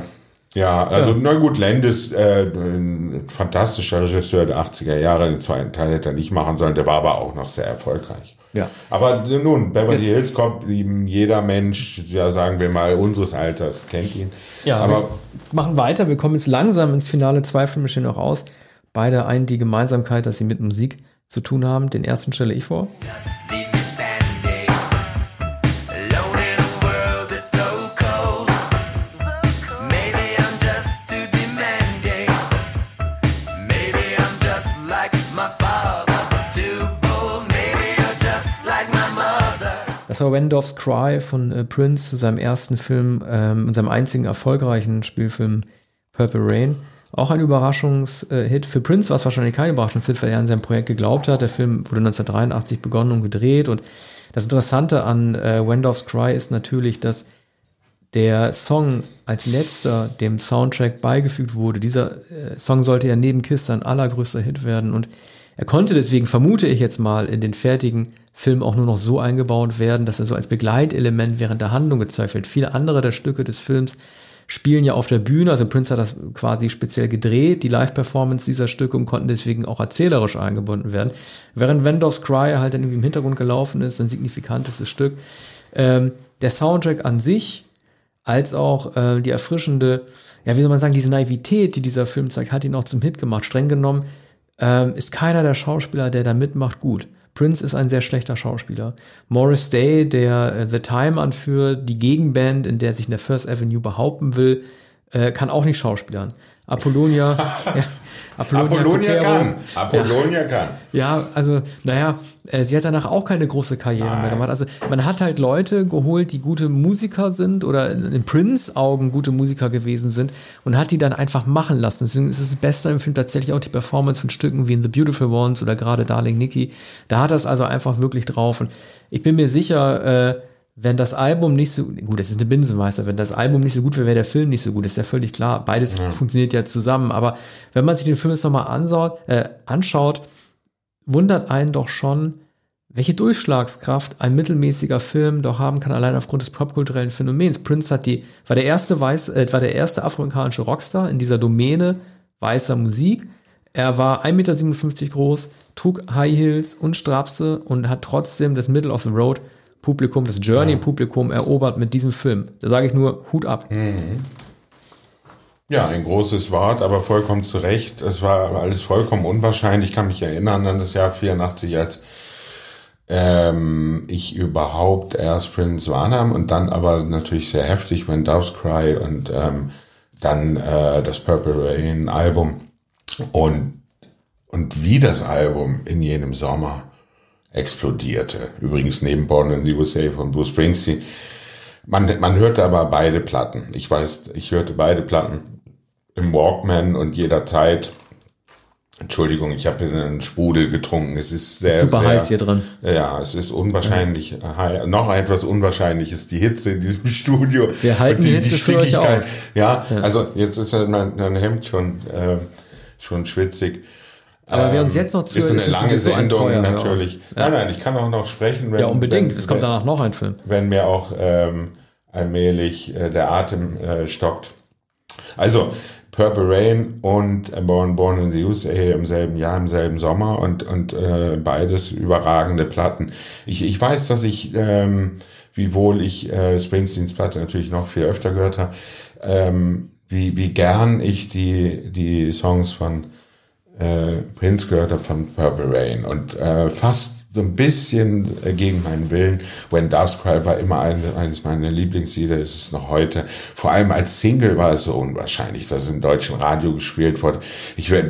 ja, also ja. na gut, Landis, äh, ein fantastischer Regisseur der 80er Jahre, den zweiten Teil hätte er nicht machen sollen, der war aber auch noch sehr erfolgreich. Ja. Aber nun, Beverly Hills kommt ihm jeder Mensch, ja sagen wir mal, unseres Alters kennt ihn. Ja, aber machen weiter, wir kommen jetzt langsam ins Finale, zwei Filme stehen noch aus. Beide einen die Gemeinsamkeit, dass sie mit Musik zu tun haben. Den ersten stelle ich vor. Ja. War Wendorf's Cry von äh, Prince zu seinem ersten Film ähm, seinem einzigen erfolgreichen Spielfilm Purple Rain. Auch ein Überraschungshit. Für Prince war es wahrscheinlich kein Überraschungshit, weil er an sein Projekt geglaubt hat. Der Film wurde 1983 begonnen und gedreht. Und das Interessante an äh, Wendorf's Cry ist natürlich, dass der Song als letzter dem Soundtrack beigefügt wurde. Dieser äh, Song sollte ja neben Kiss sein allergrößter Hit werden. Und er konnte deswegen, vermute ich jetzt mal, in den fertigen Film auch nur noch so eingebaut werden, dass er so als Begleitelement während der Handlung gezeigt wird. Viele andere der Stücke des Films spielen ja auf der Bühne, also Prince hat das quasi speziell gedreht, die Live-Performance dieser Stücke und konnten deswegen auch erzählerisch eingebunden werden. Während Wendorf's Cry halt dann irgendwie im Hintergrund gelaufen ist, ein signifikantestes Stück. Ähm, der Soundtrack an sich, als auch äh, die erfrischende, ja, wie soll man sagen, diese Naivität, die dieser Film zeigt, hat ihn auch zum Hit gemacht. Streng genommen ähm, ist keiner der Schauspieler, der da mitmacht, gut. Prince ist ein sehr schlechter Schauspieler. Morris Day, der äh, The Time anführt, die Gegenband, in der sich in der First Avenue behaupten will, äh, kann auch nicht schauspielern. Apollonia, ja, Apollonia, Apollonia kann. Apollonia ja. kann. Ja, also, naja, äh, sie hat danach auch keine große Karriere Nein. mehr gemacht. Also, man hat halt Leute geholt, die gute Musiker sind oder in Prince Augen gute Musiker gewesen sind und hat die dann einfach machen lassen. Deswegen ist es Beste im Film tatsächlich auch die Performance von Stücken wie in The Beautiful Ones oder gerade Darling Nikki. Da hat das also einfach wirklich drauf. Und ich bin mir sicher, äh, wenn das Album nicht so, gut, das ist eine Binsenmeister, wenn das Album nicht so gut wäre, wäre der Film nicht so gut, ist ja völlig klar. Beides ja. funktioniert ja zusammen. Aber wenn man sich den Film jetzt nochmal anschaut, äh, anschaut, wundert einen doch schon, welche Durchschlagskraft ein mittelmäßiger Film doch haben kann, allein aufgrund des popkulturellen Phänomens. Prince hat die, war der erste weiß, äh, war der erste afroamerikanische Rockstar in dieser Domäne weißer Musik. Er war 1,57 Meter groß, trug High Heels und Strapse und hat trotzdem das Middle of the Road Publikum, das Journey-Publikum erobert mit diesem Film. Da sage ich nur Hut ab. Mhm. Ja, ein großes Wort, aber vollkommen zu Recht. Es war alles vollkommen unwahrscheinlich. Ich kann mich erinnern an das Jahr 84, als ähm, ich überhaupt erst Prince wahrnahm und dann aber natürlich sehr heftig When Doves Cry und ähm, dann äh, das Purple Rain Album und und wie das Album in jenem Sommer explodierte. Übrigens neben Born in the USA von Bruce Springsteen. Man, man hörte aber beide Platten. Ich weiß, ich hörte beide Platten im Walkman und jederzeit. Entschuldigung, ich habe einen Sprudel getrunken. Es ist sehr, super sehr, heiß hier drin. Ja, es ist unwahrscheinlich. Mhm. Noch etwas unwahrscheinlich ist die Hitze in diesem Studio. Wir halten die, die Hitze die für euch aus. Ja, ja, also jetzt ist mein, mein Hemd schon äh, schon schwitzig. Aber ähm, wer uns jetzt noch zuhört, ist eine lange Sendung Treuer, natürlich. Ja. Nein, nein, ich kann auch noch sprechen. Wenn, ja, unbedingt. Wenn, es kommt danach noch ein Film. Wenn mir auch ähm, allmählich äh, der Atem äh, stockt. Also Purple Rain und Born, Born in the USA im selben Jahr, im selben Sommer und, und äh, beides überragende Platten. Ich, ich weiß, dass ich, ähm, wiewohl ich äh, Springsteens Platte natürlich noch viel öfter gehört habe, ähm, wie, wie gern ich die, die Songs von äh, Prince gehört von Purple Rain und äh, fast so ein bisschen äh, gegen meinen Willen. When Doves Cry war immer ein, eines meiner Lieblingslieder, ist es noch heute. Vor allem als Single war es so unwahrscheinlich, dass es im deutschen Radio gespielt wurde. Ich äh,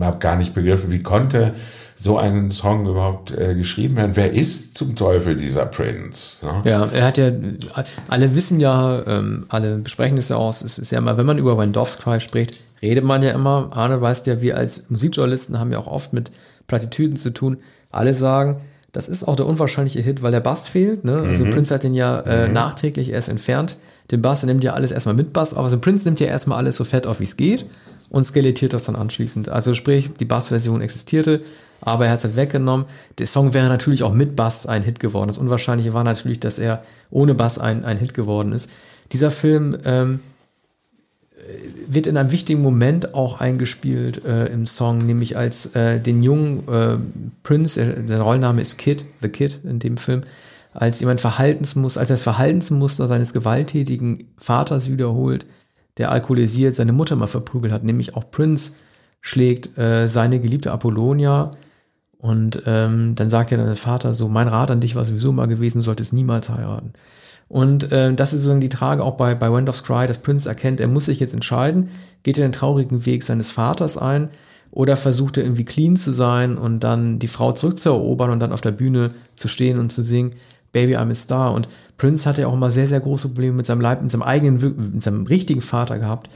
habe gar nicht begriffen, wie konnte so einen Song überhaupt äh, geschrieben werden. Wer ist zum Teufel dieser Prince? Ja, ja er hat ja, alle wissen ja, ähm, alle besprechen es ja auch, es ist ja immer, wenn man über Cry spricht, redet man ja immer, Arne weiß ja, wir als Musikjournalisten haben ja auch oft mit Plattitüden zu tun. Alle sagen, das ist auch der unwahrscheinliche Hit, weil der Bass fehlt. Ne? Also mhm. Prince hat den ja äh, mhm. nachträglich erst entfernt. Den Bass, er nimmt ja alles erstmal mit Bass, aber so Prince nimmt ja erstmal alles so fett auf, wie es geht und skelettiert das dann anschließend. Also sprich, die Bassversion existierte, aber er hat es halt weggenommen. Der Song wäre natürlich auch mit Bass ein Hit geworden. Das Unwahrscheinliche war natürlich, dass er ohne Bass ein, ein Hit geworden ist. Dieser Film ähm, wird in einem wichtigen Moment auch eingespielt äh, im Song, nämlich als äh, den jungen äh, Prince, äh, der Rollname ist Kid, The Kid in dem Film, als jemand Verhaltensmuster, als er das Verhaltensmuster seines gewalttätigen Vaters wiederholt, der alkoholisiert seine Mutter mal verprügelt hat, nämlich auch Prince schlägt äh, seine geliebte Apollonia und ähm, dann sagt er dann der Vater so, mein Rat an dich war sowieso mal gewesen, solltest niemals heiraten. Und äh, das ist sozusagen die Trage auch bei, bei Wind of Cry, dass Prince erkennt, er muss sich jetzt entscheiden, geht er den traurigen Weg seines Vaters ein oder versucht er irgendwie clean zu sein und dann die Frau zurückzuerobern und dann auf der Bühne zu stehen und zu singen, Baby, I'm a Star. Und Prince hatte ja auch immer sehr, sehr große Probleme mit seinem Leib, mit seinem eigenen, mit seinem richtigen Vater gehabt.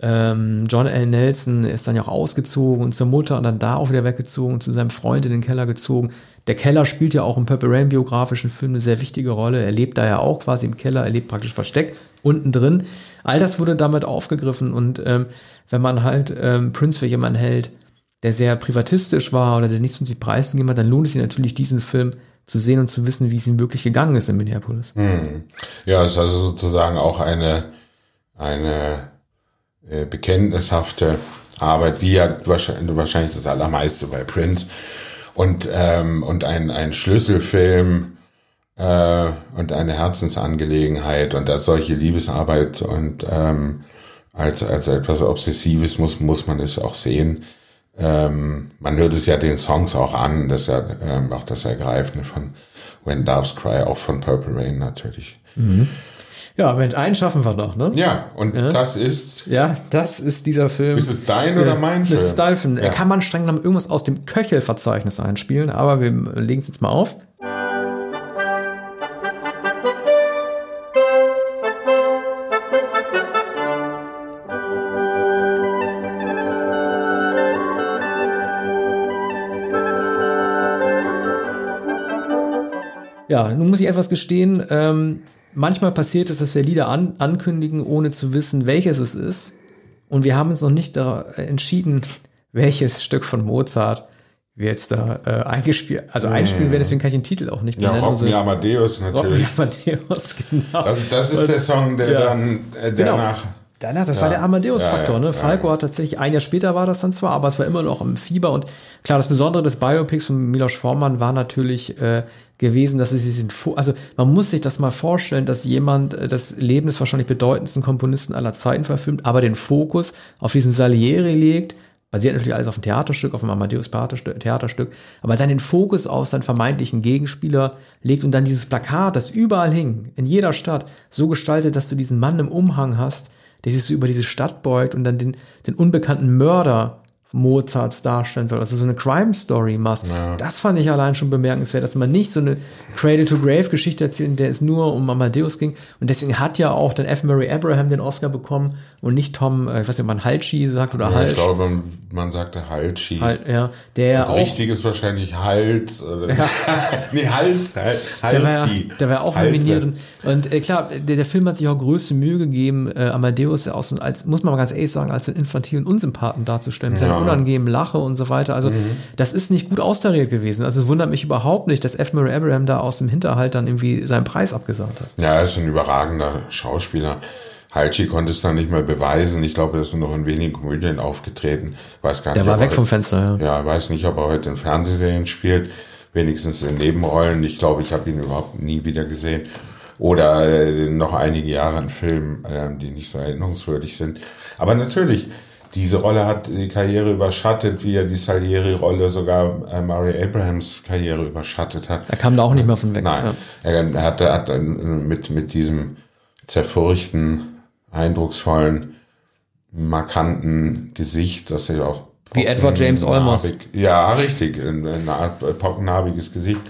Ähm, John L. Nelson ist dann ja auch ausgezogen und zur Mutter und dann da auch wieder weggezogen und zu seinem Freund in den Keller gezogen. Der Keller spielt ja auch im Purple Rain biografischen Film eine sehr wichtige Rolle. Er lebt da ja auch quasi im Keller, er lebt praktisch versteckt unten drin. All das wurde damit aufgegriffen und ähm, wenn man halt ähm, Prince für jemanden hält, der sehr privatistisch war oder der nichts von sich preisgegeben hat, dann lohnt es sich natürlich, diesen Film zu sehen und zu wissen, wie es ihm wirklich gegangen ist in Minneapolis. Hm. Ja, es ist also sozusagen auch eine, eine äh, bekenntnishafte Arbeit, wie ja wahrscheinlich, wahrscheinlich das Allermeiste bei Prince und, ähm, und ein, ein Schlüsselfilm äh, und eine Herzensangelegenheit und als solche Liebesarbeit und ähm, als, als etwas Obsessives muss, muss man es auch sehen. Ähm, man hört es ja den Songs auch an, das ja ähm, auch das Ergreifende von When Doves Cry, auch von Purple Rain natürlich. Mhm. Ja, Mensch, einen schaffen wir noch, ne? Ja, und ja. das ist. Ja, das ist dieser Film. Ist es dein oder mein Film? Das ist dein Film. Ja. Kann man streng genommen irgendwas aus dem Köchelverzeichnis einspielen, aber wir legen es jetzt mal auf. Ja, nun muss ich etwas gestehen. Ähm, manchmal passiert es, dass wir Lieder an, ankündigen, ohne zu wissen, welches es ist. Und wir haben uns noch nicht da entschieden, welches Stück von Mozart wir jetzt da äh, eingespielt, also einspielen werden, deswegen kann ich den Titel auch nicht benennen. Ja, Rock Me Amadeus natürlich. Rock Me Amadeus, genau. Das, das ist der Song, der ja. dann, äh, der genau. nach Danach, das ja. war der Amadeus-Faktor. Ja, ja, ne? Falco hat tatsächlich, ein Jahr später war das dann zwar, aber es war immer noch im Fieber. Und klar, das Besondere des Biopics von Milos Forman war natürlich äh, gewesen, dass es diesen, also man muss sich das mal vorstellen, dass jemand äh, das Leben des wahrscheinlich bedeutendsten Komponisten aller Zeiten verfilmt, aber den Fokus auf diesen Salieri legt, basiert natürlich alles auf dem Theaterstück, auf dem Amadeus Theaterstück, aber dann den Fokus auf seinen vermeintlichen Gegenspieler legt und dann dieses Plakat, das überall hing, in jeder Stadt, so gestaltet, dass du diesen Mann im Umhang hast, der sich so über diese Stadt beugt und dann den, den unbekannten Mörder Mozarts darstellen soll, also so eine Crime Story machst. Ja. Das fand ich allein schon bemerkenswert, dass man nicht so eine Cradle to Grave Geschichte erzählt, in der es nur um Amadeus ging. Und deswegen hat ja auch dann F. Murray Abraham den Oscar bekommen und nicht Tom, äh, ich weiß nicht, ob man Halschi sagt oder ja, Halsch. Ich glaube, man, man sagte Halschi. Halt, ja, der auch, richtig ist wahrscheinlich Hals oder ja. nee, Hals, Hals der war, ja, der war auch Halse. nominiert. Und, und äh, klar, der, der Film hat sich auch größte Mühe gegeben, äh, Amadeus aus, als, muss man mal ganz ehrlich sagen, als einen infantilen Unsympathen darzustellen. Ja unangenehm lache und so weiter. Also mhm. das ist nicht gut austariert gewesen. Also es wundert mich überhaupt nicht, dass F. Murray Abraham da aus dem Hinterhalt dann irgendwie seinen Preis abgesagt hat. Ja, er ist ein überragender Schauspieler. Halchi konnte es dann nicht mehr beweisen. Ich glaube, er ist nur noch in wenigen Komödien aufgetreten. Weiß gar Der nicht, war weg vom Fenster, ja. Ja, weiß nicht, ob er heute in Fernsehserien spielt. Wenigstens in Nebenrollen. Ich glaube, ich habe ihn überhaupt nie wieder gesehen. Oder äh, noch einige Jahre in Filmen, äh, die nicht so erinnerungswürdig sind. Aber natürlich, diese Rolle hat die Karriere überschattet, wie er die Salieri-Rolle sogar äh, Murray Abrahams Karriere überschattet hat. Er kam da auch nicht mehr von weg. Nein, ja. er, hatte, hat mit, mit diesem zerfurchten, eindrucksvollen, markanten Gesicht, das er auch wie Edward James Olmos. Ja, richtig, eine Art pockennarbiges Gesicht.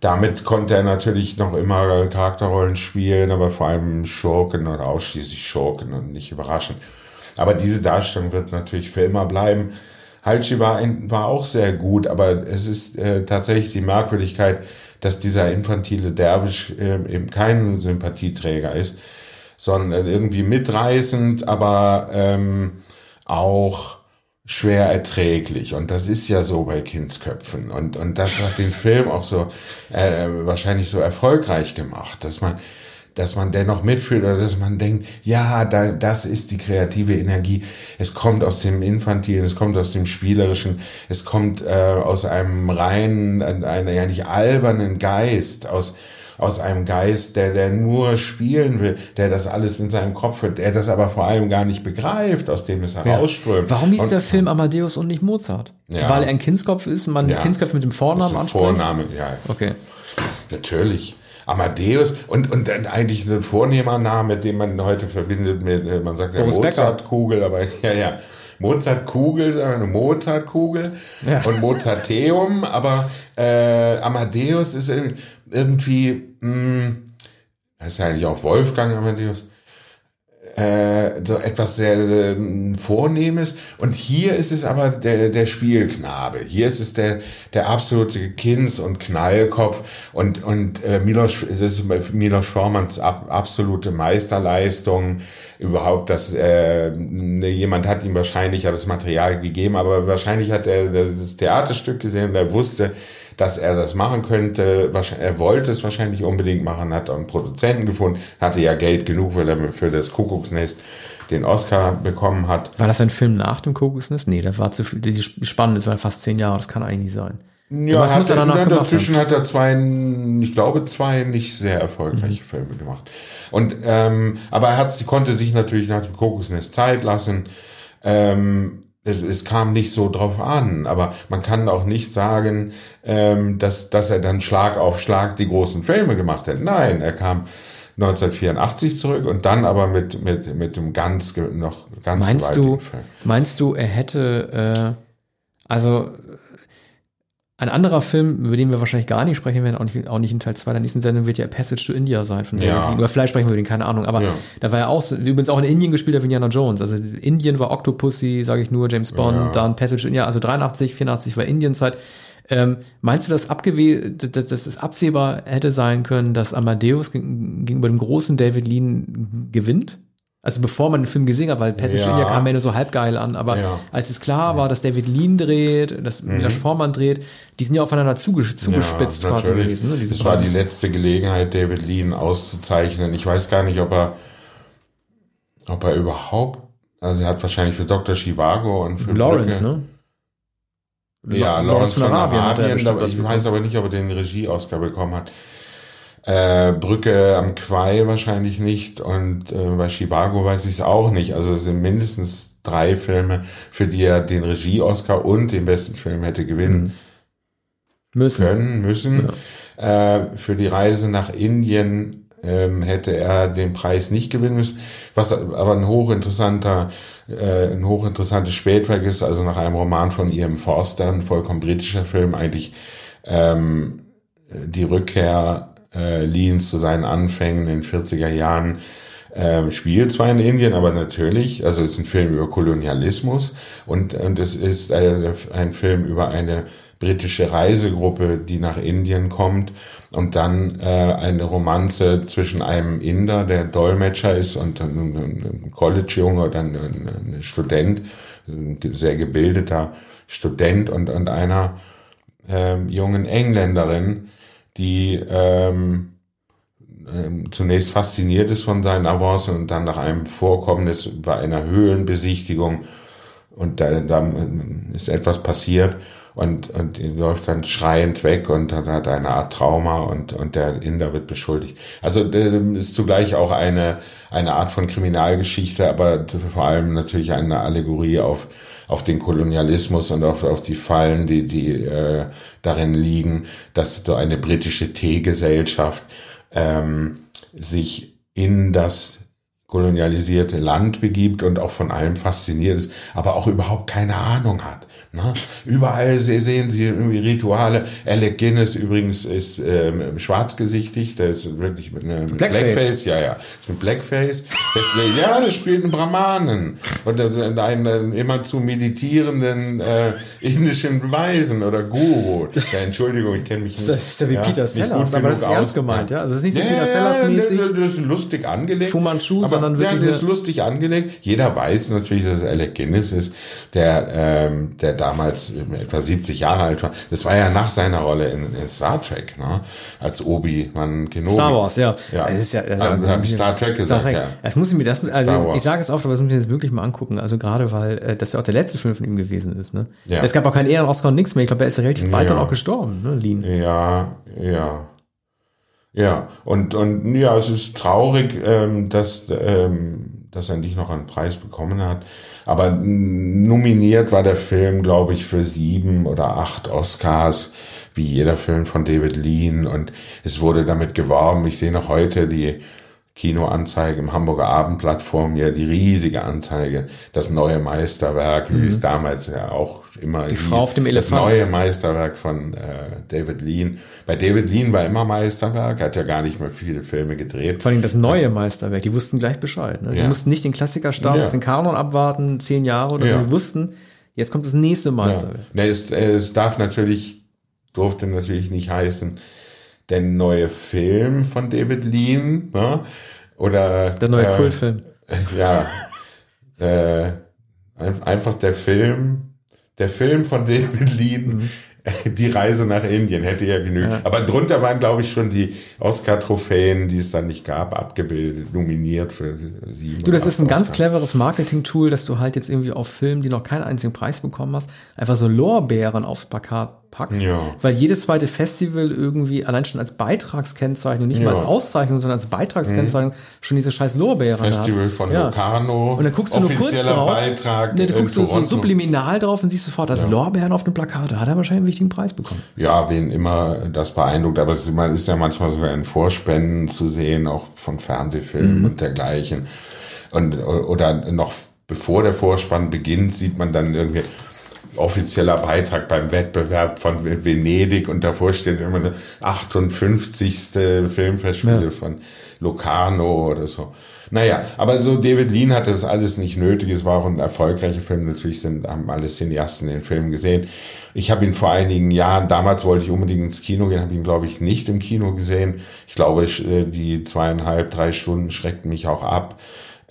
Damit konnte er natürlich noch immer Charakterrollen spielen, aber vor allem Schurken oder ausschließlich Schurken und nicht überraschend. Aber diese Darstellung wird natürlich für immer bleiben. Halchi war, war auch sehr gut, aber es ist äh, tatsächlich die Merkwürdigkeit, dass dieser infantile Derwisch äh, eben kein Sympathieträger ist, sondern irgendwie mitreißend, aber ähm, auch schwer erträglich. Und das ist ja so bei Kindsköpfen. Und, und das hat den Film auch so äh, wahrscheinlich so erfolgreich gemacht, dass man dass man dennoch mitfühlt oder dass man denkt, ja, da, das ist die kreative Energie. Es kommt aus dem Infantilen, es kommt aus dem Spielerischen, es kommt äh, aus einem reinen, einer ja nicht albernen Geist, aus aus einem Geist, der, der nur spielen will, der das alles in seinem Kopf hat, der das aber vor allem gar nicht begreift, aus dem es herausströmt. Ja. Warum hieß und, der Film Amadeus und nicht Mozart? Ja. Weil er ein Kindskopf ist, man ja. Kindskopf mit dem Vornamen anspricht? Vorname, ja. Okay. Natürlich. Amadeus und, und dann eigentlich ein vornehmer Name, den man heute verbindet mit, äh, man sagt ja Mozartkugel, aber ja, ja. Mozartkugel, sagen wir eine Mozartkugel ja. und Mozarteum, aber äh, Amadeus ist irgendwie, mh, das ist ja eigentlich auch Wolfgang Amadeus, äh, so etwas sehr äh, Vornehmes. Und hier ist es aber der, der Spielknabe. Hier ist es der, der absolute Kinds- und Knallkopf. Und, und äh, Milos, das ist Milos Formanns ab, absolute Meisterleistung. Überhaupt, dass äh, ne, jemand hat ihm wahrscheinlich ja das Material gegeben, aber wahrscheinlich hat er das Theaterstück gesehen und er wusste, dass er das machen könnte. Er wollte es wahrscheinlich unbedingt machen, hat einen Produzenten gefunden, hatte ja Geld genug, weil er für das Kuckucksnest den Oscar bekommen hat. War das ein Film nach dem Kuckucksnest? Nee, das war zu viel. Die Spannende, das waren fast zehn Jahre, das kann eigentlich nicht sein. Ja, was hat er danach gemacht dazwischen hat er zwei, ich glaube, zwei nicht sehr erfolgreiche mhm. Filme gemacht. Und ähm, aber er hat, konnte sich natürlich nach dem Kokosnest Zeit lassen. Ähm, es, es kam nicht so drauf an, aber man kann auch nicht sagen, ähm, dass, dass er dann Schlag auf Schlag die großen Filme gemacht hat. Nein, er kam 1984 zurück und dann aber mit, mit, mit dem ganz, noch ganz meinst du, Film. Meinst du, er hätte, äh, also ein anderer Film, über den wir wahrscheinlich gar nicht sprechen werden, auch nicht, auch nicht in Teil 2 der nächsten Sendung, wird ja Passage to India sein von David ja. Lean. Oder vielleicht sprechen wir über den, keine Ahnung. Aber ja. da war ja auch, so, übrigens auch in Indien gespielt, wie Indiana Jones. Also Indien war Octopussy, sage ich nur, James Bond, ja. dann Passage to India, also 83, 84 war Indienzeit. Ähm, meinst du, dass, abgewe dass, dass es absehbar hätte sein können, dass Amadeus gegenüber dem großen David Lean gewinnt? Also bevor man den Film gesehen hat, weil Passage ja. India kam ja nur so halb geil an, aber ja. als es klar war, dass David Lean dreht, dass mhm. Milos Forman dreht, die sind ja aufeinander zuges zugespitzt ja, quasi gewesen. Ne, das war die letzte Gelegenheit, David Lean auszuzeichnen. Ich weiß gar nicht, ob er, ob er überhaupt, also er hat wahrscheinlich für Dr. Chivago und für Lawrence, Brücke, ne? Ja, Lawrence, von Arabien, Arabien ich weiß aber nicht, ob er den Regie-Oscar bekommen hat. Äh, Brücke am Quai wahrscheinlich nicht und äh, bei Chivago weiß ich es auch nicht. Also es sind mindestens drei Filme, für die er den Regie-Oscar und den besten Film hätte gewinnen mhm. müssen. können, müssen. Ja. Äh, für die Reise nach Indien ähm, hätte er den Preis nicht gewinnen müssen, was aber ein hochinteressanter, äh, ein hochinteressantes Spätwerk ist, also nach einem Roman von ihrem Forster, ein vollkommen britischer Film, eigentlich ähm, die Rückkehr äh, Leans zu seinen Anfängen in den 40er Jahren ähm, spielt zwar in Indien, aber natürlich, also es ist ein Film über Kolonialismus und, und es ist ein, ein Film über eine britische Reisegruppe, die nach Indien kommt und dann äh, eine Romanze zwischen einem Inder, der Dolmetscher ist und ein College-Junge oder ein, ein, Student, ein sehr gebildeter Student und, und einer ähm, jungen Engländerin, die ähm, ähm, zunächst fasziniert ist von seinen Avancen und dann nach einem Vorkommnis bei einer Höhlenbesichtigung und da, da ist etwas passiert und, und läuft dann schreiend weg und dann hat eine Art Trauma und, und der Inder wird beschuldigt. Also äh, ist zugleich auch eine, eine Art von Kriminalgeschichte, aber vor allem natürlich eine Allegorie auf auf den Kolonialismus und auf, auf die Fallen, die, die äh, darin liegen, dass so eine britische Teegesellschaft ähm, sich in das kolonialisierte Land begibt und auch von allem fasziniert ist, aber auch überhaupt keine Ahnung hat. Ne? Überall sehen Sie irgendwie Rituale. Alec Guinness übrigens ist ähm, schwarzgesichtig, der ist wirklich mit einem Blackface. Blackface, ja, ja, mit Blackface. Das, ja, das spielt einen Brahmanen und einen, immer zu meditierenden äh, indischen Weisen oder Guru. Ja, Entschuldigung, ich kenne mich nicht. Das ist ja wie ja, Peter Sellers, aber das ist ernst gemeint, ja? Also es ist nicht so ja, Peter Sellers-mäßig. Das ist lustig angelegt. Fu Manchu, sondern wirklich. Ja, das ist lustig angelegt. Jeder weiß natürlich, dass es Alec Guinness ist, der, ähm, der damals etwa 70 Jahre alt war. Das war ja nach seiner Rolle in, in Star Trek, ne? als Obi-Wan Kenobi. Star Wars, ja. ja. Es ist ja, also, ah, habe ich Star Trek gesagt, Star Trek. ja. Das muss ich mir, das, also ich sage es oft, aber das muss ich mir jetzt wirklich mal angucken. Also gerade, weil äh, das ja auch der letzte Film von ihm gewesen ist. Ne? Ja. Es gab auch keinen Ehren-Oscar und nichts mehr. Ich glaube, er ist relativ bald ja. dann auch gestorben, ne, Lean. Ja, ja. Ja, und, und ja, es ist traurig, ähm, dass, ähm, dass er nicht noch einen Preis bekommen hat. Aber nominiert war der Film, glaube ich, für sieben oder acht Oscars, wie jeder Film von David Lean. Und es wurde damit geworben. Ich sehe noch heute die Kinoanzeige im Hamburger Abendblatt vor mir, die riesige Anzeige, das neue Meisterwerk, mhm. wie es damals ja auch immer die hieß, Frau auf dem Elefant. Das neue Meisterwerk von äh, David Lean. Bei David Lean war immer Meisterwerk, er hat ja gar nicht mehr viele Filme gedreht. Vor allem das neue Meisterwerk, die wussten gleich Bescheid. Ne? Die ja. mussten nicht den Klassikerstatus, ja. den Kanon abwarten, zehn Jahre oder ja. so, die wussten, jetzt kommt das nächste Meisterwerk. Ja. Nee, es, es darf natürlich, durfte natürlich nicht heißen, der neue Film von David Lean, ne? Oder der neue äh, Kultfilm. Ja. äh, einfach der Film, der Film von David Lean, mhm. Die Reise nach Indien hätte ja genügt. Ja. Aber drunter waren, glaube ich, schon die Oscar-Trophäen, die es dann nicht gab, abgebildet, nominiert für sieben. Du, das ist ein Oscars. ganz cleveres Marketing-Tool, dass du halt jetzt irgendwie auf Filmen, die noch keinen einzigen Preis bekommen hast, einfach so Lorbeeren aufs Plakat packst. Ja. Weil jedes zweite Festival irgendwie allein schon als Beitragskennzeichnung, nicht ja. mal als Auszeichnung, sondern als Beitragskennzeichnung mhm. schon diese scheiß Lorbeeren Festival hat. von ja. Locarno. Und dann guckst du nur kurz drauf. Beitrag ne, du guckst du so subliminal drauf und siehst sofort, das ja. Lorbeeren auf dem Plakat. Da hat er wahrscheinlich richtigen Preis bekommen. Ja, wen immer das beeindruckt, aber es ist ja manchmal sogar in Vorspenden zu sehen, auch von Fernsehfilmen mhm. und dergleichen. Und, oder noch bevor der Vorspann beginnt, sieht man dann irgendwie offizieller Beitrag beim Wettbewerb von Venedig und davor steht immer der 58. Filmfestspiele ja. von Locarno oder so. Naja, aber so David Lean hatte das alles nicht nötig. Es war auch ein erfolgreicher Film. Natürlich sind, haben alle Cineasten den Film gesehen. Ich habe ihn vor einigen Jahren, damals wollte ich unbedingt ins Kino gehen, habe ihn, glaube ich, nicht im Kino gesehen. Ich glaube, äh, die zweieinhalb, drei Stunden schreckten mich auch ab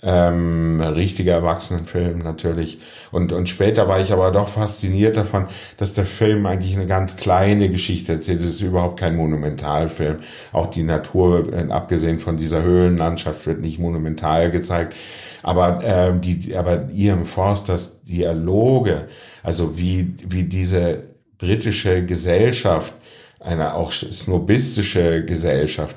ähm, richtiger Erwachsenenfilm natürlich. Und, und später war ich aber doch fasziniert davon, dass der Film eigentlich eine ganz kleine Geschichte erzählt. Es ist überhaupt kein Monumentalfilm. Auch die Natur, äh, abgesehen von dieser Höhlenlandschaft, wird nicht monumental gezeigt. Aber, ähm, die, aber Ian Forsters Dialoge, also wie, wie diese britische Gesellschaft, eine auch snobistische Gesellschaft,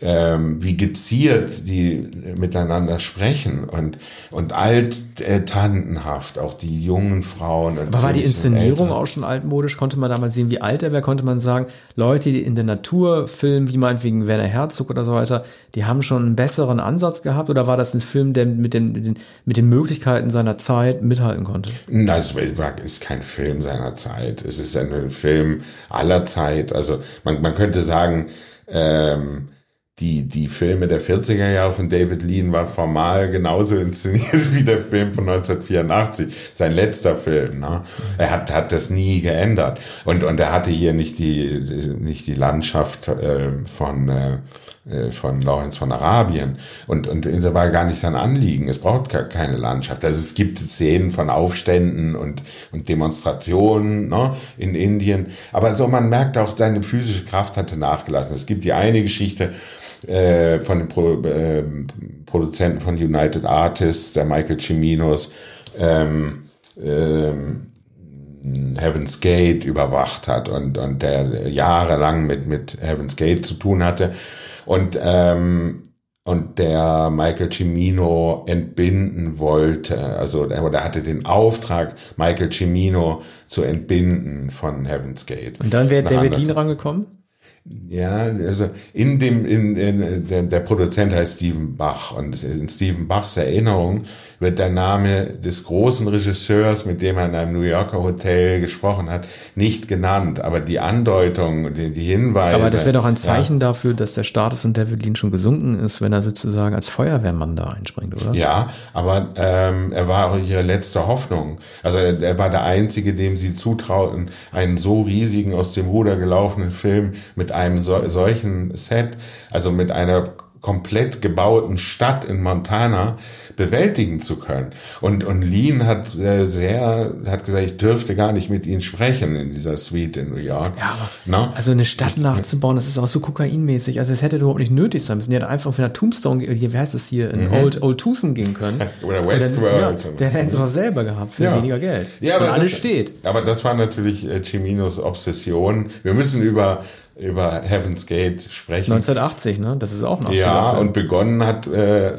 ähm, wie geziert die miteinander sprechen und, und alttantenhaft, auch die jungen Frauen. Aber war die Inszenierung auch schon altmodisch? Konnte man damals sehen, wie alt er wäre? Konnte man sagen, Leute, die in der Natur filmen, wie meinetwegen Werner Herzog oder so weiter, die haben schon einen besseren Ansatz gehabt? Oder war das ein Film, der mit den, mit den, mit den Möglichkeiten seiner Zeit mithalten konnte? Das ist kein Film seiner Zeit. Es ist ein Film aller Zeit. Also man, man könnte sagen, ähm, die, die Filme der 40er Jahre von David Lean waren formal genauso inszeniert wie der Film von 1984, sein letzter Film. Ne? Er hat, hat das nie geändert. Und, und er hatte hier nicht die, nicht die Landschaft äh, von, äh, von Lawrence von Arabien. Und, und das war gar nicht sein Anliegen. Es braucht keine Landschaft. Also es gibt Szenen von Aufständen und, und Demonstrationen ne, in Indien. Aber so, man merkt auch, seine physische Kraft hatte nachgelassen. Es gibt die eine Geschichte, äh, von dem Pro, äh, Produzenten von United Artists, der Michael Ciminos, ähm, ähm, Heaven's Gate überwacht hat und, und der jahrelang mit, mit Heaven's Gate zu tun hatte. Und, ähm, und der Michael Cimino entbinden wollte. Also der, der hatte den Auftrag, Michael Cimino zu entbinden von Heaven's Gate. Und dann wäre David Lean rangekommen? Ja, also in dem, in, in der, der Produzent heißt Steven Bach und in Steven Bachs Erinnerung wird der Name des großen Regisseurs, mit dem er in einem New Yorker Hotel gesprochen hat, nicht genannt. Aber die Andeutung, die, die Hinweise. Aber das wäre doch ein Zeichen ja. dafür, dass der Status in David Lean schon gesunken ist, wenn er sozusagen als Feuerwehrmann da einspringt, oder? Ja, aber ähm, er war auch ihre letzte Hoffnung. Also er, er war der Einzige, dem sie zutrauten, einen so riesigen, aus dem Ruder gelaufenen Film mit einem so, solchen Set, also mit einer komplett gebauten Stadt in Montana bewältigen zu können. Und, und Lean hat äh, sehr, hat gesagt, ich dürfte gar nicht mit ihnen sprechen in dieser Suite in New York. Ja, aber, no? also eine Stadt nachzubauen, das ist auch so kokainmäßig. Also es hätte überhaupt nicht nötig sein müssen. Die hätte einfach für eine Tombstone, hier, wie heißt es hier, in mhm. Old, Old Tucson gehen können. Oder Westworld. Ja, der hätte es selber gehabt für ja. weniger Geld. Ja, aber und alles steht. Aber das war natürlich äh, Ciminos Obsession. Wir müssen über über Heaven's Gate sprechen. 1980, ne? Das ist auch noch. Ja, und begonnen hat äh,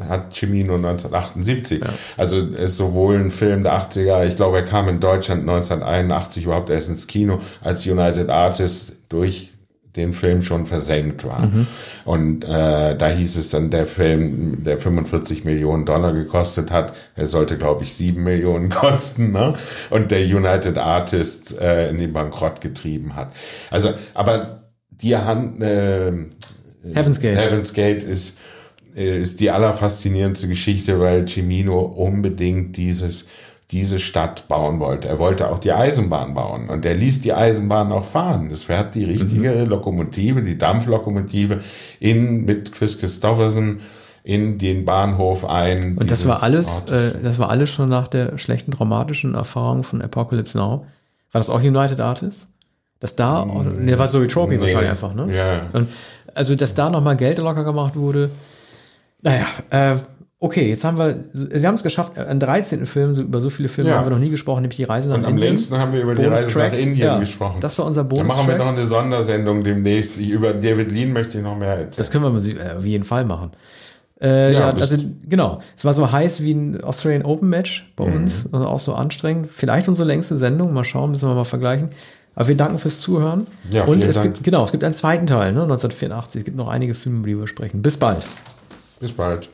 hat Cimino 1978. Ja. Also ist sowohl ein Film der 80er, ich glaube, er kam in Deutschland 1981 überhaupt erst ins Kino, als United Artists durch den Film schon versenkt war. Mhm. Und äh, da hieß es dann, der Film, der 45 Millionen Dollar gekostet hat, er sollte, glaube ich, 7 Millionen kosten, ne? Und der United Artists äh, in den Bankrott getrieben hat. Also, aber die Hand äh, Heaven's Gate. Heaven's Gate ist, ist die allerfaszinierendste Geschichte, weil Cimino unbedingt dieses diese Stadt bauen wollte. Er wollte auch die Eisenbahn bauen und er ließ die Eisenbahn auch fahren. Es fährt die richtige mhm. Lokomotive, die Dampflokomotive in mit Chris Christopherson in den Bahnhof ein. Und das war alles, äh, das war alles schon nach der schlechten traumatischen Erfahrung von Apocalypse Now. War das auch United Artists? Dass da, mm, ne, war Zoe Tropy nee. wahrscheinlich einfach, ne? Ja. Und, also, dass da nochmal Geld locker gemacht wurde. Naja, äh, Okay, jetzt haben wir, wir haben es geschafft, einen 13. Film, so, über so viele Filme ja. haben wir noch nie gesprochen, nämlich die Reise nach Und Indien. Am längsten haben wir über die Reise nach Indien ja, gesprochen. Das war unser Bonus. Dann machen wir noch eine Sondersendung demnächst. Über David Lean möchte ich noch mehr erzählen. Das können wir auf jeden Fall machen. Äh, ja, ja also genau. Es war so heiß wie ein Australian Open Match bei mhm. uns, also auch so anstrengend. Vielleicht unsere längste Sendung, mal schauen, müssen wir mal vergleichen. Aber wir danken fürs Zuhören. Ja, Und es Dank. gibt, genau, es gibt einen zweiten Teil, ne, 1984. Es gibt noch einige Filme, über die wir sprechen. Bis bald. Bis bald.